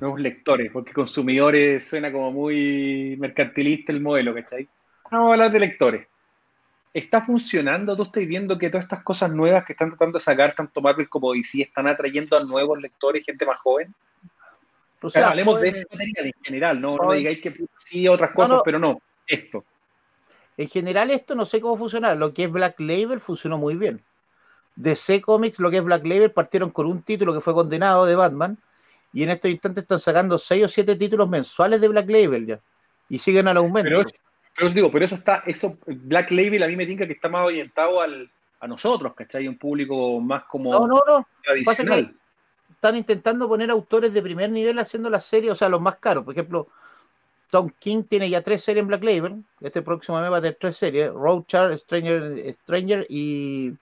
nuevos lectores, porque consumidores suena como muy mercantilista el modelo, ¿cachai? Vamos a hablar de lectores. ¿Está funcionando? ¿Tú estás viendo que todas estas cosas nuevas que están tratando de sacar tanto Marvel como DC están atrayendo a nuevos lectores, gente más joven? O sea, Hablemos de ese material en general, no, no digáis que sí otras cosas, no. pero no, esto. En general esto no sé cómo funcionará. Lo que es Black Label funcionó muy bien. DC Comics, lo que es Black Label, partieron con un título que fue condenado de Batman y en estos instantes están sacando 6 o 7 títulos mensuales de Black Label ya. Y siguen al aumento. Pero, pero os digo, pero eso está, eso, Black Label a mí me tinca que está más orientado al, a nosotros, ¿cachai? Un público más como no, no, no. tradicional. Están intentando poner autores de primer nivel haciendo las series, o sea, los más caros. Por ejemplo, Tom King tiene ya tres series en Black Label. Este próximo mes va a tener tres series: Roadchar, Stranger, Stranger y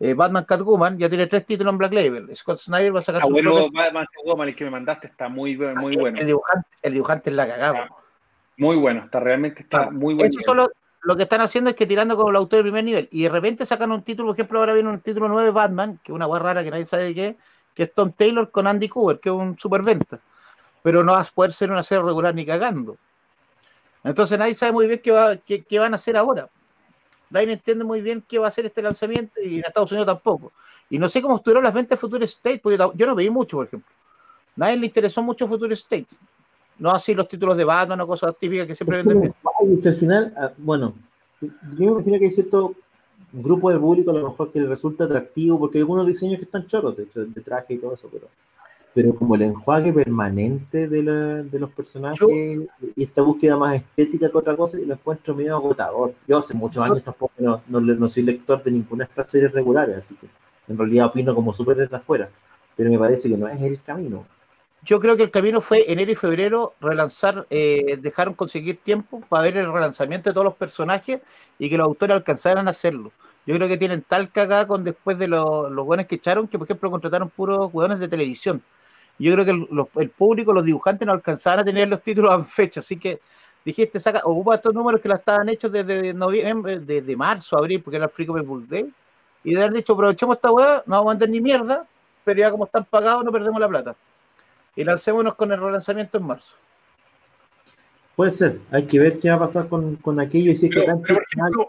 eh, Batman Catwoman. Ya tiene tres títulos en Black Label. Scott Snyder va a sacar Ah, bueno, Batman Woman, el que me mandaste, está muy, muy bueno. El dibujante, el dibujante es la cagada. Muy bueno, está realmente está muy bueno. Eso solo lo que están haciendo es que tirando con el autor de primer nivel y de repente sacan un título, por ejemplo, ahora viene un título nuevo de Batman, que es una hueá rara que nadie sabe de qué, que es Tom Taylor con Andy Cooper, que es un superventa. Pero no vas a poder ser una serie regular ni cagando. Entonces nadie sabe muy bien qué, va, qué, qué van a hacer ahora. Nadie entiende muy bien qué va a hacer este lanzamiento y en Estados Unidos tampoco. Y no sé cómo estuvieron las ventas de Future State, porque yo, no veí mucho, por ejemplo. Nadie le interesó mucho Future State. No así los títulos de Batman o cosas típicas que siempre venden al final, ah, bueno, yo me imagino que hay cierto grupo de público a lo mejor que le resulta atractivo, porque hay algunos diseños que están choros, de traje y todo eso, pero, pero como el enjuague permanente de, la- de los personajes Yo- y esta búsqueda más estética que otra cosa, y lo encuentro medio agotador. Yo hace muchos años tampoco no, no, no soy lector de ninguna de estas series regulares, así que en realidad opino como súper desde afuera, pero me parece que no es el camino. Yo creo que el camino fue enero y febrero relanzar, eh, dejaron conseguir tiempo para ver el relanzamiento de todos los personajes y que los autores alcanzaran a hacerlo. Yo creo que tienen tal cagada con después de los, buenos que echaron que, por ejemplo, contrataron puros hueones de televisión. Yo creo que el, público, los dibujantes no alcanzaban a tener los títulos a fecha, así que dijiste, saca, ocupa estos números que la estaban hechos desde noviembre, desde marzo, abril, porque era el Book Day, y de haber dicho, aprovechemos esta hueá, no vamos a vender ni mierda, pero ya como están pagados no perdemos la plata y lancémonos con el relanzamiento en marzo. Puede ser, hay que ver qué va a pasar con, con aquello y si es que Pero-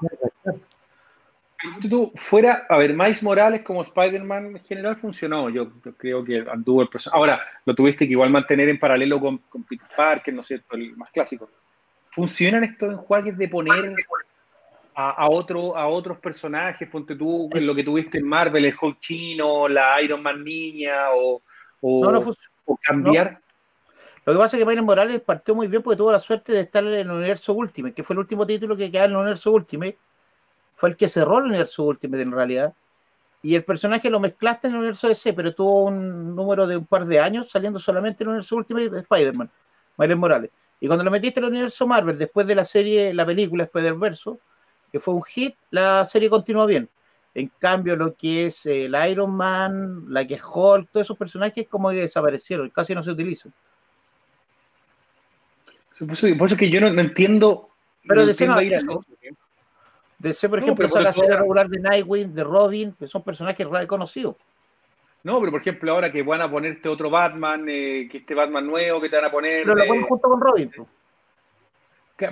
tú, fuera, a ver, Miles Morales como Spider-Man en general funcionó. Yo, yo creo que anduvo el proceso. Ahora, lo tuviste que igual mantener en paralelo con, con Peter Parker, ¿no es cierto? El más clásico. ¿Funcionan estos enjuagues de poner a, a otro, a otros personajes? Ponte tú en lo que tuviste en Marvel, el Hulk chino, la Iron Man niña, o, o, No, no fun- cambiar. Lo que pasa es que Miles Morales partió muy bien porque tuvo la suerte de estar en el universo Ultimate, que fue el último título que quedaba en el universo Ultimate. Fue el que cerró el universo Ultimate en realidad. Y el personaje lo mezclaste en el universo DC, pero tuvo un número de un par de años saliendo solamente en el universo Ultimate de Spider-Man, Morales. Y cuando lo metiste en el universo Marvel, después de la serie, la película Spider-Verse, que fue un hit, la serie continuó bien. En cambio, lo que es eh, el Iron Man, la que es Hulk, todos esos personajes como que desaparecieron, casi no se utilizan. Por eso, por eso que yo no, no entiendo. Pero no entiendo. DC, por No, ejemplo, por saca serie regular de Nightwing, de Robin, que son personajes reconocidos. No, pero por ejemplo, ahora que van a ponerte otro Batman, eh, que este Batman nuevo que te van a poner. Pero lo de- ponen junto con Robin. po.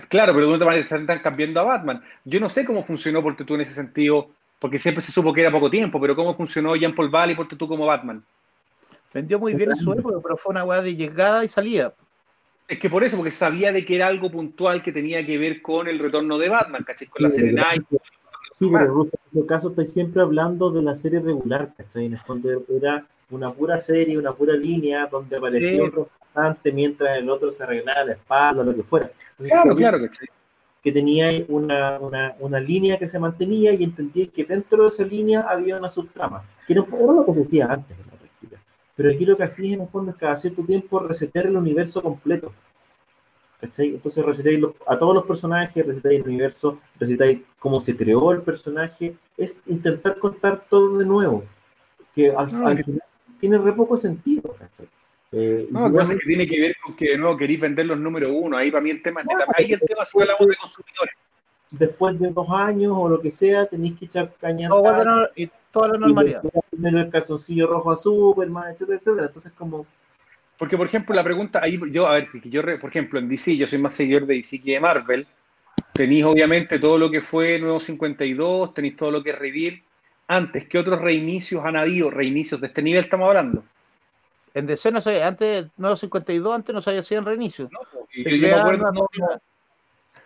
Claro, pero de una manera están cambiando a Batman. Yo no sé cómo funcionó porque tú en ese sentido, porque siempre se supo que era poco tiempo, pero cómo funcionó Jean Paul Valley porque tú como Batman. Vendió muy bien en su época, pero fue una weá de llegada y salida. Es que por eso, porque sabía de que era algo puntual que tenía que ver con el retorno de Batman, ¿cachai? Con la serie Night. Sí, pero en este caso estoy siempre hablando de la serie regular, ¿cachai? En el fondo era una pura serie, una pura línea donde apareció sí. otro bastante mientras el otro se arreglaba la espalda o lo que fuera. Entonces, claro, claro, ¿cachai? Que tenía una, una, una, línea que se mantenía y entendí que dentro de esa línea había una subtrama, que era lo que decía antes en la práctica. Pero aquí lo que hacía en el fondo es cada cierto tiempo resetear el universo completo. ¿Cachai? Entonces recitáis a todos los personajes, recitáis el universo, recitáis cómo se creó el personaje, es intentar contar todo de nuevo, que al, Ah, al final tiene re poco sentido, ¿cachai? Eh, No, igual- cosa que tiene que ver con que de nuevo queréis vender los números uno. Ahí para mí el tema, ahí el tema si hablamos de consumidores. después de dos años o lo que sea, tenéis que echar caña no- y toda la y normalidad. le poner el calzoncillo rojo a Superman, etcétera, etcétera. Entonces, como, Porque, por ejemplo, la pregunta, ahí yo, a ver, que yo, por ejemplo, en DC, yo soy más seguidor de DC que de Marvel. Tenéis obviamente todo lo que fue Nuevo 52, tenéis todo lo que es Reveal. Antes, ¿qué otros reinicios han habido? Reinicios de este nivel estamos hablando. En DC no sé, antes, 952, antes no se había sido en reinicio. ¿no? Y Se yo me acuerdo, no,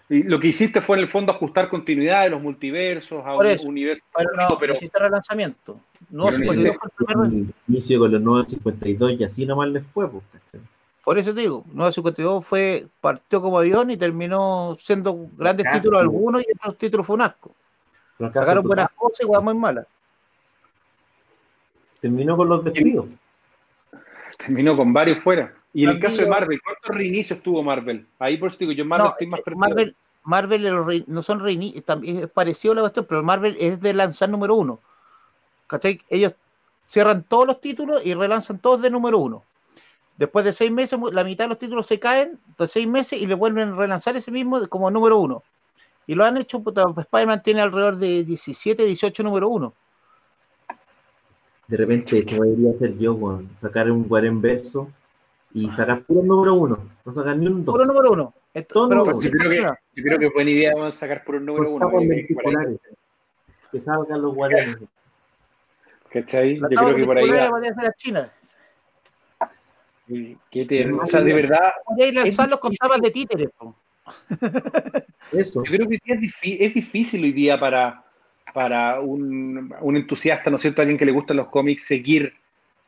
y lo que hiciste fue en el fondo ajustar continuidad de los multiversos a Por un eso. universo Pero no, único, pero necesita relanzamiento. No, Pero se necesita- fue el primer- inicio con los nuevos 52 y así nomás les fue, pues. Por eso te digo, 952 fue, partió como avión y terminó siendo grandes Casi. títulos algunos y otros títulos fue un asco. Sacaron buenas cosas y cosas muy malas. Terminó con los despidos. Terminó con varios fuera. Y en el También caso de Marvel, ¿cuántos reinicios tuvo Marvel? Ahí por eso digo, yo Marvel No, estoy más que perdido. Marvel, Marvel no son reinicios, también es parecido a la cuestión, pero Marvel es de lanzar número uno. ¿Cachai? Ellos cierran todos los títulos y relanzan todos de número uno. Después de seis meses, la mitad de los títulos se caen, entonces seis meses y le vuelven a relanzar ese mismo de- como número uno. Y lo han hecho, Spider-Man tiene alrededor de 17, 18 número uno. De repente, esto debería hacer yo, weón, sacar un Guarén verso y sacar puro número uno, no sacar ni un dos. Puro número uno. Esto- Todo pero- número Yo creo que, yo creo que es buena idea vamos a sacar por un número uno. Lenticulares. Que salgan los Guarenes. ¿Cachai? Yo creo que por ahí va. a China. Qué tierno. O sea, de verdad, Podría lanzarlos con de títeres. Eso. yo creo que es difícil hoy día para, para un, un entusiasta, ¿no es cierto? Alguien que le gustan los cómics, seguir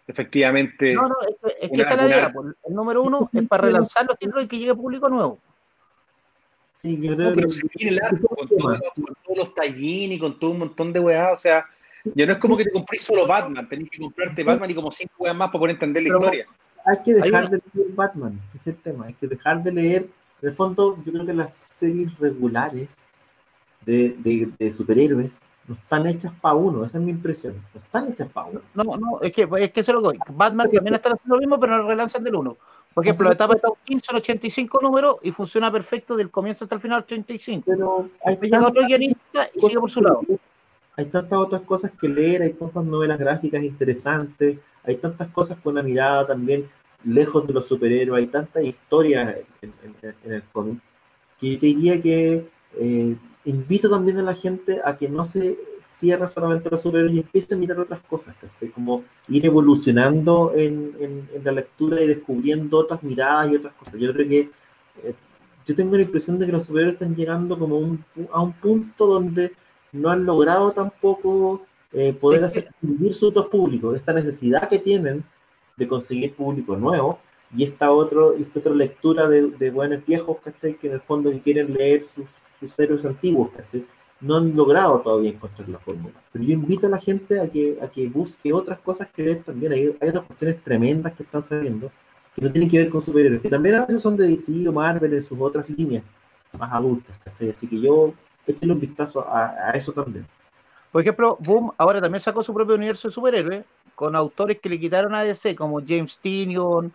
efectivamente. No, no, es que, es que Una- esa es la idea. po. El número uno es para relanzar los títulos y que llegue público nuevo. Sí, yo No, creo pero que seguir el arco con, todo- con todos los tallín y con todo un montón de weas, o sea, ya no es como que te comprís solo Batman, tenés que comprarte Batman y como cinco weas más para poder entender la Pero- historia. hay que dejar Hay de leer Batman, ese es el tema, hay que dejar de leer, en el fondo yo creo que las series regulares de, de, de superhéroes no están hechas para uno, esa es mi impresión, no están hechas para uno. No, no, es que, es que eso es lo que. Batman también está haciendo lo mismo, pero no relanzan del uno. Por ejemplo, la etapa de Top 15 son 85 números y funciona perfecto del comienzo hasta el final 85. Pero hay llega otro tantas guionista y sigue por su lado. hay tantas otras cosas que leer, hay tantas novelas gráficas interesantes, hay tantas cosas con una mirada también lejos de los superhéroes, hay tantas historias en, en- en el cómic, que yo te diría que eh, invito también a la gente a que no se cierre solamente los superhéroes y empiece a mirar otras cosas, ¿cachai? Como ir evolucionando en, en- en la lectura y descubriendo otras miradas y otras cosas. Yo creo que eh, yo tengo la impresión de que los superhéroes están llegando como un a un punto donde no han logrado tampoco eh, poder hacer vivir sus dos públicos, esta necesidad que tienen de conseguir público nuevo y esta, otro, esta otra lectura de, de buenos viejos, ¿cachai? Que en el fondo que quieren leer sus, sus héroes antiguos, ¿cachai? No han logrado todavía encontrar la fórmula. Pero yo invito a la gente a que, a que busque otras cosas que ver también. Hay, hay unas cuestiones tremendas que están saliendo que no tienen que ver con superhéroes, que también a veces son de DC o Marvel en sus otras líneas más adultas, ¿cachai? Así que yo échale un vistazo a, eso también. Por ejemplo, Boom ahora también sacó su propio universo de superhéroes con autores que le quitaron a DC, como James Tynion,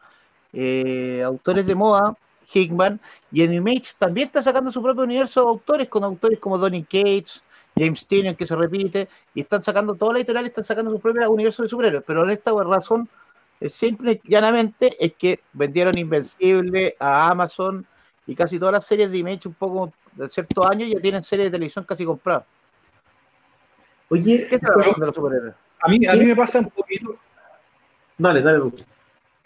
eh, autores de moda, Hickman, y en Image también está sacando su propio universo de autores con autores como Donny Cates, James Tynion, que se repite, y están sacando, todas las editoriales están sacando su propio universo de superhéroes, pero en esta razón, eh, simple y llanamente, es que vendieron Invencible a Amazon y casi todas las series de Image un poco de ciertos años ya tienen series de televisión casi compradas. Oye, ¿Qué está de los superhéroes? A mí, a mí me pasa un poquito. Dale, dale, Lucho.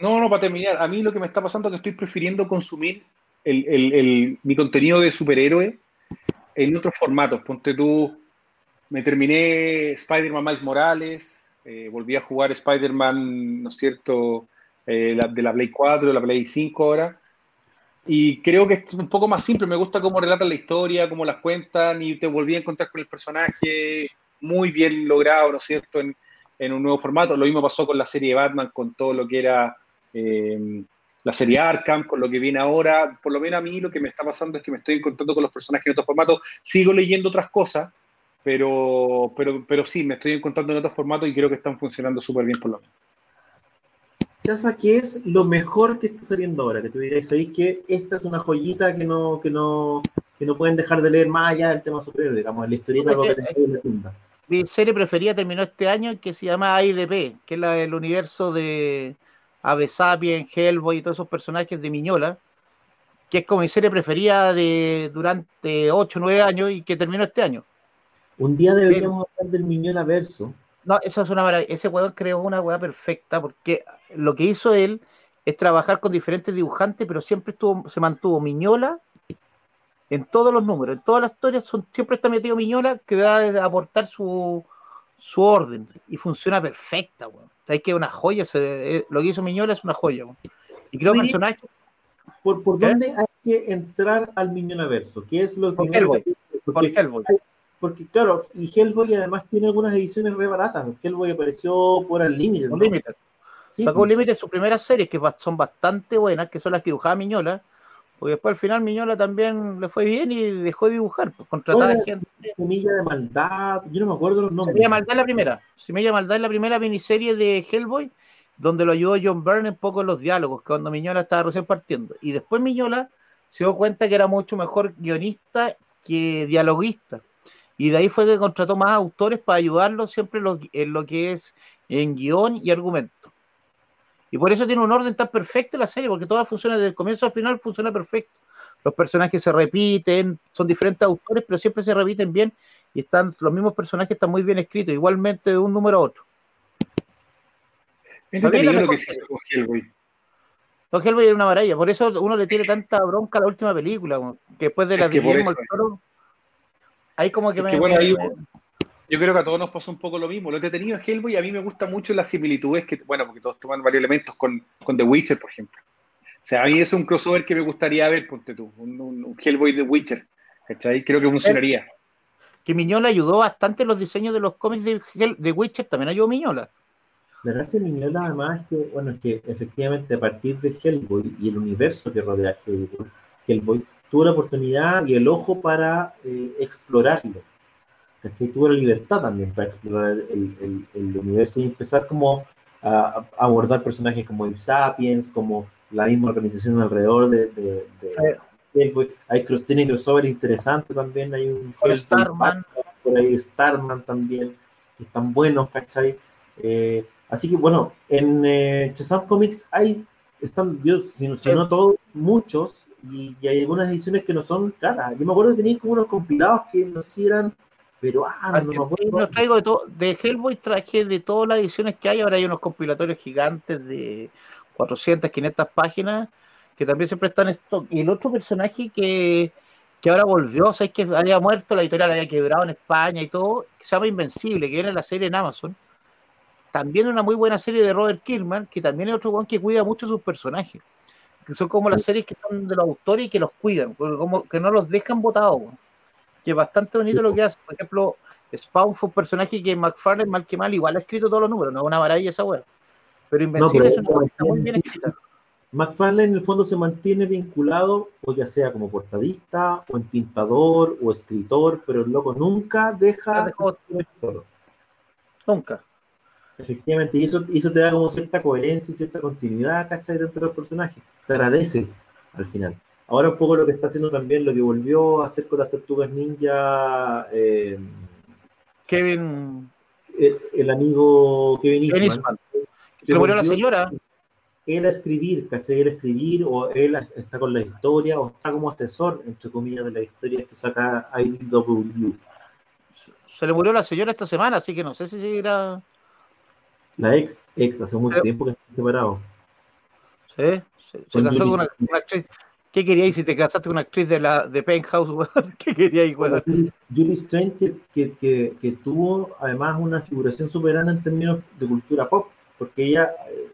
No, no, para terminar, a mí lo que me está pasando es que estoy prefiriendo consumir el, el, el, mi contenido de superhéroe en otros formatos. Ponte tú, me terminé Spider-Man Miles Morales, eh, volví a jugar Spider-Man, ¿no es cierto?, eh, la, de la Play 4, de la Play 5 ahora. Y creo que es un poco más simple, me gusta cómo relatan la historia, cómo las cuentan, y te volví a encontrar con el personaje muy bien logrado, ¿no es cierto?, en, en un nuevo formato. Lo mismo pasó con la serie de Batman, con todo lo que era eh, la serie Arkham, con lo que viene ahora. Por lo menos a mí lo que me está pasando es que me estoy encontrando con los personajes en otros formatos. Sigo leyendo otras cosas, pero, pero, pero sí, me estoy encontrando en otros formatos y creo que están funcionando súper bien por lo menos. Chasa, ¿qué es lo mejor que está saliendo ahora? Que tú dirías, ¿sabéis que esta es una joyita que no, que no, que no pueden dejar de leer más allá del tema superior, digamos, la historieta No, que que- en la tienda? Mi serie preferida terminó este año que se llama AIDP, que es la del universo de Ave Sapien, Hellboy y todos esos personajes de Miñola, que es como mi serie preferida de durante 8 o 9 años y que terminó este año. Un día deberíamos hablar del Miñola Verso. No, eso es una maravilla. Ese weón creó una weá perfecta porque lo que hizo él es trabajar con diferentes dibujantes, pero siempre estuvo, se mantuvo Miñola en todos los números, en todas las historias, son, siempre está metido Miñola que va a aportar su, su orden y funciona perfecta, weón. Hay que es una joya, se- eh, lo que hizo Miñola es una joya, weón. Y creo Oye, personajes ¿Por, por ¿Qué? dónde hay que entrar al Miñola Verso? ¿Qué es lo Por Hellboy. que- por porque, Hellboy. porque, claro, y Hellboy además tiene algunas ediciones re baratas. Hellboy apareció por el límite. ¿no? Sí, Sacó Unlimited sus primeras series, que son bastante buenas, que son las que dibujaba Miñola, porque después al final Miñola también le fue bien y dejó de dibujar, pues contrataba Oye, gente. Semilla de maldad. Yo no me acuerdo los nombres. Semilla Maldad es la primera. Semilla Maldad es la primera miniserie de Hellboy, donde lo ayudó John Byrne un poco en los diálogos, que cuando Miñola estaba recién partiendo. Y después Miñola se dio cuenta que era mucho mejor guionista que dialoguista. Y de ahí fue que contrató más autores para ayudarlo siempre en lo que es en guion y argumento. Y por eso tiene un orden tan perfecto la serie, porque toda funciona desde el comienzo al final, funciona perfecto. Los personajes se repiten, son diferentes autores, pero siempre se repiten bien y están los mismos personajes están muy bien escritos, igualmente de un número a otro. Es lo que se hizo con Hellboy. Los Hellboy es una maravilla, por eso uno le tiene tanta bronca a la última película, que después de la Es que Guillermo del Toro, ahí como que Es me, que bueno, me- ahí- me- Yo creo que a todos nos pasó un poco lo mismo. Lo entretenido es Hellboy, a mí me gusta mucho las similitudes que, bueno, porque todos toman varios elementos con, con The Witcher, por ejemplo. O sea, a mí es un crossover que me gustaría ver, ponte tú, un, un- un Hellboy de Witcher. ¿Cachai? Creo que funcionaría. que Miñola ayudó bastante en los diseños de los cómics de, Hell- de Witcher, también ayudó Miñola. La gracia de Miñola además es que, bueno, es que efectivamente a partir de Hellboy y el universo que rodea a Hellboy, Hellboy tuvo la oportunidad y el ojo para eh, explorarlo. ¿Cachai? Tuvo la libertad también para explorar el, el- el universo y empezar como a, a abordar personajes como Ape Sapiens, como la misma organización alrededor de, de- de. Hay cross, tiene crossover interesante también, hay un Hellboy Starman. por ahí Starman también, que están buenos, ¿cachai? Eh, así que bueno, en eh, Shazam Comics hay, están, yo, si, no- si no todos, muchos, y, y hay algunas ediciones que no son caras. Yo me acuerdo que tenéis como unos compilados que no sé si eran peruanos, no me acuerdo. traigo de, todo de Hellboy, traje de todas las ediciones que hay, ahora hay unos compilatorios gigantes de 400, 500 páginas, que también siempre están en stock. Y el otro personaje que, que ahora volvió, o sea, es que había muerto, la editorial había quebrado en España y todo, que se llama Invencible, que viene en la serie en Amazon. También una muy buena serie de Robert Kirkman, que también es otro one que cuida mucho sus personajes. Que son como Sí. las series que son de los autores y que los cuidan, como que no los dejan botados. Que es bastante bonito lo que hace. Por ejemplo, Spawn fue un personaje que McFarlane, mal que mal, igual ha escrito todos los números, no es una maravilla esa wea. Pero Invencible pero es una está muy bien escrita. McFarlane en el fondo se mantiene vinculado, o ya sea como portadista, o entintador, o escritor, pero el loco nunca deja Dejó- solo. Nunca. Efectivamente, y eso, eso te da como cierta coherencia y cierta continuidad, ¿cachai? Dentro del personaje. Se agradece al final. Ahora un poco lo que está haciendo también, lo que volvió a hacer con las tortugas ninja, eh, Kevin, el, el amigo Kevin Kevin Eastman. Que Se le murió la señora. él a escribir, ¿cachai? Él a escribir, o él está con la historia, o está como asesor, entre comillas, de la historia que saca IDW. Se le murió la señora esta semana, así que no sé si seguirá. La ex, ex, hace mucho tiempo que están separados. Sí, se, casó con una, actriz. ¿Qué queríais si te casaste con una actriz de la de Penthouse? ¿Qué queríais, bueno? Julie Strange que, que, que, tuvo además una figuración grande en términos de cultura pop, porque ella,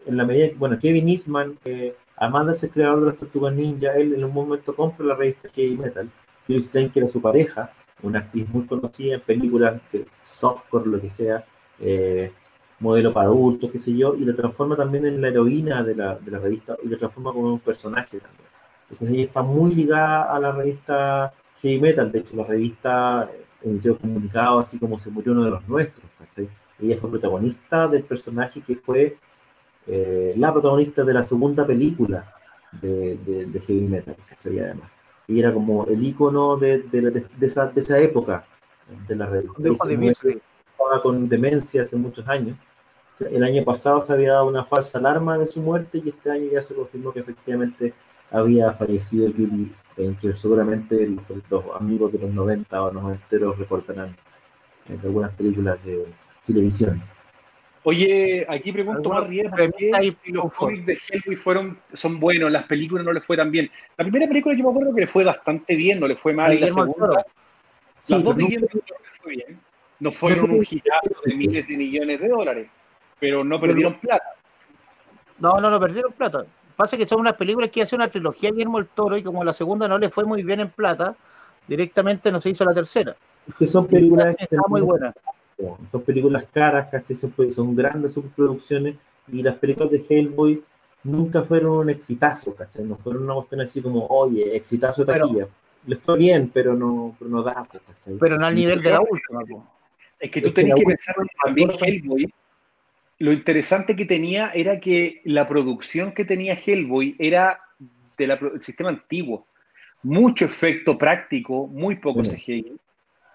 en la medida que, bueno, Kevin Eastman, eh, además de ser creador de las Tortugas Ninja, él en un momento compra la revista Heavy Metal. Julie Strange, que era su pareja, una actriz muy conocida en películas de softcore, lo que sea, eh, modelo para adultos, qué sé yo, y la transforma también en la heroína de la, de la revista y la transforma como un personaje también. Entonces ella está muy ligada a la revista Heavy Metal, de hecho la revista emitió comunicado así como se murió uno de los nuestros. Ella fue protagonista del personaje que fue eh, la protagonista de la segunda película de, de, Heavy Metal, ¿cachai? Además. Y era como el icono de, de, esa, de esa época de la revista. Estaba con demencia hace muchos años. El año pasado se había dado una falsa alarma de su muerte y este año ya se confirmó que efectivamente había fallecido Julie que seguramente los, amigos de los 90 o 90 recordarán de algunas películas de televisión. Oye, aquí pregunto más ¿por qué los cómics de Hellboy fueron, son buenos, las películas no les fue tan bien? La primera película yo me acuerdo que le fue bastante bien, no le fue mal, y la segunda, las dos de no, no fue bien. No fueron un girazo de miles de millones de dólares, pero no perdieron plata. No, no, no perdieron plata. Pasa que son unas películas que hace una trilogía Guillermo el Toro y como la segunda no le fue muy bien en plata, directamente no se hizo la tercera. que son películas muy buenas. Son películas caras, ¿cachai? Son, grandes subproducciones y las películas de Hellboy nunca fueron un exitazo, ¿cachai? No fueron una cuestión así como, oye, exitazo de taquilla. Les fue bien, pero no, pero no da, ¿cachai? Pero no al nivel de la última. Es que tú tenés que, pensar también Hellboy lo interesante que tenía era que la producción que tenía Hellboy era del sistema antiguo. Mucho efecto práctico, muy poco CGI.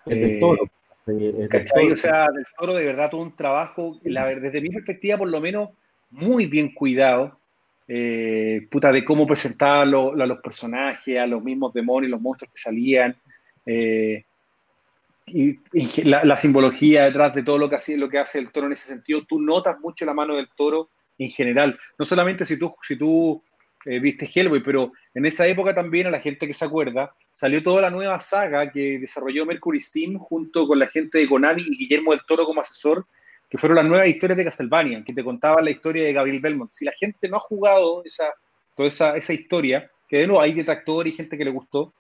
Eh, toro. O sea, del toro de verdad tuvo un trabajo, desde mi perspectiva, por lo menos, muy bien cuidado. Eh, puta, de cómo presentaba a los personajes, a los mismos demonios, los monstruos que salían. Eh, y, la, simbología detrás de todo lo que, hace, lo que hace el toro en ese sentido, tú notas mucho la mano del toro en general. No solamente si tú, si tú eh, viste Hellboy, pero en esa época también, a la gente que se acuerda, salió toda la nueva saga que desarrolló Mercury Steam junto con la gente de Konami y Guillermo del Toro como asesor, que fueron las nuevas historias de Castlevania, que te contaban la historia de Gabriel Belmont. Si la gente no ha jugado esa, toda esa, esa historia, que de nuevo hay detractores y gente que le gustó,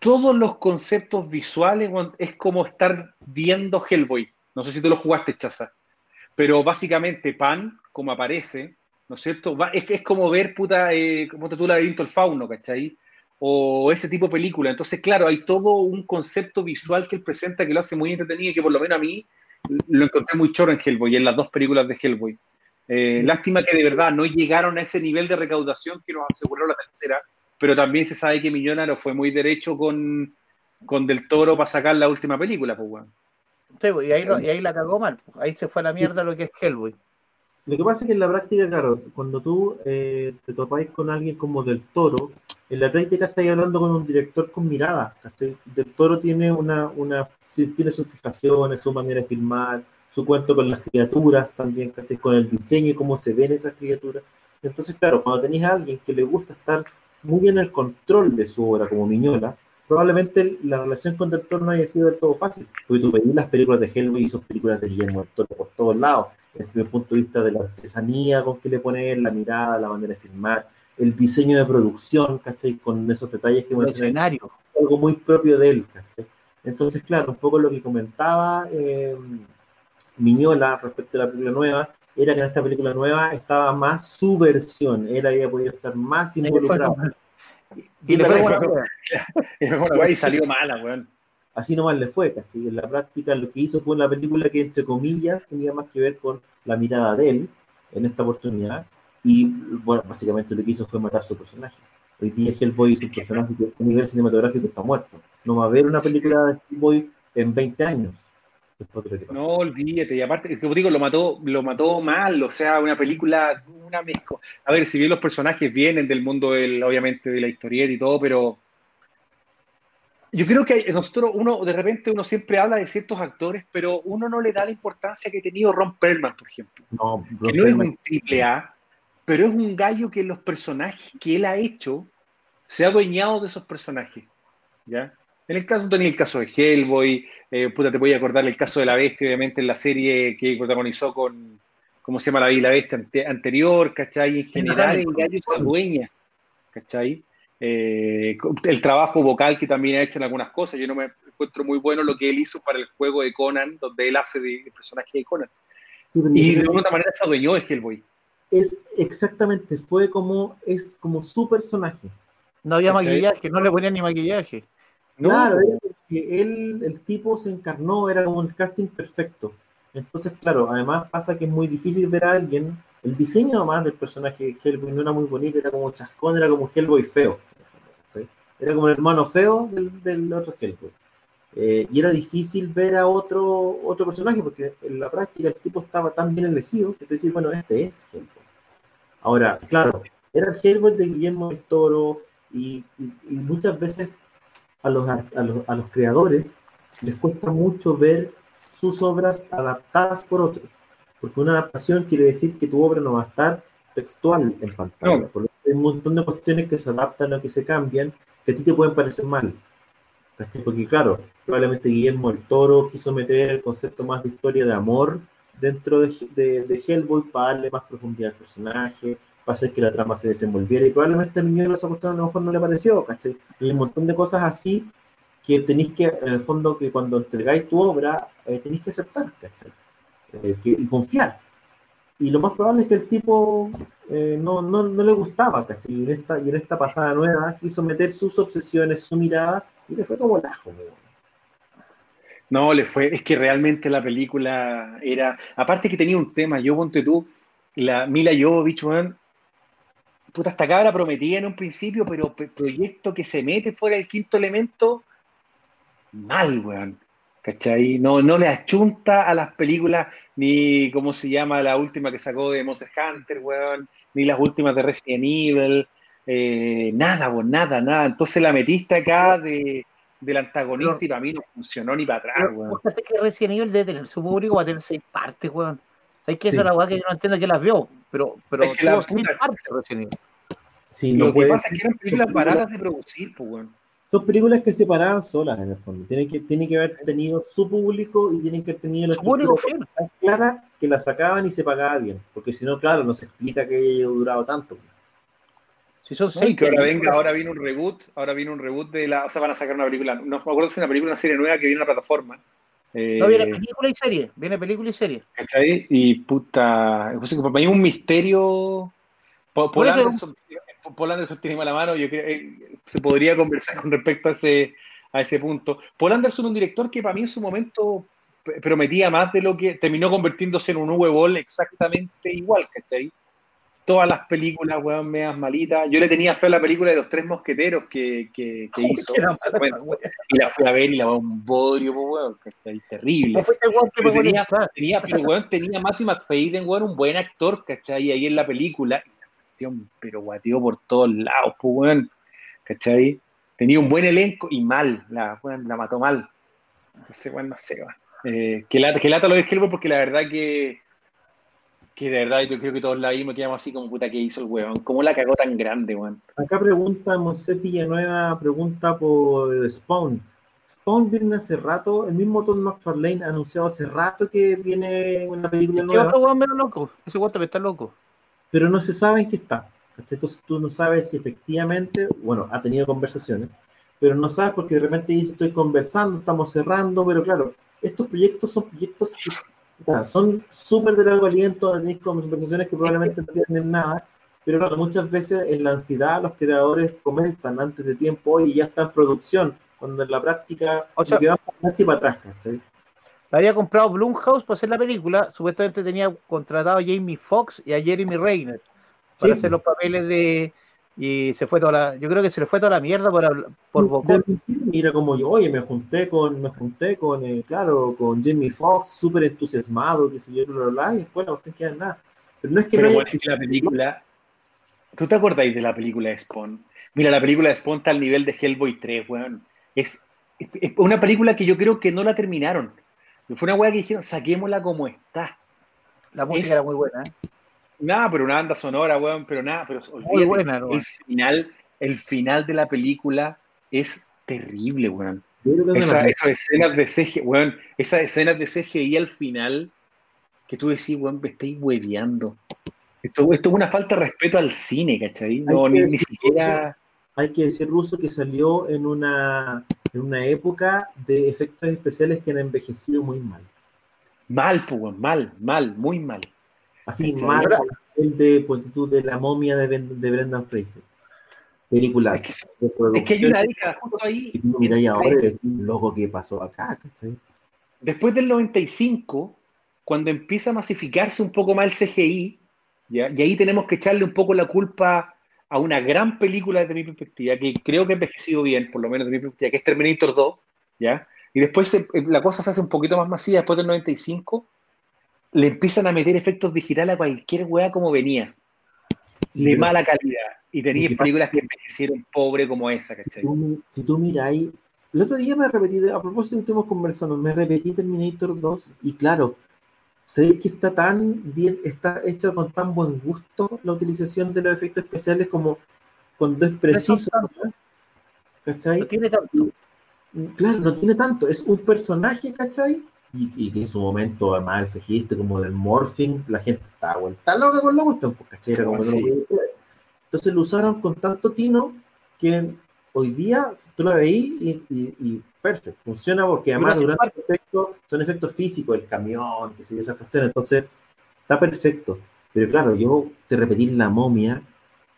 todos los conceptos visuales es como estar viendo Hellboy. No sé si tú lo jugaste, Chaza. Pero básicamente Pan, como aparece, ¿no es cierto? Es, es como ver, puta, eh, como te tú laberinto el fauno, ¿cachai? O ese tipo de película. Entonces, claro, hay todo un concepto visual que él presenta que lo hace muy entretenido y que por lo menos a mí lo encontré muy choro en Hellboy, en las dos películas de Hellboy. Eh, lástima que de verdad no llegaron a ese nivel de recaudación que nos aseguró la tercera, pero también se sabe que Millonaro fue muy derecho con, con Del Toro para sacar la última película, pues, bueno. Sí, pues, y, ahí, y ahí la cagó mal, pues. ahí se fue a la mierda lo que es Hellboy. Lo que pasa es que en la práctica, claro, cuando tú eh, te topáis con alguien como Del Toro, en la práctica estáis hablando con un director con mirada. Del Toro tiene una, una, tiene sus fijaciones, su manera de filmar, su cuento con las criaturas también, con el diseño y cómo se ven esas criaturas. Entonces, claro, cuando tenéis a alguien que le gusta estar muy bien el control de su obra como Miñola, probablemente la relación con Del Toro no haya sido del todo fácil, porque tú veías las películas de Hellboy y sus películas de Guillermo del Toro por todos lados, desde el punto de vista de la artesanía con que le pone la mirada, la manera de filmar, el diseño de producción, ¿cachai? Con esos detalles que mencioné, algo muy propio de él, ¿cachai? Entonces, claro, un poco lo que comentaba eh, Miñola respecto a la película nueva, era que en esta película nueva estaba más su versión, él había podido estar más involucrado. Y, y salió mala, weón. Así nomás le fue, ¿cachai? En la práctica lo que hizo fue una película que, entre comillas, tenía más que ver con la mirada de él en esta oportunidad. Y, bueno, básicamente lo que hizo fue matar su personaje. Hoy día Hellboy es un personaje que a nivel cinematográfico está muerto. No va a haber una película de Hellboy en 20 años. Después de lo que pasó. No, olvídate, y aparte, como digo, lo mató, lo mató mal, o sea, una película, una mezcla. A ver, si bien los personajes vienen del mundo del, obviamente, de la historieta y todo, pero yo creo que nosotros, uno, de repente uno siempre habla de ciertos actores, pero uno no le da la importancia que ha tenido Ron Perlman, por ejemplo. No, Que no es un triple A, pero es un gallo que los personajes que él ha hecho se ha adueñado de esos personajes. ¿Ya? En el caso, tenía el caso de Hellboy, eh, puta, te voy a acordar el caso de la bestia, obviamente, en la serie que protagonizó con, ¿cómo se llama la, la bestia ante- anterior? ¿Cachai? En general, el gallo se adueña, ¿cachai? Eh, el trabajo vocal que también ha hecho en algunas cosas, yo no me encuentro muy bueno lo que él hizo para el juego de Conan, donde él hace de, de personaje de Conan. Sí, Y de alguna manera se adueñó de Hellboy. es exactamente, fue como, es como su personaje. No había ¿Cachai? maquillaje, no le ponían ni maquillaje. No, Claro, porque él, el tipo se encarnó, era como el casting perfecto. Entonces, claro, además pasa que es muy difícil ver a alguien. El diseño además del personaje de Hellboy no era muy bonito, era como chascón, era como Hellboy feo. ¿sí? Era como el hermano feo del, del otro Hellboy. Eh, y era difícil ver a otro, otro personaje, porque en la práctica el tipo estaba tan bien elegido que tú decís, bueno, este es Hellboy. Ahora, claro, era el Hellboy de Guillermo del Toro, y, y- y muchas veces a los, a, los, a los creadores les cuesta mucho ver sus obras adaptadas por otros, porque una adaptación quiere decir que tu obra no va a estar textual en pantalla, No. porque hay un montón de cuestiones que se adaptan o que se cambian que a ti te pueden parecer mal. Porque claro, probablemente Guillermo del Toro quiso meter el concepto más de historia de amor dentro de, de, de Hellboy para darle más profundidad al personaje, para hacer que la trama se desenvolviera y probablemente a Miñuelo esa cuestión a lo mejor no le pareció, ¿cachai? Y hay un montón de cosas así que tenéis que, en el fondo, que cuando entregáis tu obra, eh, tenéis que aceptar, ¿cachai? Eh, que- y confiar. Y lo más probable es que el tipo eh, no, no, no le gustaba, ¿cachai? Y en, esta, y en esta pasada nueva quiso meter sus obsesiones, su mirada, y le fue como el ajo. No, le fue, es que realmente la película era, aparte que tenía un tema, yo ponte tú, la Mila Jovovich, puta, esta cabra prometía en un principio, pero pe- proyecto que se mete fuera del quinto elemento, mal, weón, ¿cachai? No, no le achunta a las películas, ni cómo se llama la última que sacó de Monster Hunter, weón, ni las últimas de Resident Evil, eh, nada, weón, nada, nada, entonces la metiste acá de, del antagonista y para mí no funcionó ni para atrás, weón. fíjate que Resident Evil debe tener su público, va a tener seis partes, weón. ¿Sabes que Sí. esa es la weá que yo no entiendo que las vio? Pero, pero Es que la puta-. Sí, Lo no que pasa es que eran películas baratas de producir, pues, weón. Son películas que se paraban solas en el fondo. Tienen que, tienen que haber tenido su público y tienen que haber tenido la estructura tan clara que la sacaban y se pagaba bien. Porque si no, claro, no se explica que haya durado tanto. Si son seis que ahora venga, ahora viene un reboot, ahora viene un reboot de la, o sea, van a sacar una película, no me acuerdo si es una película, una serie nueva que viene a la plataforma. Eh, No viene película y serie, viene película y serie. ¿cachai? Y puta, pues, para mí es un misterio. Paul, Por eso- Anderson, Paul Anderson tiene mala mano, yo creo eh, se podría conversar con respecto a ese, a ese punto. Paul Anderson, un director que para mí en su momento prometía más de lo que terminó convirtiéndose en un Boll exactamente igual, ¿cachai? Todas las películas, weón, medias malitas. Yo le tenía fe a la película de los tres mosqueteros que, que, que hizo. Mala y la fui a ver y la un bodrio, weón, ¿cachai? Terrible. No Pero tenía, tenía, pero weón, tenía Matthew McFadden, weón, un buen actor, ¿cachai? Ahí en la película. Pero guateó por todos lados, pues, weón. ¿Cachai? Tenía un buen elenco y mal, la, weón, la mató mal. Entonces, weón, no sé, weón. Eh, que, lata, que lata lo de Hellboy porque la verdad que que de verdad yo creo que todos la vimos quedamos así como puta que hizo el weón. ¿Cómo la cagó tan grande, weón? Acá pregunta Monset Villanueva, pregunta por Spawn. Spawn viene hace rato, el mismo Tom McFarlane ha anunciado hace rato que viene una película ¿Qué nueva, otro weón menos loco? Ese weón también está loco. pero no se sabe en qué está. Entonces tú no sabes si efectivamente, bueno, ha tenido conversaciones, pero no sabes porque de repente dice estoy conversando, estamos cerrando, pero claro, estos proyectos son proyectos que son súper de largo aliento, tenéis conversaciones que probablemente no tienen nada, pero claro, muchas veces en la ansiedad los creadores comentan antes de tiempo, oye, ya está en producción, cuando en la práctica O sea- lo que van para y para atrás. La había comprado Blumhouse para hacer la película. Supuestamente tenía contratado a Jamie Foxx y a Jeremy Renner para Sí. hacer los papeles de, y se fue toda la, yo creo que se le fue toda la mierda por, por Bocón. Mira como yo, oye, me junté con, me junté con, eh, claro, con Jamie Foxx, súper entusiasmado, que se yo, bla, bla, y después no te queda nada. Pero no es que Pero no bueno, es que la película, ¿tú te acordáis de la película de Spawn? Mira, la película de Spawn está al nivel de Hellboy 3, weón. Es, es una película que yo creo que no la terminaron. Fue una weá que dijeron, saquémosla como está. La música es, era muy buena, ¿eh? Nada, pero una banda sonora, weón, pero nada, pero olvídate, muy el final, el final de la película es terrible, weón. Esa, esas escenas de CGI, weón, esas escenas de CGI al final, que tú decís, weón, me estáis hueveando. Esto, esto es una falta de respeto al cine, ¿cachai? No, ni, ni siquiera. Hay que decir, Ruso, que salió en una, en una época de efectos especiales que han envejecido muy mal. Mal, pues, weón, mal, mal, muy mal. Así, mal el de, tú, de la momia de, de Brendan Fraser. Películas. Es que, es que hay una década justo ahí. Y tú miras ahora y decís, loco, ¿qué pasó acá? ¿cachai? Después del 95, cuando empieza a masificarse un poco más el CGI, ¿ya? y ahí tenemos que echarle un poco la culpa a una gran película desde mi perspectiva, que creo que ha envejecido bien, por lo menos desde mi perspectiva, que es Terminator 2, ¿ya? Y después se, la cosa se hace un poquito más masiva después del 95, le empiezan a meter efectos digitales a cualquier weá como venía, Sí, de mala calidad. Y tenías que películas que envejecieron pobre como esa, Si ¿cachai? tú, si tú miras ahí, el otro día me repetí, a propósito de que estuvimos conversando, me repetí Terminator 2 y claro, sé que está tan bien, está hecho con tan buen gusto la utilización de los efectos especiales como cuando es preciso, ¿no? ¿cachai? No tiene tanto. Claro, no tiene tanto, es un personaje, ¿cachai? Y, y que en su momento, además, el CGI como del morphing, la gente estaba vuelta loca con la cuestión, pues, ¿cachai? Era como lo Sí. Entonces lo usaron con tanto tino que hoy día tú la veís y, y, y perfecto, funciona porque además Mira, durante el efecto, son efectos físicos, el camión, que se esa cuestión, entonces está perfecto. Pero claro, yo te repetí la momia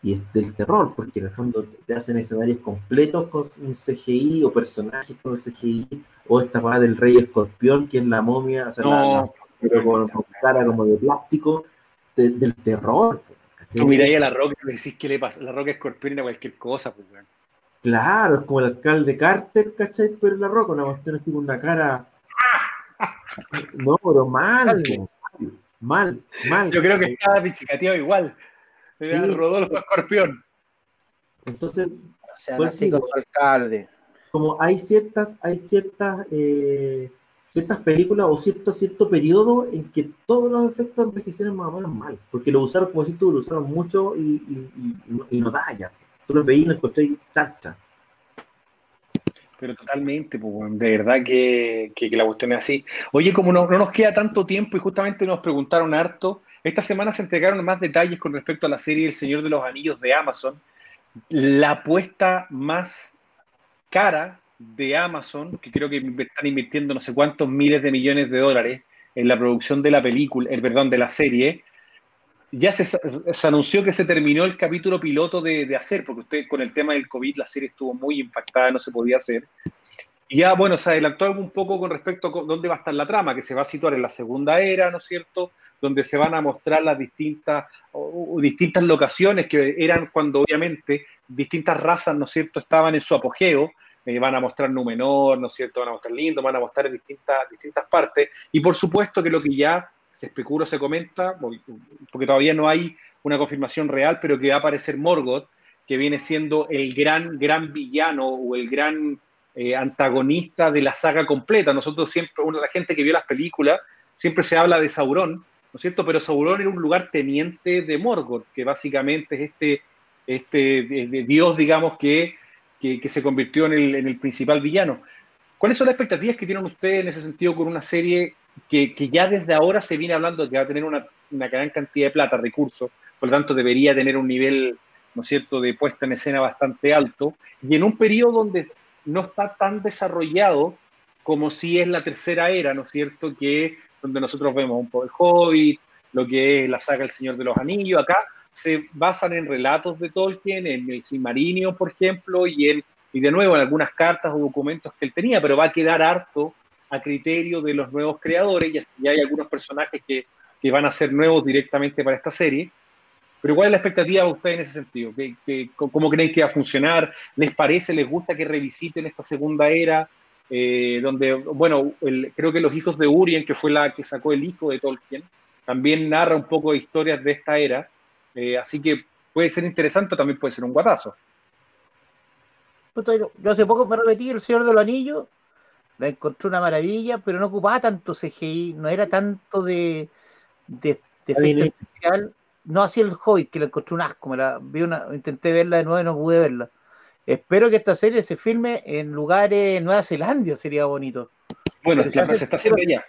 y es del terror, porque en el fondo te hacen escenarios completos con un CGI o personajes con el CGI, o esta parada del rey escorpión, que es la momia, o sea, la- la- No, pero con, con cara como de plástico, de- del terror. ¿cachai? tú miráis a la roca y le decís qué le pasa. La roca escorpión era cualquier cosa, pues, weón. Claro, es como el alcalde Carter, ¿cachai? Pero la roca, una cuestión así con una cara. No, pero mal, mal, mal. Yo creo que estaba pichicateado igual. Era Sí. Rodolfo Escorpión. Entonces, O sea, Pues así como alcalde. como hay ciertas, hay ciertas, eh, ciertas películas o cierto, cierto periodo en que todos los efectos envejecieron más o menos mal, porque lo usaron, como si tú, lo usaron mucho y, y, y- y no-. Tú lo veías y lo encontré tacha. Pero totalmente, pues, de verdad que, que- que la cuestión es así. Oye, como no, no nos queda tanto tiempo y justamente nos preguntaron harto, esta semana se entregaron más detalles con respecto a la serie El Señor de los Anillos de Amazon. La apuesta más cara de Amazon, que creo que están invirtiendo no sé cuántos miles de millones de dólares en la producción de la película, el perdón, de la serie, ya se, anunció que se terminó el capítulo piloto de hacer, porque usted con el tema del COVID la serie estuvo muy impactada, no se podía hacer. Ya, bueno, se adelantó un poco con respecto a dónde va a estar la trama, que se va a situar en la segunda era, ¿no es cierto? Donde se van a mostrar las distintas, distintas locaciones que eran cuando obviamente distintas razas, ¿no es cierto?, estaban en su apogeo. Eh, van a mostrar Númenor, ¿no es cierto? Van a mostrar Lindo, van a mostrar en distintas, distintas partes. Y por supuesto que lo que ya se especula, se comenta, porque todavía no hay una confirmación real, pero que va a aparecer Morgoth, que viene siendo el gran, gran villano o el gran eh, antagonista de la saga completa. Nosotros siempre, una, la gente que vio las películas, siempre se habla de Sauron, ¿no es cierto? Pero Sauron era un lugar teniente de Morgoth, que básicamente es este, este eh, dios, digamos, que, que, se convirtió en el, en el principal villano. ¿Cuáles son las expectativas que tienen ustedes en ese sentido con una serie que, que ya desde ahora se viene hablando de que va a tener una, una gran cantidad de plata, recursos, por lo tanto debería tener un nivel, ¿no es cierto?, de puesta en escena bastante alto, y en un periodo donde no está tan desarrollado como si es la tercera era, ¿no es cierto?, que donde nosotros vemos un poco el Hobbit, lo que es la saga El Señor de los Anillos, acá se basan en relatos de Tolkien, en el Silmarillion, por ejemplo, y, en, y de nuevo en algunas cartas o documentos que él tenía, pero va a quedar harto a criterio de los nuevos creadores, y así hay algunos personajes que, que van a ser nuevos directamente para esta serie. Pero ¿cuál es la expectativa de ustedes en ese sentido? ¿Qué, cómo creen que va a funcionar? ¿Les parece, les gusta que revisiten esta segunda era? Eh, donde, bueno, creo que Los Hijos de Urien, que fue la que sacó el hijo de Tolkien, también narra un poco de historias de esta era. Eh, así que puede ser interesante, también puede ser un guatazo. Yo hace poco me repetí El Señor de los Anillos, la encontré una maravilla, pero no ocupaba tanto CGI, no era tanto de, de, efecto especial no así el Hobbit, que la encontré un asco, me la vi una, intenté verla de nuevo y no pude verla. Espero que esta serie se filme en lugares en Nueva Zelanda, sería bonito. Bueno, claro, se está haciendo ya.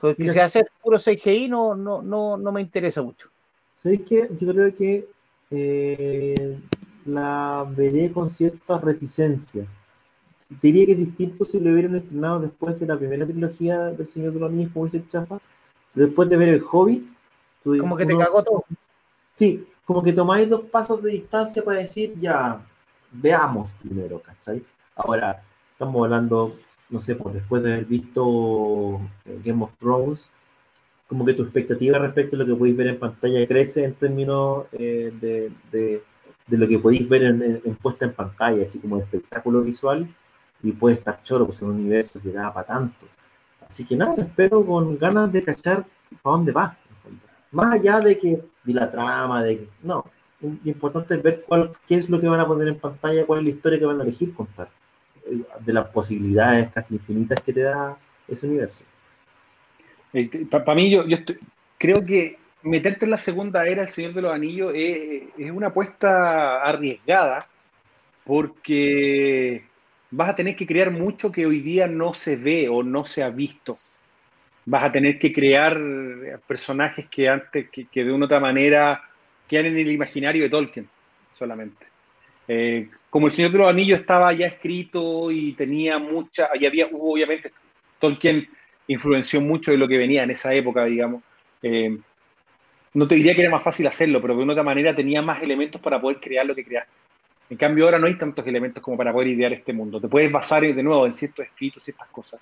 Porque si hace puro CGI no, no, no, no me interesa mucho. ¿Sabéis qué? Yo creo que eh, la veré con cierta reticencia. Diría que es distinto si lo hubieran estrenado después de la primera trilogía del Señor de los Anillos, como dice Chaza, después de ver el Hobbit, como que te cagó todo. Sí, como que tomáis dos pasos de distancia para decir, ya, veamos primero, ¿cachai? Ahora, estamos hablando, no sé, pues después de haber visto eh, Game of Thrones, como que tu expectativa respecto a lo que podéis ver en pantalla crece en términos eh, de, de, lo que podéis ver en, puesta en pantalla, así como espectáculo visual, y puede estar choro, pues en un universo que da para tanto. Así que nada, espero con ganas de cachar para dónde va. Más allá de que de la trama, de no, lo importante es ver cuál, qué es lo que van a poner en pantalla, cuál es la historia que van a elegir contar, eh, de las posibilidades casi infinitas que te da ese universo. Eh, Para mí, yo, yo creo que meterte en la segunda era El Señor de los Anillos es, es, una apuesta arriesgada porque vas a tener que crear mucho que hoy día no se ve o no se ha visto vas a tener que crear personajes que antes, que, de una otra manera quedan en el imaginario de Tolkien solamente. Eh, como el Señor de los Anillos estaba ya escrito y tenía mucha, y había, obviamente, Tolkien influenció mucho de lo que venía en esa época, digamos. Eh, no te diría que era más fácil hacerlo, pero de una otra manera tenía más elementos para poder crear lo que creaste. En cambio, ahora no hay tantos elementos como para poder idear este mundo. Te puedes basar de nuevo en ciertos escritos, ciertas cosas.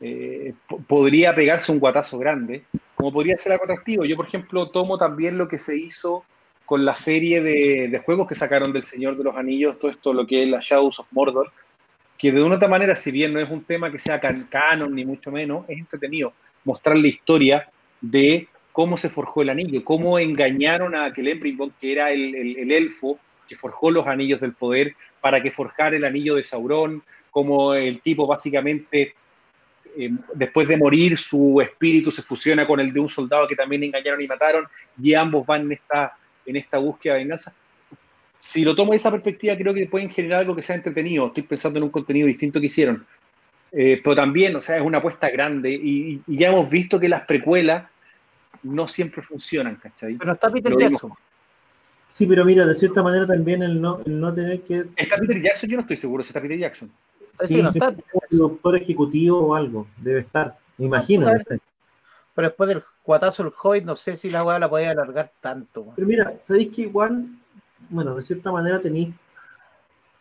Eh, podría pegarse un guatazo grande, como podría ser algo atractivo. Yo, por ejemplo, tomo también lo que se hizo con la serie de, juegos que sacaron del Señor de los Anillos, todo esto, lo que es la Shadows of Mordor, que de una otra manera, si bien no es un tema que sea canon ni mucho menos, es entretenido mostrar la historia de cómo se forjó el anillo, cómo engañaron a Celebrimbor, que era el, el, elfo que forjó los anillos del poder, para que forjara el anillo de Sauron, como el tipo básicamente eh, después de morir, su espíritu se fusiona con el de un soldado que también engañaron y mataron, y ambos van en esta, en esta búsqueda de venganza. Si lo tomo de esa perspectiva, creo que pueden generar algo que sea entretenido. Estoy pensando en un contenido distinto que hicieron. Eh, pero también, o sea, es una apuesta grande y, ya hemos visto que las precuelas no siempre funcionan, ¿cachai? Pero está Peter Jackson. Sí, pero mira, de cierta manera también el no, el no tener que... ¿Está Peter Jackson? Yo no estoy seguro si está Peter Jackson. Sí, sí, el doctor ejecutivo o algo, debe estar, me imagino. Pero después del cuatazo del Hobbit, no sé si la weá la podía alargar tanto. Pero mira, sabéis que igual, bueno, de cierta manera tenéis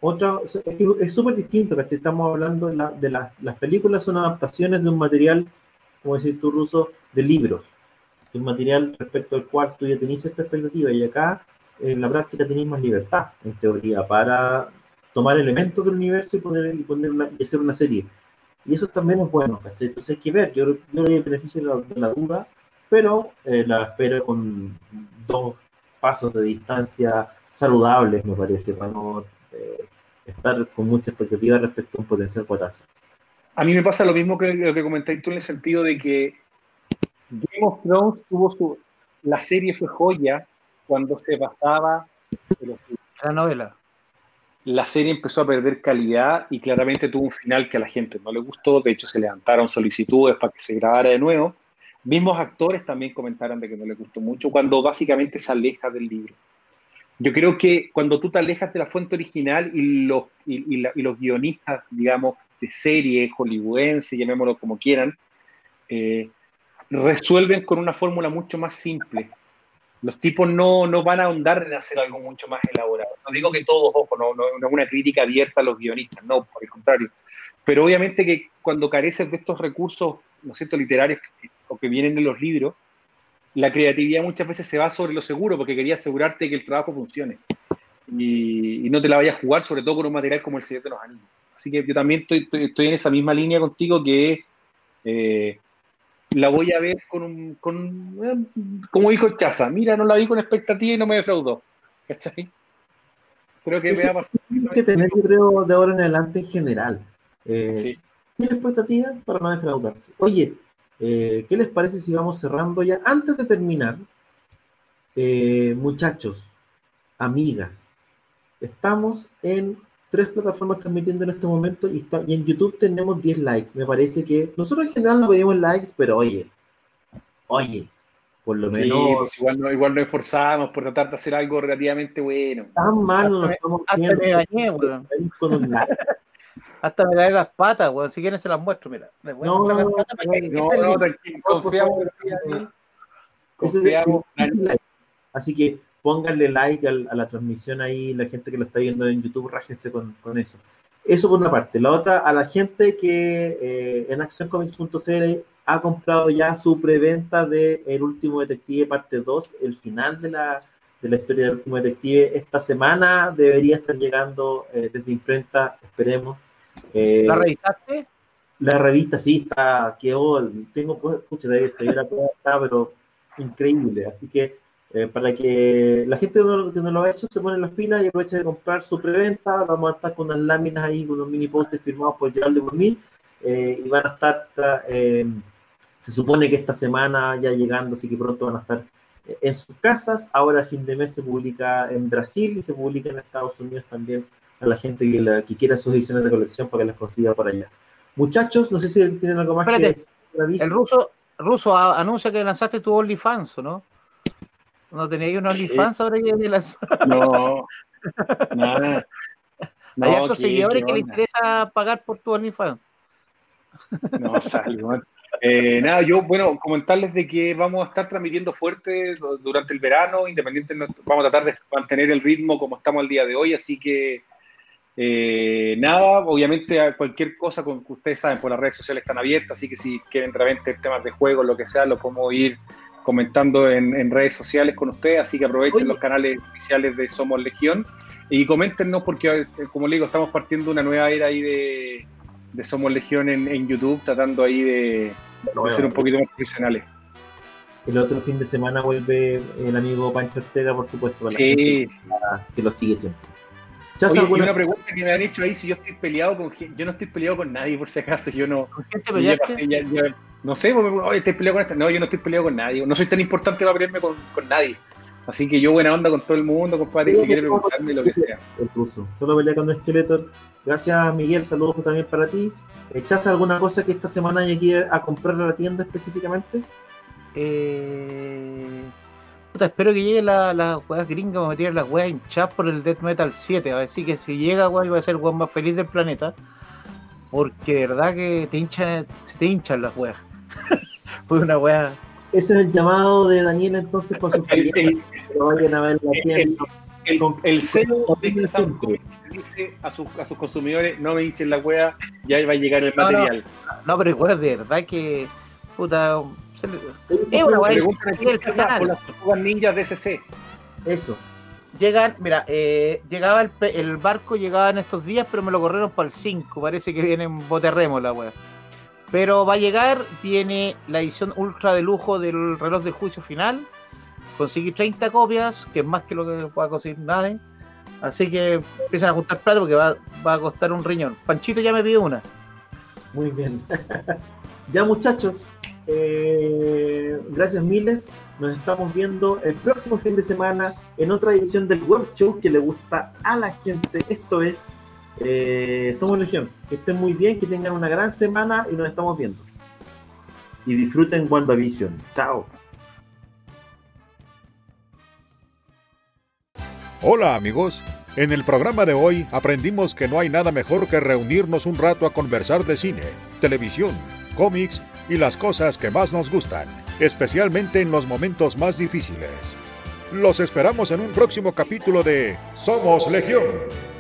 otra, es súper distinto, que estamos hablando de, la, de las películas son adaptaciones de un material, como decir tú, ruso, de libros, un material respecto al cual tú ya tenéis esta expectativa y acá en la práctica tenéis más libertad, en teoría, para tomar elementos del universo y poner y poner y hacer una serie. Y eso también es bueno, Entonces hay que ver, yo, yo le doy el beneficio de la, duda, pero eh, la espero con dos pasos de distancia saludables, me parece, para no eh, estar con mucha expectativa respecto a un potencial cuatazo. A mí me pasa lo mismo que lo que comentáis tú en el sentido de que Game of Thrones tuvo su. La serie fue joya cuando se basaba en la novela la serie empezó a perder calidad y claramente tuvo un final que a la gente no le gustó. De hecho, se levantaron solicitudes para que se grabara de nuevo. Mismos actores también comentaron de que no les gustó mucho cuando básicamente se aleja del libro. Yo creo que cuando tú te alejas de la fuente original y los, y, los guionistas, digamos, de serie hollywoodense, llamémoslo como quieran, eh, resuelven con una fórmula mucho más simple los tipos no, no van a ahondar en hacer algo mucho más elaborado. No digo que todos, ojo, no, no, es una crítica abierta a los guionistas, no, por el contrario. Pero obviamente que cuando careces de estos recursos, ¿no cierto?, literarios o que vienen de los libros, la creatividad muchas veces se va sobre lo seguro porque quería asegurarte que el trabajo funcione y, no te la vayas a jugar, sobre todo con un material como el Señor de los Anillos. Así que yo también estoy, estoy, en esa misma línea contigo que eh, la voy a ver con un, con, como dijo Chaza, mira, no la vi con expectativa y no me defraudó. ¿Cachai? Creo que me va a pasar. que tener, yo creo, de ahora en adelante en general. Eh, sí. ¿Tiene expectativa para no defraudarse? Oye, eh, ¿qué les parece si vamos cerrando ya? Antes de terminar, eh, muchachos, amigas, estamos en tres plataformas transmitiendo en este momento y, está, y en YouTube tenemos 10 likes. Me parece que nosotros en general no pedimos likes, pero oye, oye, por lo menos. Pues igual, no, igual nos esforzamos por tratar de hacer algo relativamente bueno. Tan mal nos estamos Hasta me dañé, weón. Hasta me dañé las patas, weón. Si quieren se las muestro, mira. no, no, no, no, tranquilo. Confiamos Confiamos. Así que pónganle like a, la transmisión ahí, la gente que lo está viendo en YouTube, rájense con, con eso. Eso por una parte. La otra, a la gente que eh, en accioncomics.cl ha comprado ya su preventa de El último detective parte 2, el final de la, de la historia del último detective. Esta semana debería estar llegando eh, desde imprenta, esperemos. Eh, ¿La revisaste? La revista sí está, quedó, tengo, escucha, David, estoy la está, pero increíble. Así que eh, para que la gente que no lo ha hecho se pone las pilas y aproveche de comprar su preventa. Vamos a estar con unas láminas ahí, con unos mini posters firmados por Gerald de Gourmet eh, y van a estar, eh, se supone que esta semana ya llegando, así que pronto van a estar en sus casas. Ahora a fin de mes se publica en Brasil y se publica en Estados Unidos también a la gente que, que quiera sus ediciones de colección para que las consiga por allá. Muchachos, no sé si tienen algo más que decir. El ruso, ruso anuncia que lanzaste tu OnlyFans, ¿no? ¿No tenéis un OnlyFans ahora que No, nada. No, Hay hartos seguidores que le interesa pagar por tu OnlyFans. No, salgo. Eh, nada, yo, bueno, comentarles de que vamos a estar transmitiendo fuerte durante el verano, independiente, vamos a tratar de mantener el ritmo como estamos el día de hoy, así que eh, nada, obviamente cualquier cosa con que ustedes saben, por las redes sociales están abiertas, así que si quieren realmente temas de juego, lo que sea, lo podemos ir comentando en, redes sociales con ustedes, así que aprovechen los canales oficiales de Somos Legión y coméntenos porque, eh, como le digo, estamos partiendo una nueva era ahí de, Somos Legión en, YouTube, tratando ahí de, ser un poquito más profesionales. El otro fin de semana vuelve el amigo Pancho Ortega, por supuesto, para sí. que lo sigue siempre. Oye, una pregunta que me han hecho ahí, si yo estoy peleado con yo no estoy peleado con nadie, por si acaso, yo no... ¿Con quién te peleaste? No sé, oye, estoy peleado con esta. No, yo no estoy peleado con nadie, no soy tan importante para pelearme con, con nadie. Así que yo buena onda con todo el mundo, compadre, si quiere preguntarme lo que sea. El curso. Solo pelea con esqueleto. Gracias, Miguel. Saludos también para ti. ¿Echaste alguna cosa que esta semana llegué a comprar a la tienda específicamente? Eh espero que llegue la, la weas gringas, me tirar las weas hinchadas por el Death Metal 7. Así que si llega, weón, va a ser el weón más feliz del planeta. Porque de verdad que te hinchan, te hinchan las weas. Fue una wea. Ese es el llamado de Daniel entonces para sus clientes que vayan a ver la tienda. El, el, CEO de dice a sus, a sus consumidores, no me hinchen la wea, ya va a llegar el material. No, pero igual de verdad que puta es una las tortugas ninjas de SC. Eso. Llegan, mira, eh, llegaba el, el, barco, llegaba en estos días, pero me lo corrieron para el 5. Parece que viene en boterremo la wea. Pero va a llegar, viene la edición ultra de lujo del reloj del juicio final. Conseguí 30 copias, que es más que lo que pueda conseguir nadie. Así que empiezan a juntar plata porque va, a costar un riñón. Panchito ya me pidió una. Muy bien. ya muchachos, eh, gracias miles. Nos estamos viendo el próximo fin de semana en otra edición del Web Show que le gusta a la gente. Esto es eh, Somos Legión. Que estén muy bien, que tengan una gran semana y nos estamos viendo. Y disfruten WandaVision. Chao. Hola amigos. En el programa de hoy aprendimos que no hay nada mejor que reunirnos un rato a conversar de cine, televisión, cómics y las cosas que más nos gustan, especialmente en los momentos más difíciles. Los esperamos en un próximo capítulo de Somos Legión,